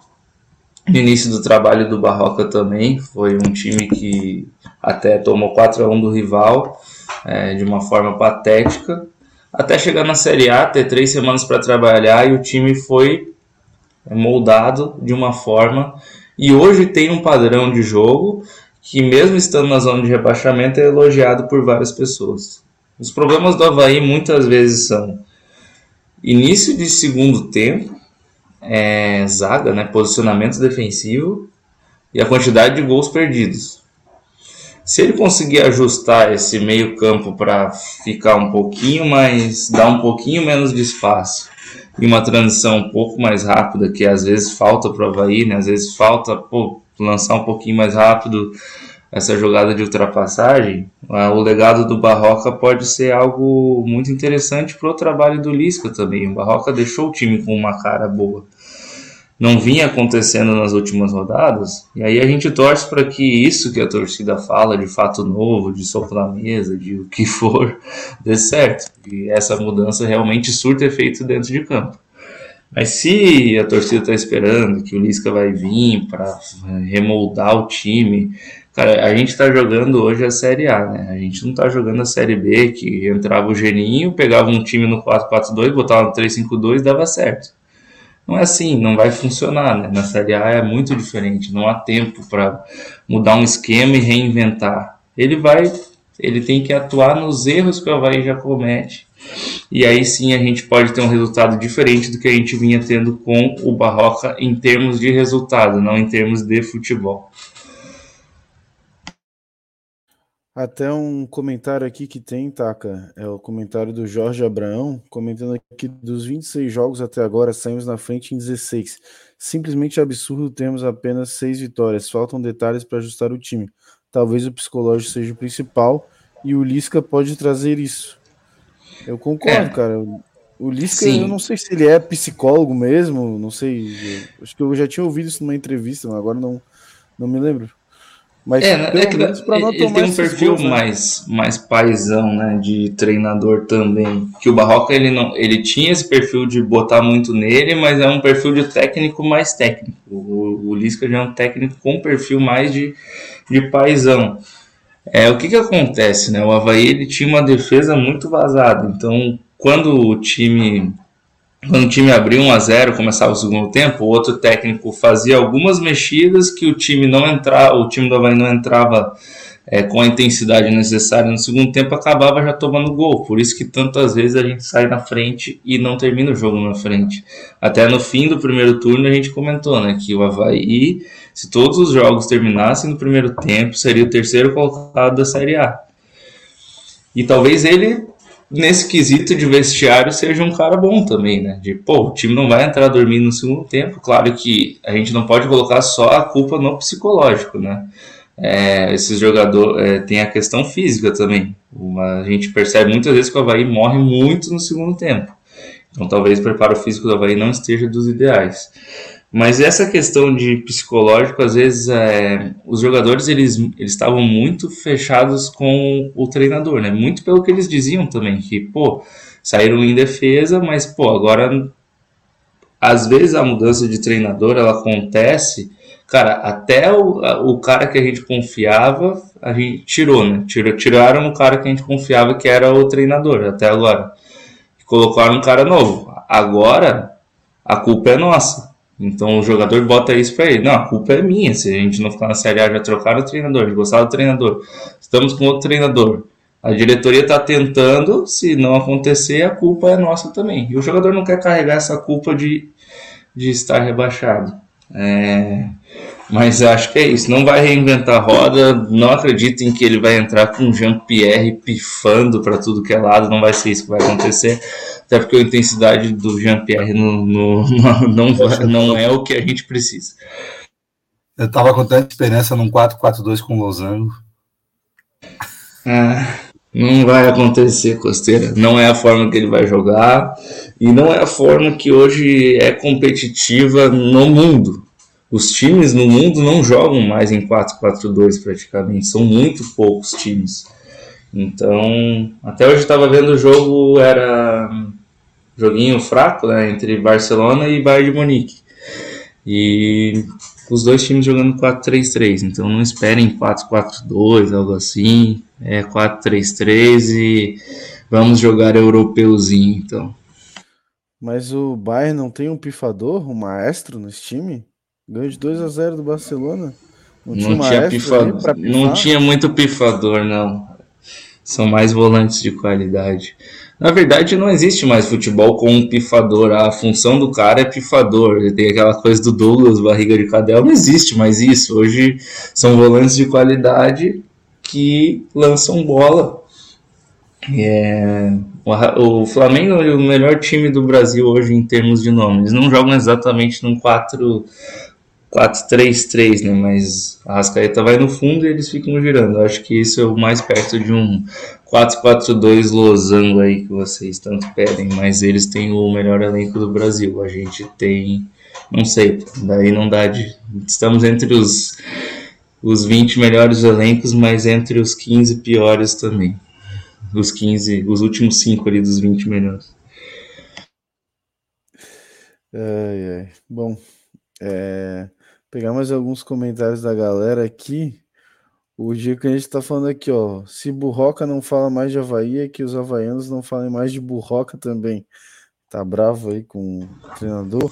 No início do trabalho do Barroca também, foi um time que até tomou 4 a 1 do rival é, de uma forma patética, até chegar na Série A, ter três semanas para trabalhar e o time foi moldado de uma forma e hoje tem um padrão de jogo que mesmo estando na zona de rebaixamento é elogiado por várias pessoas. Os problemas do Havaí muitas vezes são início de segundo tempo, é, zaga, né, posicionamento defensivo e a quantidade de gols perdidos. Se ele conseguir ajustar esse meio campo para ficar um pouquinho mais, dar um pouquinho menos de espaço e uma transição um pouco mais rápida, que às vezes falta para o Havaí, né? às vezes falta pô, lançar um pouquinho mais rápido essa jogada de ultrapassagem, o legado do Barroca pode ser algo muito interessante para o trabalho do Lisca também. O Barroca deixou o time com uma cara boa. Não vinha acontecendo nas últimas rodadas, e aí a gente torce para que isso que a torcida fala de fato novo, de soco na mesa, de o que for, dê certo. E essa mudança realmente surta efeito dentro de campo. Mas se a torcida está esperando que o Lisca vai vir para remoldar o time, cara, a gente está jogando hoje a Série A, né? A gente não está jogando a Série B, que entrava o Geninho, pegava um time no 4-4-2, botava no 3-5-2 dava certo. Não é assim, não vai funcionar, né? Na Série A é muito diferente, não há tempo para mudar um esquema e reinventar. Ele vai, ele tem que atuar nos erros que o Havaí já comete. E aí sim a gente pode ter um resultado diferente do que a gente vinha tendo com o Barroca em termos de resultado, não em termos de futebol. Até um comentário aqui que tem, Taka, é o comentário do Jorge Abraão, comentando aqui dos 26 jogos até agora, saímos na frente em 16. Simplesmente absurdo termos apenas seis vitórias, faltam detalhes para ajustar o time. Talvez o psicológico seja o principal e o Lisca pode trazer isso. Eu concordo, é. cara. O Lisca, Sim. eu não sei se ele é psicólogo mesmo, não sei. acho que eu já tinha ouvido isso numa entrevista, mas agora não, não me lembro. Mas é, é que ele, tem um perfil gols, né? mais, mais paisão, né, de treinador também. Que o Barroca ele não, ele tinha esse perfil de botar muito nele, mas é um perfil de técnico mais técnico. O, o Lisca já é um técnico com perfil mais de, de paisão. É, o que que acontece, né? O Havaí ele tinha uma defesa muito vazada, então quando o time quando o time abria 1 a 0 começava o segundo tempo, o outro técnico fazia algumas mexidas que o time não entrava, o time do Havaí não entrava é, com a intensidade necessária no segundo tempo, acabava já tomando gol. Por isso que tantas vezes a gente sai na frente e não termina o jogo na frente. Até no fim do primeiro turno a gente comentou, né, que o Havaí, se todos os jogos terminassem no primeiro tempo, seria o terceiro colocado da Série A. E talvez ele nesse quesito de vestiário seja um cara bom também, né? De, pô, o time não vai entrar dormindo no segundo tempo. Claro que a gente não pode colocar só a culpa no psicológico, né? É, esses jogadores é, tem a questão física também. Uma, a gente percebe muitas vezes que o Havaí morre muito no segundo tempo. Então talvez o preparo físico do Havaí não esteja dos ideais. Mas essa questão de psicológico, às vezes, é, os jogadores eles, eles estavam muito fechados com o treinador, né? Muito pelo que eles diziam também, que, pô, saíram em defesa, mas, pô, agora, às vezes a mudança de treinador, ela acontece, cara, até o, o cara que a gente confiava, a gente tirou, né? Tirou, tiraram o cara que a gente confiava que era o treinador, até agora. Colocaram um cara novo. Agora, a culpa é nossa então o jogador bota isso para ele. Não, a culpa é minha. Se a gente não ficar na Série A, já trocaram o treinador, gostar do treinador. Estamos com outro treinador. A diretoria está tentando, se não acontecer, a culpa é nossa também. E o jogador não quer carregar essa culpa de, de estar rebaixado. É, mas acho que é isso. Não vai reinventar a roda. Não acreditem que ele vai entrar com Jean-Pierre pifando para tudo que é lado. Não vai ser isso que vai acontecer. Até porque a intensidade do Jean-Pierre no, no, no, não, não é o que a gente precisa. Eu estava com tanta esperança num 4-4-2 com o Losango. Ah, não vai acontecer, Costeira. Não é a forma que ele vai jogar. E não é a forma que hoje é competitiva no mundo. Os times no mundo não jogam mais em 4-4-2 praticamente. São muito poucos times. Então, até hoje estava vendo o jogo, era joguinho fraco, né, entre Barcelona e Bayern de Munique. E os dois times jogando 4-3-3, então não esperem 4-4-2, algo assim. É 4-3-3 e vamos jogar europeuzinho, então. Mas o Bayern não tem um pifador, um maestro nesse time? Ganhou de 2 a 0 do Barcelona? Não, não tinha, tinha pifador, não tinha muito pifador, não. São mais volantes de qualidade. Na verdade, não existe mais futebol com um pifador. A função do cara é pifador. Tem aquela coisa do Douglas, barriga de cadela. Não existe mais isso. Hoje são volantes de qualidade que lançam bola. É, o Flamengo é o melhor time do Brasil hoje em termos de nome. Eles não jogam exatamente num 4 4-3-3, né? Mas a Rascaeta vai no fundo e eles ficam girando. Eu acho que isso é o mais perto de um 4-4-2 losango aí que vocês tanto pedem, mas eles têm o melhor elenco do Brasil. A gente tem, não sei, daí não dá de. Estamos entre os, os 20 melhores elencos, mas entre os 15 piores também. Os 15, os últimos 5 ali dos 20 melhores. Ai, ai. Bom, é, pegar mais alguns comentários da galera aqui. O dia que a gente tá falando aqui, ó. Se Burroca não fala mais de Havaí, é que os havaianos não falem mais de Burroca também. Tá bravo aí com o treinador.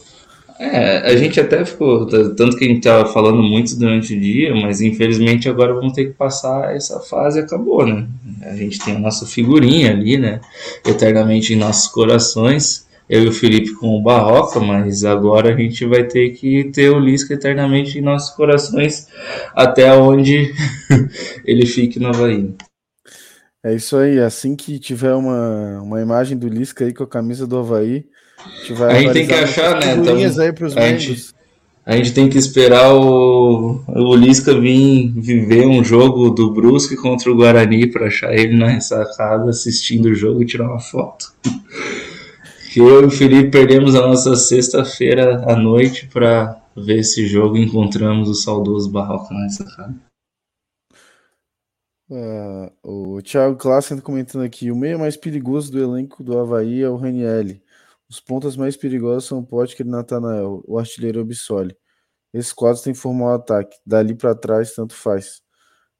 É, a gente até ficou, tanto que a gente tava falando muito durante o dia, mas infelizmente agora vamos ter que passar essa fase acabou, né? A gente tem a nossa figurinha ali, né? Eternamente em nossos corações. Eu e o Felipe com o Barroca, mas agora a gente vai ter que ter o Lisca eternamente em nossos corações até onde ele fique no Havaí. É isso aí, assim que tiver uma, uma imagem do Lisca aí com a camisa do Havaí, a gente, a gente tem que achar, né? Então, aí pros a, membros. gente, a gente tem que esperar o, o Lisca vir viver um jogo do Brusque contra o Guarani para achar ele na ressacada assistindo o jogo e tirar uma foto. que eu e o Felipe perdemos a nossa sexta-feira à noite para ver esse jogo e encontramos o saudoso Barroca na ressacada. Uh, o Thiago Klassen comentando aqui: o meio mais perigoso do elenco do Havaí é o Ranielli. Os pontas mais perigosos são o Potker e Natanael, o artilheiro Obsoli. Esses quadros têm que formar o ataque. Dali para trás, tanto faz.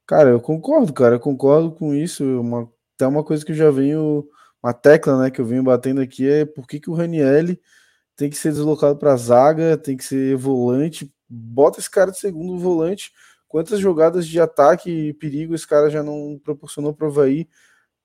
Cara, eu concordo, cara. Eu concordo com isso. Uma, até uma coisa que eu já venho. Uma tecla né, que eu venho batendo aqui é por que, que o Ranielli tem que ser deslocado para a zaga, tem que ser volante. Bota esse cara de segundo volante. Quantas jogadas de ataque e perigo esse cara já não proporcionou para o Havaí?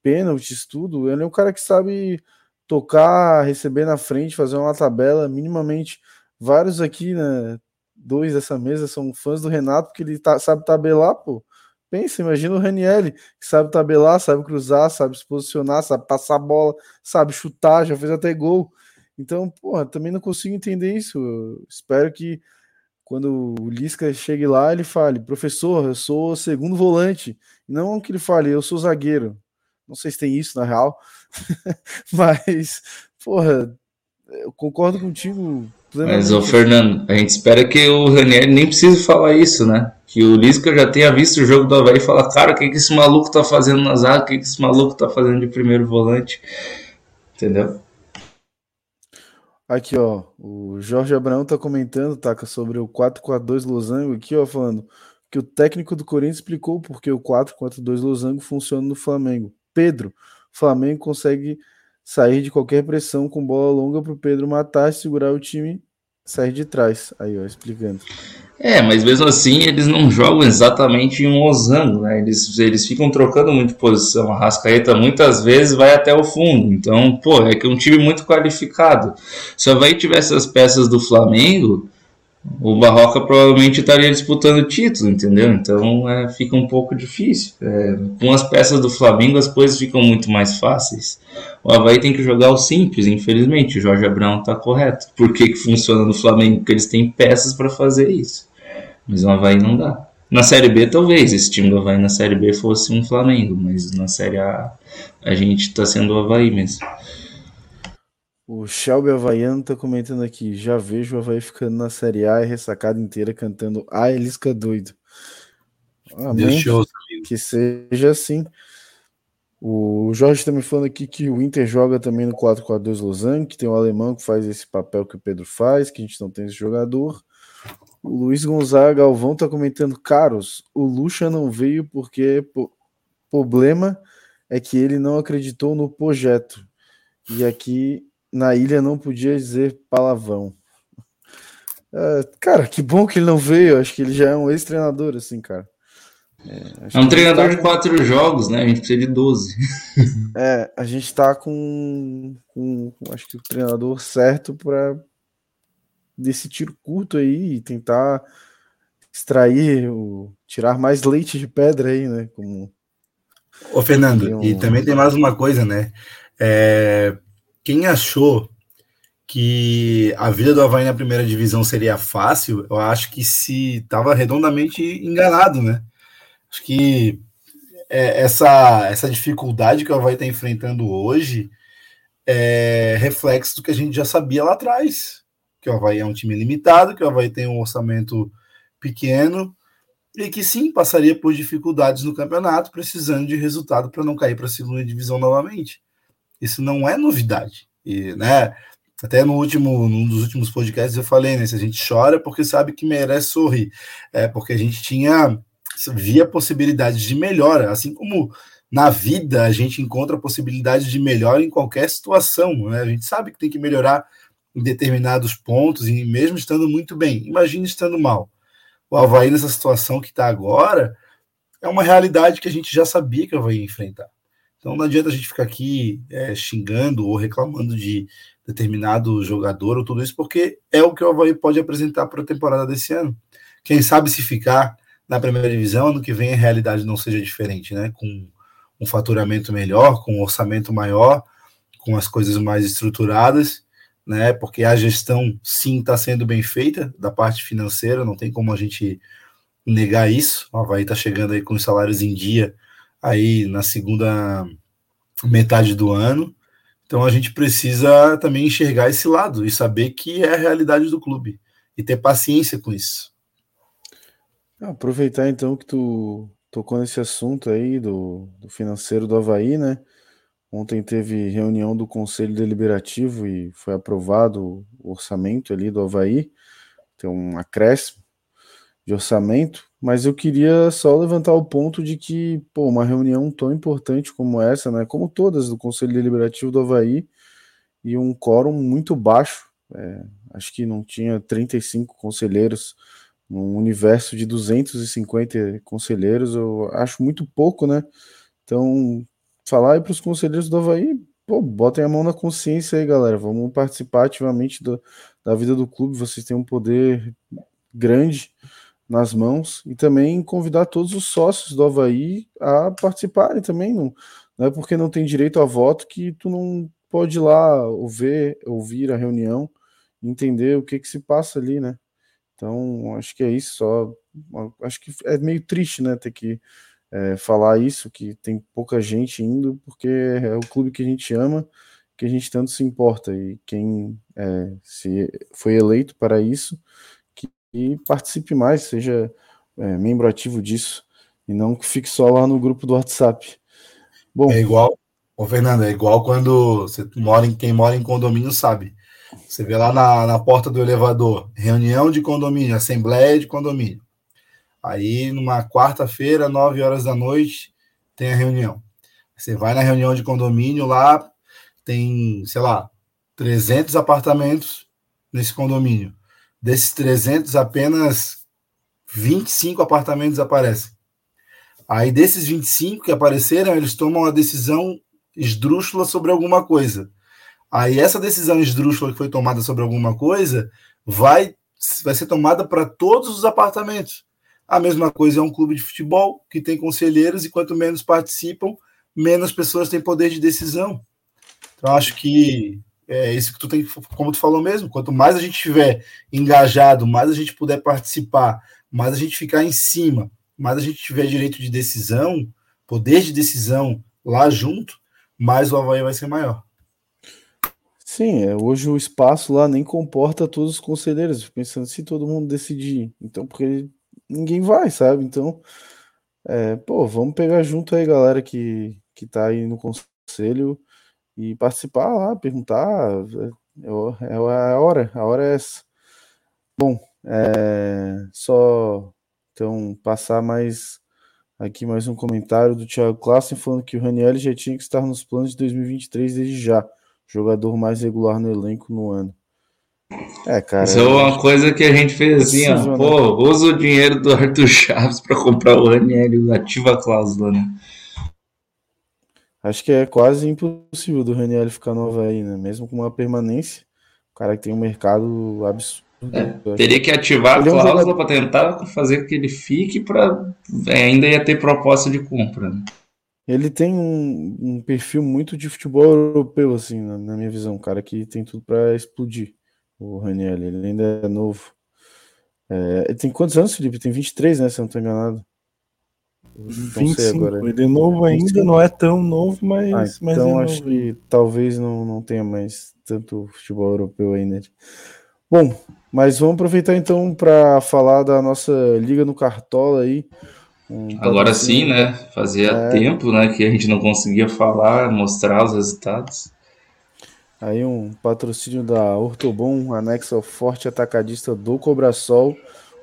Pênaltis, tudo. Ele é um cara que sabe tocar, receber na frente, fazer uma tabela minimamente. Vários aqui, né? Dois dessa mesa são fãs do Renato, porque ele tá, sabe tabelar, pô. Pensa, imagina o Ranielli, que sabe tabelar, sabe cruzar, sabe se posicionar, sabe passar a bola, sabe chutar, já fez até gol. Então, porra, também não consigo entender isso. Eu espero que quando o Lisca chegue lá, ele fale, professor, eu sou segundo volante. Não que ele fale, eu sou zagueiro. Não sei se tem isso na real, mas, porra, eu concordo contigo. Mas, ô Fernando, a gente espera que o Ranieri nem precise falar isso, né? Que o Lisca já tenha visto o jogo do Havaí e fala, cara, o que, que esse maluco tá fazendo na zaga? O que, que esse maluco tá fazendo de primeiro volante? Entendeu? Aqui, ó, o Jorge Abraão tá comentando, Taca, sobre o 4-4-2 Losango aqui, ó, falando que o técnico do Corinthians explicou porque o 4-4-2 Losango funciona no Flamengo. Pedro, Flamengo consegue sair de qualquer pressão com bola longa para o Pedro matar, segurar o time, sair de trás. Aí, ó, explicando. É, mas mesmo assim eles não jogam exatamente em um losango, né? Eles, eles ficam trocando muito de posição. A Rascaeta muitas vezes vai até o fundo. Então, pô, é que é um time muito qualificado. Se o Havaí tivesse as peças do Flamengo, o Barroca provavelmente estaria disputando o título, entendeu? Então é, fica um pouco difícil. É, com as peças do Flamengo as coisas ficam muito mais fáceis. O Havaí tem que jogar o simples, infelizmente. O Jorge Abrão está correto. Por que, que funciona no Flamengo? Porque eles têm peças para fazer isso. Mas no Havaí não dá. Na Série B, talvez esse time do Havaí na Série B fosse um Flamengo, mas na Série A a gente está sendo o Havaí mesmo. O Shelby Havaiano tá comentando aqui. Já vejo o Havaí ficando na Série A e ressacada inteira cantando A Elisca doido. Amém. Que seja assim. O Jorge também falando aqui que o Inter joga também no 4-4-2 Losango, que tem o alemão que faz esse papel que o Pedro faz, que a gente não tem esse jogador. O Luiz Gonzaga Galvão tá comentando, caros, o Lucha não veio porque o problema é que ele não acreditou no projeto. E aqui na ilha não podia dizer palavrão. É, cara, que bom que ele não veio. Acho que ele já é um ex-treinador, assim, cara. É, é um treinador tá de quatro jogos, né? A gente precisa de 12. é, a gente tá com, com, acho que o treinador certo para desse tiro curto aí e tentar extrair, o, tirar mais leite de pedra aí, né? Como Ô, Fernando, um... e também tem mais uma coisa, né? É, quem achou que a vida do Havaí na primeira divisão seria fácil, eu acho que se estava redondamente enganado, né? Acho que é, essa, essa dificuldade que o Havaí está enfrentando hoje é reflexo do que a gente já sabia lá atrás. Que o Havaí é um time limitado, que o Havaí tem um orçamento pequeno e que sim passaria por dificuldades no campeonato, precisando de resultado para não cair para a segunda divisão novamente. Isso não é novidade. E, né, até no último, num dos últimos podcasts eu falei, né, se a gente chora porque sabe que merece sorrir, é porque a gente tinha via possibilidades de melhora, assim como na vida a gente encontra possibilidades de melhora em qualquer situação, né? A gente sabe que tem que melhorar em determinados pontos, e mesmo estando muito bem. Imagine estando mal. O Havaí, nessa situação que está agora, é uma realidade que a gente já sabia que Havaí ia enfrentar. Então não adianta a gente ficar aqui é, xingando ou reclamando de determinado jogador ou tudo isso, porque é o que o Havaí pode apresentar para a temporada desse ano. Quem sabe se ficar na primeira divisão, ano que vem a realidade não seja diferente, né? Com um faturamento melhor, com um orçamento maior, com as coisas mais estruturadas, né? Porque a gestão sim está sendo bem feita da parte financeira, não tem como a gente negar isso. O Havaí está chegando aí com os salários em dia aí na segunda metade do ano. Então a gente precisa também enxergar esse lado e saber que é a realidade do clube e ter paciência com isso. Aproveitar então que tu tocou nesse assunto aí do, do financeiro do Havaí, né? Ontem teve reunião do Conselho Deliberativo e foi aprovado o orçamento ali do Havaí. Tem um acréscimo de orçamento, mas eu queria só levantar o ponto de que, pô, uma reunião tão importante como essa, né? Como todas do Conselho Deliberativo do Havaí, e um quórum muito baixo. É, acho que não tinha 35 conselheiros num universo de 250 conselheiros, eu acho muito pouco, né? Então, falar aí para os conselheiros do Havaí, pô, botem a mão na consciência aí, galera. Vamos participar ativamente do, da vida do clube. Vocês têm um poder grande nas mãos e também convidar todos os sócios do Havaí a participarem também. Não, não é porque não tem direito a voto que tu não pode ir lá ouvir, ouvir a reunião entender o que, que se passa ali, né? Então, acho que é isso só. Acho que é meio triste, né, ter que é, falar isso, que tem pouca gente indo, porque é o clube que a gente ama, que a gente tanto se importa, e quem é, se foi eleito para isso, que participe mais, seja é, membro ativo disso, e não que fique só lá no grupo do WhatsApp. Bom, é igual, ô Fernando, é igual quando você mora em quem mora em condomínio sabe. Você vê lá na, na porta do elevador, reunião de condomínio, assembleia de condomínio. Aí, numa quarta-feira, nove horas da noite, tem a reunião. Você vai na reunião de condomínio lá, tem, sei lá, 300 apartamentos nesse condomínio. Desses 300, apenas 25 apartamentos aparecem. Aí, desses 25 que apareceram, eles tomam a decisão esdrúxula sobre alguma coisa. Aí essa decisão esdrúxula que foi tomada sobre alguma coisa vai, vai ser tomada para todos os apartamentos. A mesma coisa é um clube de futebol que tem conselheiros e quanto menos participam, menos pessoas têm poder de decisão. Então acho que é isso que tu tem, como tu falou mesmo, quanto mais a gente estiver engajado, mais a gente puder participar, mais a gente ficar em cima, mais a gente tiver direito de decisão, poder de decisão lá junto, mais o Havaí vai ser maior. Sim, é, hoje o espaço lá nem comporta todos os conselheiros, pensando se todo mundo decidir. Então, porque ninguém vai, sabe? Então, é, pô, vamos pegar junto aí, galera que, que tá aí no conselho e participar lá, perguntar. É, é, é a hora, a hora é essa. Bom, é, só então passar mais aqui mais um comentário do Thiago Klassen falando que o Raniel já tinha que estar nos planos de 2023 desde já jogador mais regular no elenco no ano. É, cara. Isso é uma coisa que a gente fez assim, ó. Né? Pô, usa o dinheiro do Arthur Chaves para comprar o Ranieri, ativa a cláusula, né? Acho que é quase impossível do Ranieri ficar no Havaí, né? Mesmo com uma permanência. O cara que tem um mercado absurdo. É, teria que ativar a cláusula é um jogador... para tentar fazer que ele fique para é, ainda ia ter proposta de compra. Né? Ele tem um, um, perfil muito de futebol europeu, assim, na, na minha visão. Um cara que tem tudo para explodir, o Raniel. Ele ainda é novo. É, ele tem quantos anos, Felipe? Tem 23, né? Se eu não estou enganado. Não 25. sei agora. Ele é novo ainda, 25. não é tão novo, mas. Ah, mas então é acho que talvez não, não tenha mais tanto futebol europeu ainda. Bom, mas vamos aproveitar então para falar da nossa Liga no Cartola aí. Um Agora sim, né? Fazia é... tempo né, que a gente não conseguia falar, mostrar os resultados. Aí um patrocínio da Ortobon, anexo ao forte atacadista do Cobrasol.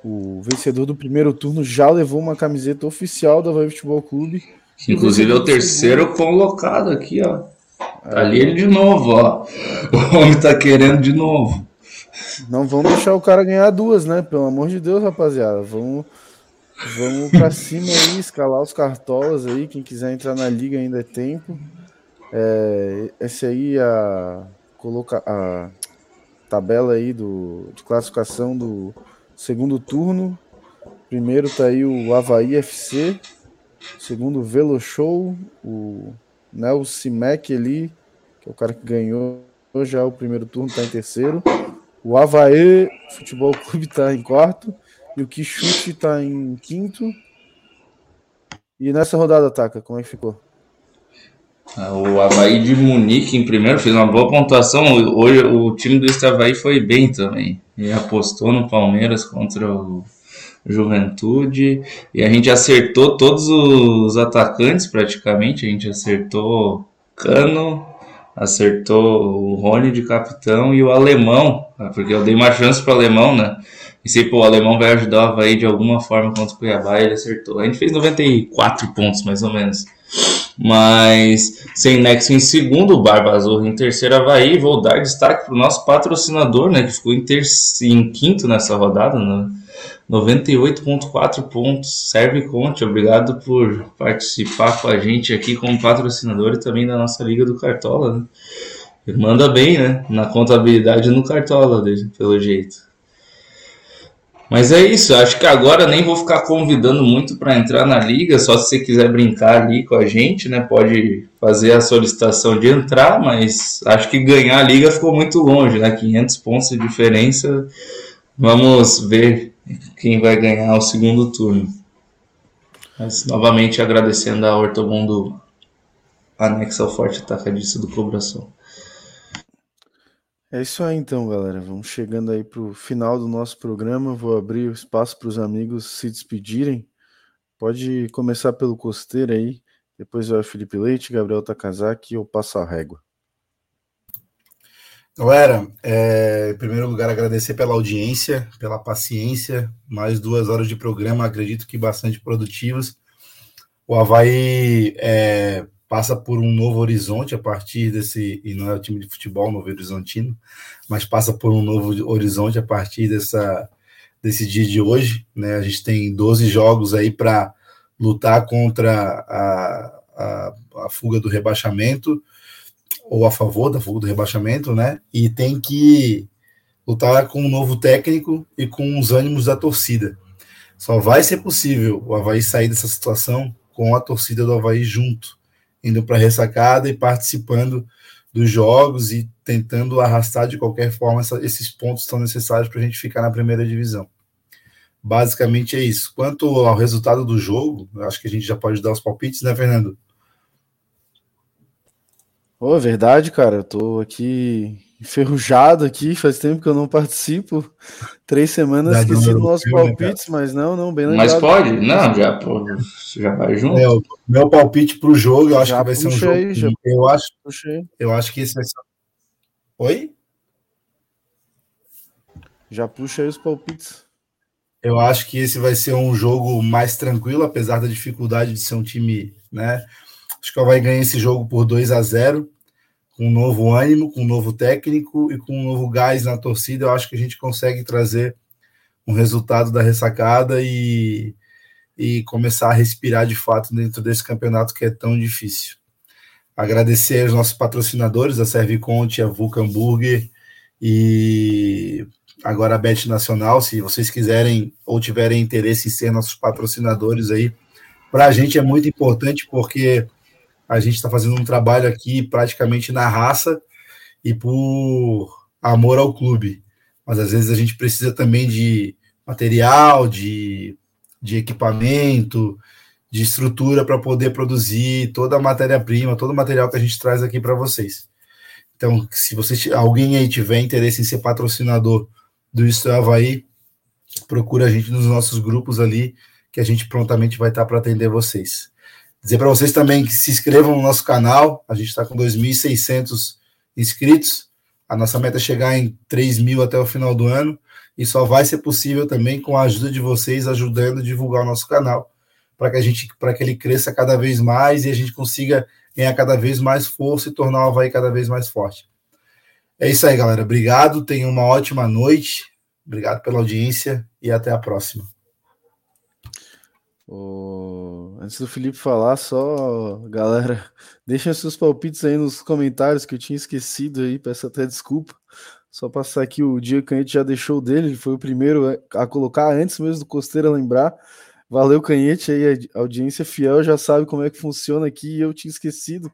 O vencedor do primeiro turno já levou uma camiseta oficial da Vai Futebol Clube. Inclusive é o terceiro colocado aqui, ó. Tá ali ele de novo, ó. O homem tá querendo de novo. Não vamos deixar o cara ganhar duas, né? Pelo amor de Deus, rapaziada. Vamos, vamos pra cima aí, escalar os cartolas aí. Quem quiser entrar na liga ainda é tempo. É, esse aí é a, coloca, a tabela aí do, de classificação do segundo turno. Primeiro tá aí o Havaí FC. Segundo, o Velo Show. O Nelson Mac ali, que é o cara que ganhou já o primeiro turno, tá em terceiro. O Havaí Futebol Clube tá em quarto. E o Quixute tá em quinto. E nessa rodada, Taka, como é que ficou? O Havaí de Munique em primeiro fez uma boa pontuação. Hoje o time do Havaí foi bem também. E apostou no Palmeiras contra o Juventude. E a gente acertou todos os atacantes praticamente. A gente acertou Cano, acertou o Rony de capitão e o alemão, porque eu dei uma chance para o alemão, né? E se pô, o alemão vai ajudar o Havaí de alguma forma contra o Cuiabá, ele acertou. A gente fez 94 pontos mais ou menos. Mas sem nexo em segundo, Barba Azul em terceiro Havaí. Vou dar destaque para o nosso patrocinador, né? Que ficou em, em quinto nessa rodada, né? 98.4 pontos. Serve Conte, obrigado por participar com a gente aqui como patrocinador e também da nossa Liga do Cartola. Né? Manda bem, né? Na contabilidade no Cartola, pelo jeito. Mas é isso, acho que agora nem vou ficar convidando muito para entrar na liga, só se você quiser brincar ali com a gente, né? Pode fazer a solicitação de entrar, mas acho que ganhar a liga ficou muito longe, né? 500 pontos de diferença. Vamos ver quem vai ganhar o segundo turno. Mas novamente agradecendo a Ortobon do anexo ao forte atacadista do Cobração. É isso aí então, galera. Vamos chegando aí para o final do nosso programa. Vou abrir o espaço para os amigos se despedirem. Pode começar pelo Costeiro aí, depois vai o Felipe Leite, Gabriel Takazaki e eu passo a régua. Galera, é, em primeiro lugar, agradecer pela audiência, pela paciência. Mais duas horas de programa, acredito que bastante produtivas. O Havaí é, passa por um novo horizonte a partir desse, e não é o time de futebol Novo Horizontino, mas passa por um novo horizonte a partir dessa, desse dia de hoje. Né? A gente tem 12 jogos aí para lutar contra a, a, a, fuga do rebaixamento, ou a favor da fuga do rebaixamento, né? E tem que lutar com um novo técnico e com os ânimos da torcida. Só vai ser possível o Havaí sair dessa situação com a torcida do Havaí junto indo para a ressacada e participando dos jogos e tentando arrastar de qualquer forma essa, esses pontos tão necessários para a gente ficar na primeira divisão. Basicamente é isso. Quanto ao resultado do jogo, acho que a gente já pode dar os palpites, né, Fernando? Oh, é verdade, cara. Eu tô aqui enferrujado aqui, faz tempo que eu não participo. Três semanas esqueci dos nossos né, palpites, mas não, não, bem lembrado. Mas pode? Não, já, pô, já vai junto. Meu, meu palpite pro jogo, eu acho já que vai ser um jogo. Aí, já eu acho, puxei. eu acho que esse vai ser. Oi? Já puxa aí os palpites. Eu acho que esse vai ser um jogo mais tranquilo, apesar da dificuldade de ser um time, né? Acho que vai ganhar esse jogo por 2 a 0 com um novo ânimo, com um novo técnico e com um novo gás na torcida, eu acho que a gente consegue trazer um resultado da ressacada e, e começar a respirar de fato dentro desse campeonato que é tão difícil. Agradecer aos nossos patrocinadores, a Serviconte, a Vulcan Burger e agora a Bet Nacional, se vocês quiserem ou tiverem interesse em ser nossos patrocinadores aí, para a gente é muito importante porque a gente está fazendo um trabalho aqui praticamente na raça e por amor ao clube. Mas às vezes a gente precisa também de material, de, de equipamento, de estrutura para poder produzir toda a matéria-prima, todo o material que a gente traz aqui para vocês. Então, se você, alguém aí tiver interesse em ser patrocinador do Isto é Havaí, procura a gente nos nossos grupos ali, que a gente prontamente vai estar para atender vocês. Dizer para vocês também que se inscrevam no nosso canal. A gente está com 2.600 inscritos. A nossa meta é chegar em 3 mil até o final do ano. E só vai ser possível também com a ajuda de vocês, ajudando a divulgar o nosso canal, para que a gente, para que ele cresça cada vez mais e a gente consiga ganhar cada vez mais força e tornar o Havaí cada vez mais forte. É isso aí, galera. Obrigado, tenham uma ótima noite. Obrigado pela audiência e até a próxima. Antes do Felipe falar, só galera, deixem seus palpites aí nos comentários que eu tinha esquecido aí, peço até desculpa. Só passar aqui o dia que a gente já deixou dele, ele foi o primeiro a colocar antes mesmo do Costeira lembrar. Valeu, Canhete aí, a audiência fiel já sabe como é que funciona aqui e eu tinha esquecido.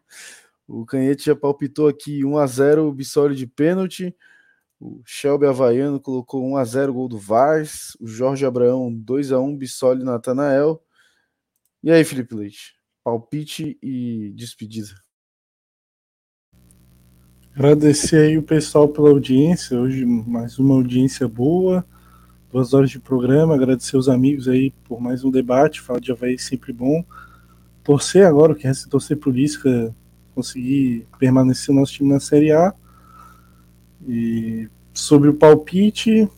O Canhete já palpitou aqui 1 a 0 o Bissoli de pênalti. O Shelby Havaiano colocou 1 a 0 gol do Vars. O Jorge Abraão 2 a 1 Bissoli Natanael. E aí, Felipe Leite? Palpite e despedida. Agradecer aí o pessoal pela audiência. Hoje mais uma audiência boa duas horas de programa, agradecer os amigos aí por mais um debate, falar de Havaí sempre bom. Torcer agora, o que resta é torcer pro Lisca conseguir permanecer o nosso time na Série A. E sobre o palpite,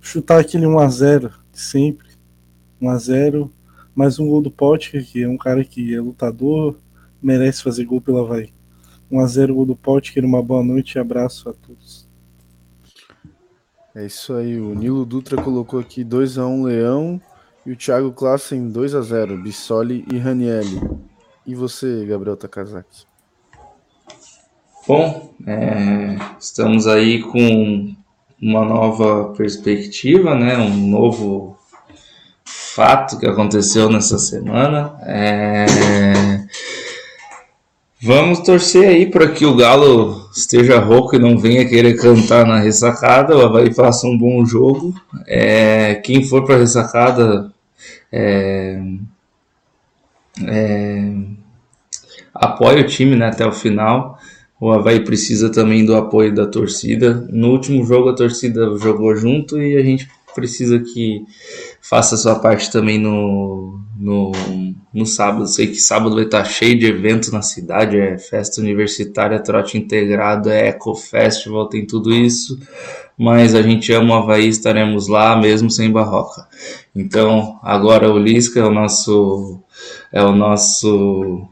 chutar aquele 1x0 sempre. 1x0, mais um gol do Pote, que é um cara que é lutador, merece fazer gol pela Havaí. 1x0 gol do Pote, que uma boa noite e abraço a todos. É isso aí, o Nilo Dutra colocou aqui 2x1 Leão e o Thiago Klassen 2x0, Bissoli e Ranielli. E você, Gabriel Takazaki? Bom, é, estamos aí com uma nova perspectiva, né? um novo fato que aconteceu nessa semana. É, Vamos torcer aí para que o Galo esteja rouco e não venha querer cantar na ressacada. O Havaí faça um bom jogo. É, quem for para a ressacada é, é, apoia o time né, até o final. O Havaí precisa também do apoio da torcida. No último jogo a torcida jogou junto e a gente precisa que faça sua parte também no, no, no sábado. Sei que sábado vai estar cheio de eventos na cidade, é festa universitária, trote integrado, é Eco Festival, tem tudo isso. Mas a gente ama o Havaí, estaremos lá mesmo sem barroca. Então, agora o Lisca é o nosso é o nosso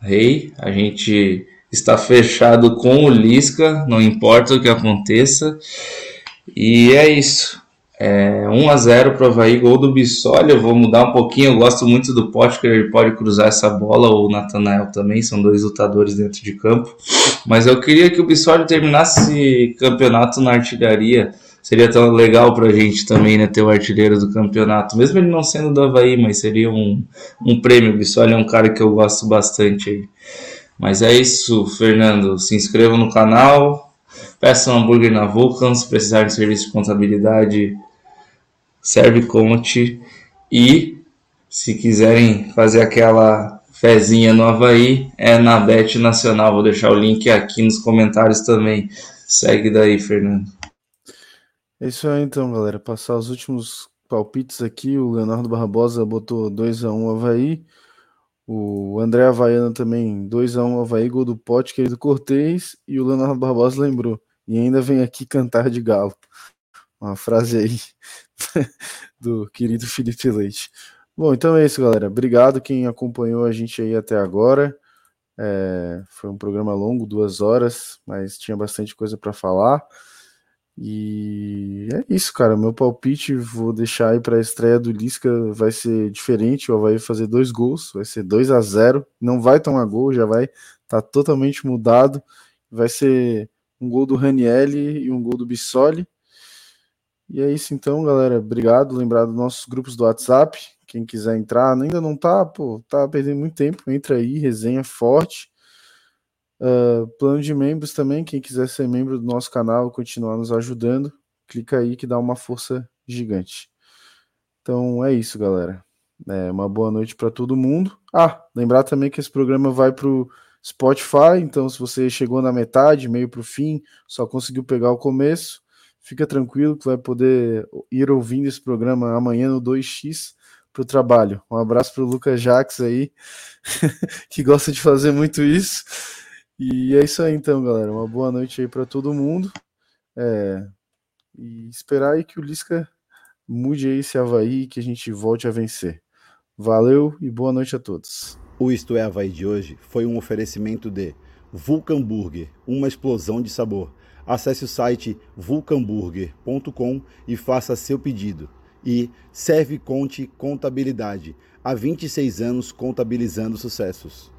rei. A gente está fechado com o Lisca, não importa o que aconteça. E é isso. É, 1 a 0 para o Havaí, gol do Bissoli. Eu vou mudar um pouquinho. Eu gosto muito do que ele pode cruzar essa bola, ou o Natanael também, são dois lutadores dentro de campo. Mas eu queria que o Bissoli terminasse campeonato na artilharia. Seria tão legal para a gente também, né, ter o artilheiro do campeonato. Mesmo ele não sendo do Havaí, mas seria um, um prêmio. O Bissoli é um cara que eu gosto bastante aí. Mas é isso, Fernando. Se inscreva no canal. Peça um hambúrguer na Vulcan. Se precisar de serviço de contabilidade, serve Conte e se quiserem fazer aquela fezinha no Havaí, é na Bet Nacional. Vou deixar o link aqui nos comentários também. Segue daí, Fernando. É isso aí então, galera. Passar os últimos palpites aqui. O Leonardo Barbosa botou 2x1 Havaí. O André Havaiano também 2x1 Havaí, gol do Pote, querido Cortez. E o Leonardo Barbosa lembrou. E ainda vem aqui cantar de galo. Uma frase aí do querido Felipe Leite. Bom, então é isso, galera. Obrigado quem acompanhou a gente aí até agora. É, foi um programa longo, duas horas, mas tinha bastante coisa para falar. E é isso, cara. Meu palpite vou deixar aí para a estreia do Lisca vai ser diferente. Vai fazer dois gols, vai ser 2 a 0 Não vai tomar gol, já vai tá totalmente mudado. Vai ser um gol do Ranielli e um gol do Bissoli. E é isso então, galera. Obrigado. Lembrar dos nossos grupos do WhatsApp. Quem quiser entrar, ainda não tá, pô, tá perdendo muito tempo. Entra aí, resenha forte. Uh, plano de membros também. Quem quiser ser membro do nosso canal, continuar nos ajudando, clica aí que dá uma força gigante. Então é isso, galera. É, uma boa noite para todo mundo. Ah, lembrar também que esse programa vai pro Spotify. Então, se você chegou na metade, meio pro fim, só conseguiu pegar o começo Fica tranquilo que vai poder ir ouvindo esse programa amanhã no 2x para o trabalho. Um abraço para o Lucas Jax aí, que gosta de fazer muito isso. E é isso aí então, galera. Uma boa noite aí para todo mundo. É... E esperar aí que o Lisca mude aí esse Havaí e que a gente volte a vencer. Valeu e boa noite a todos. O Isto é Havaí de hoje foi um oferecimento de Vulcan Burger, uma explosão de sabor. Acesse o site vulcanburger.com e faça seu pedido. E Serve Conte Contabilidade, há 26 anos contabilizando sucessos.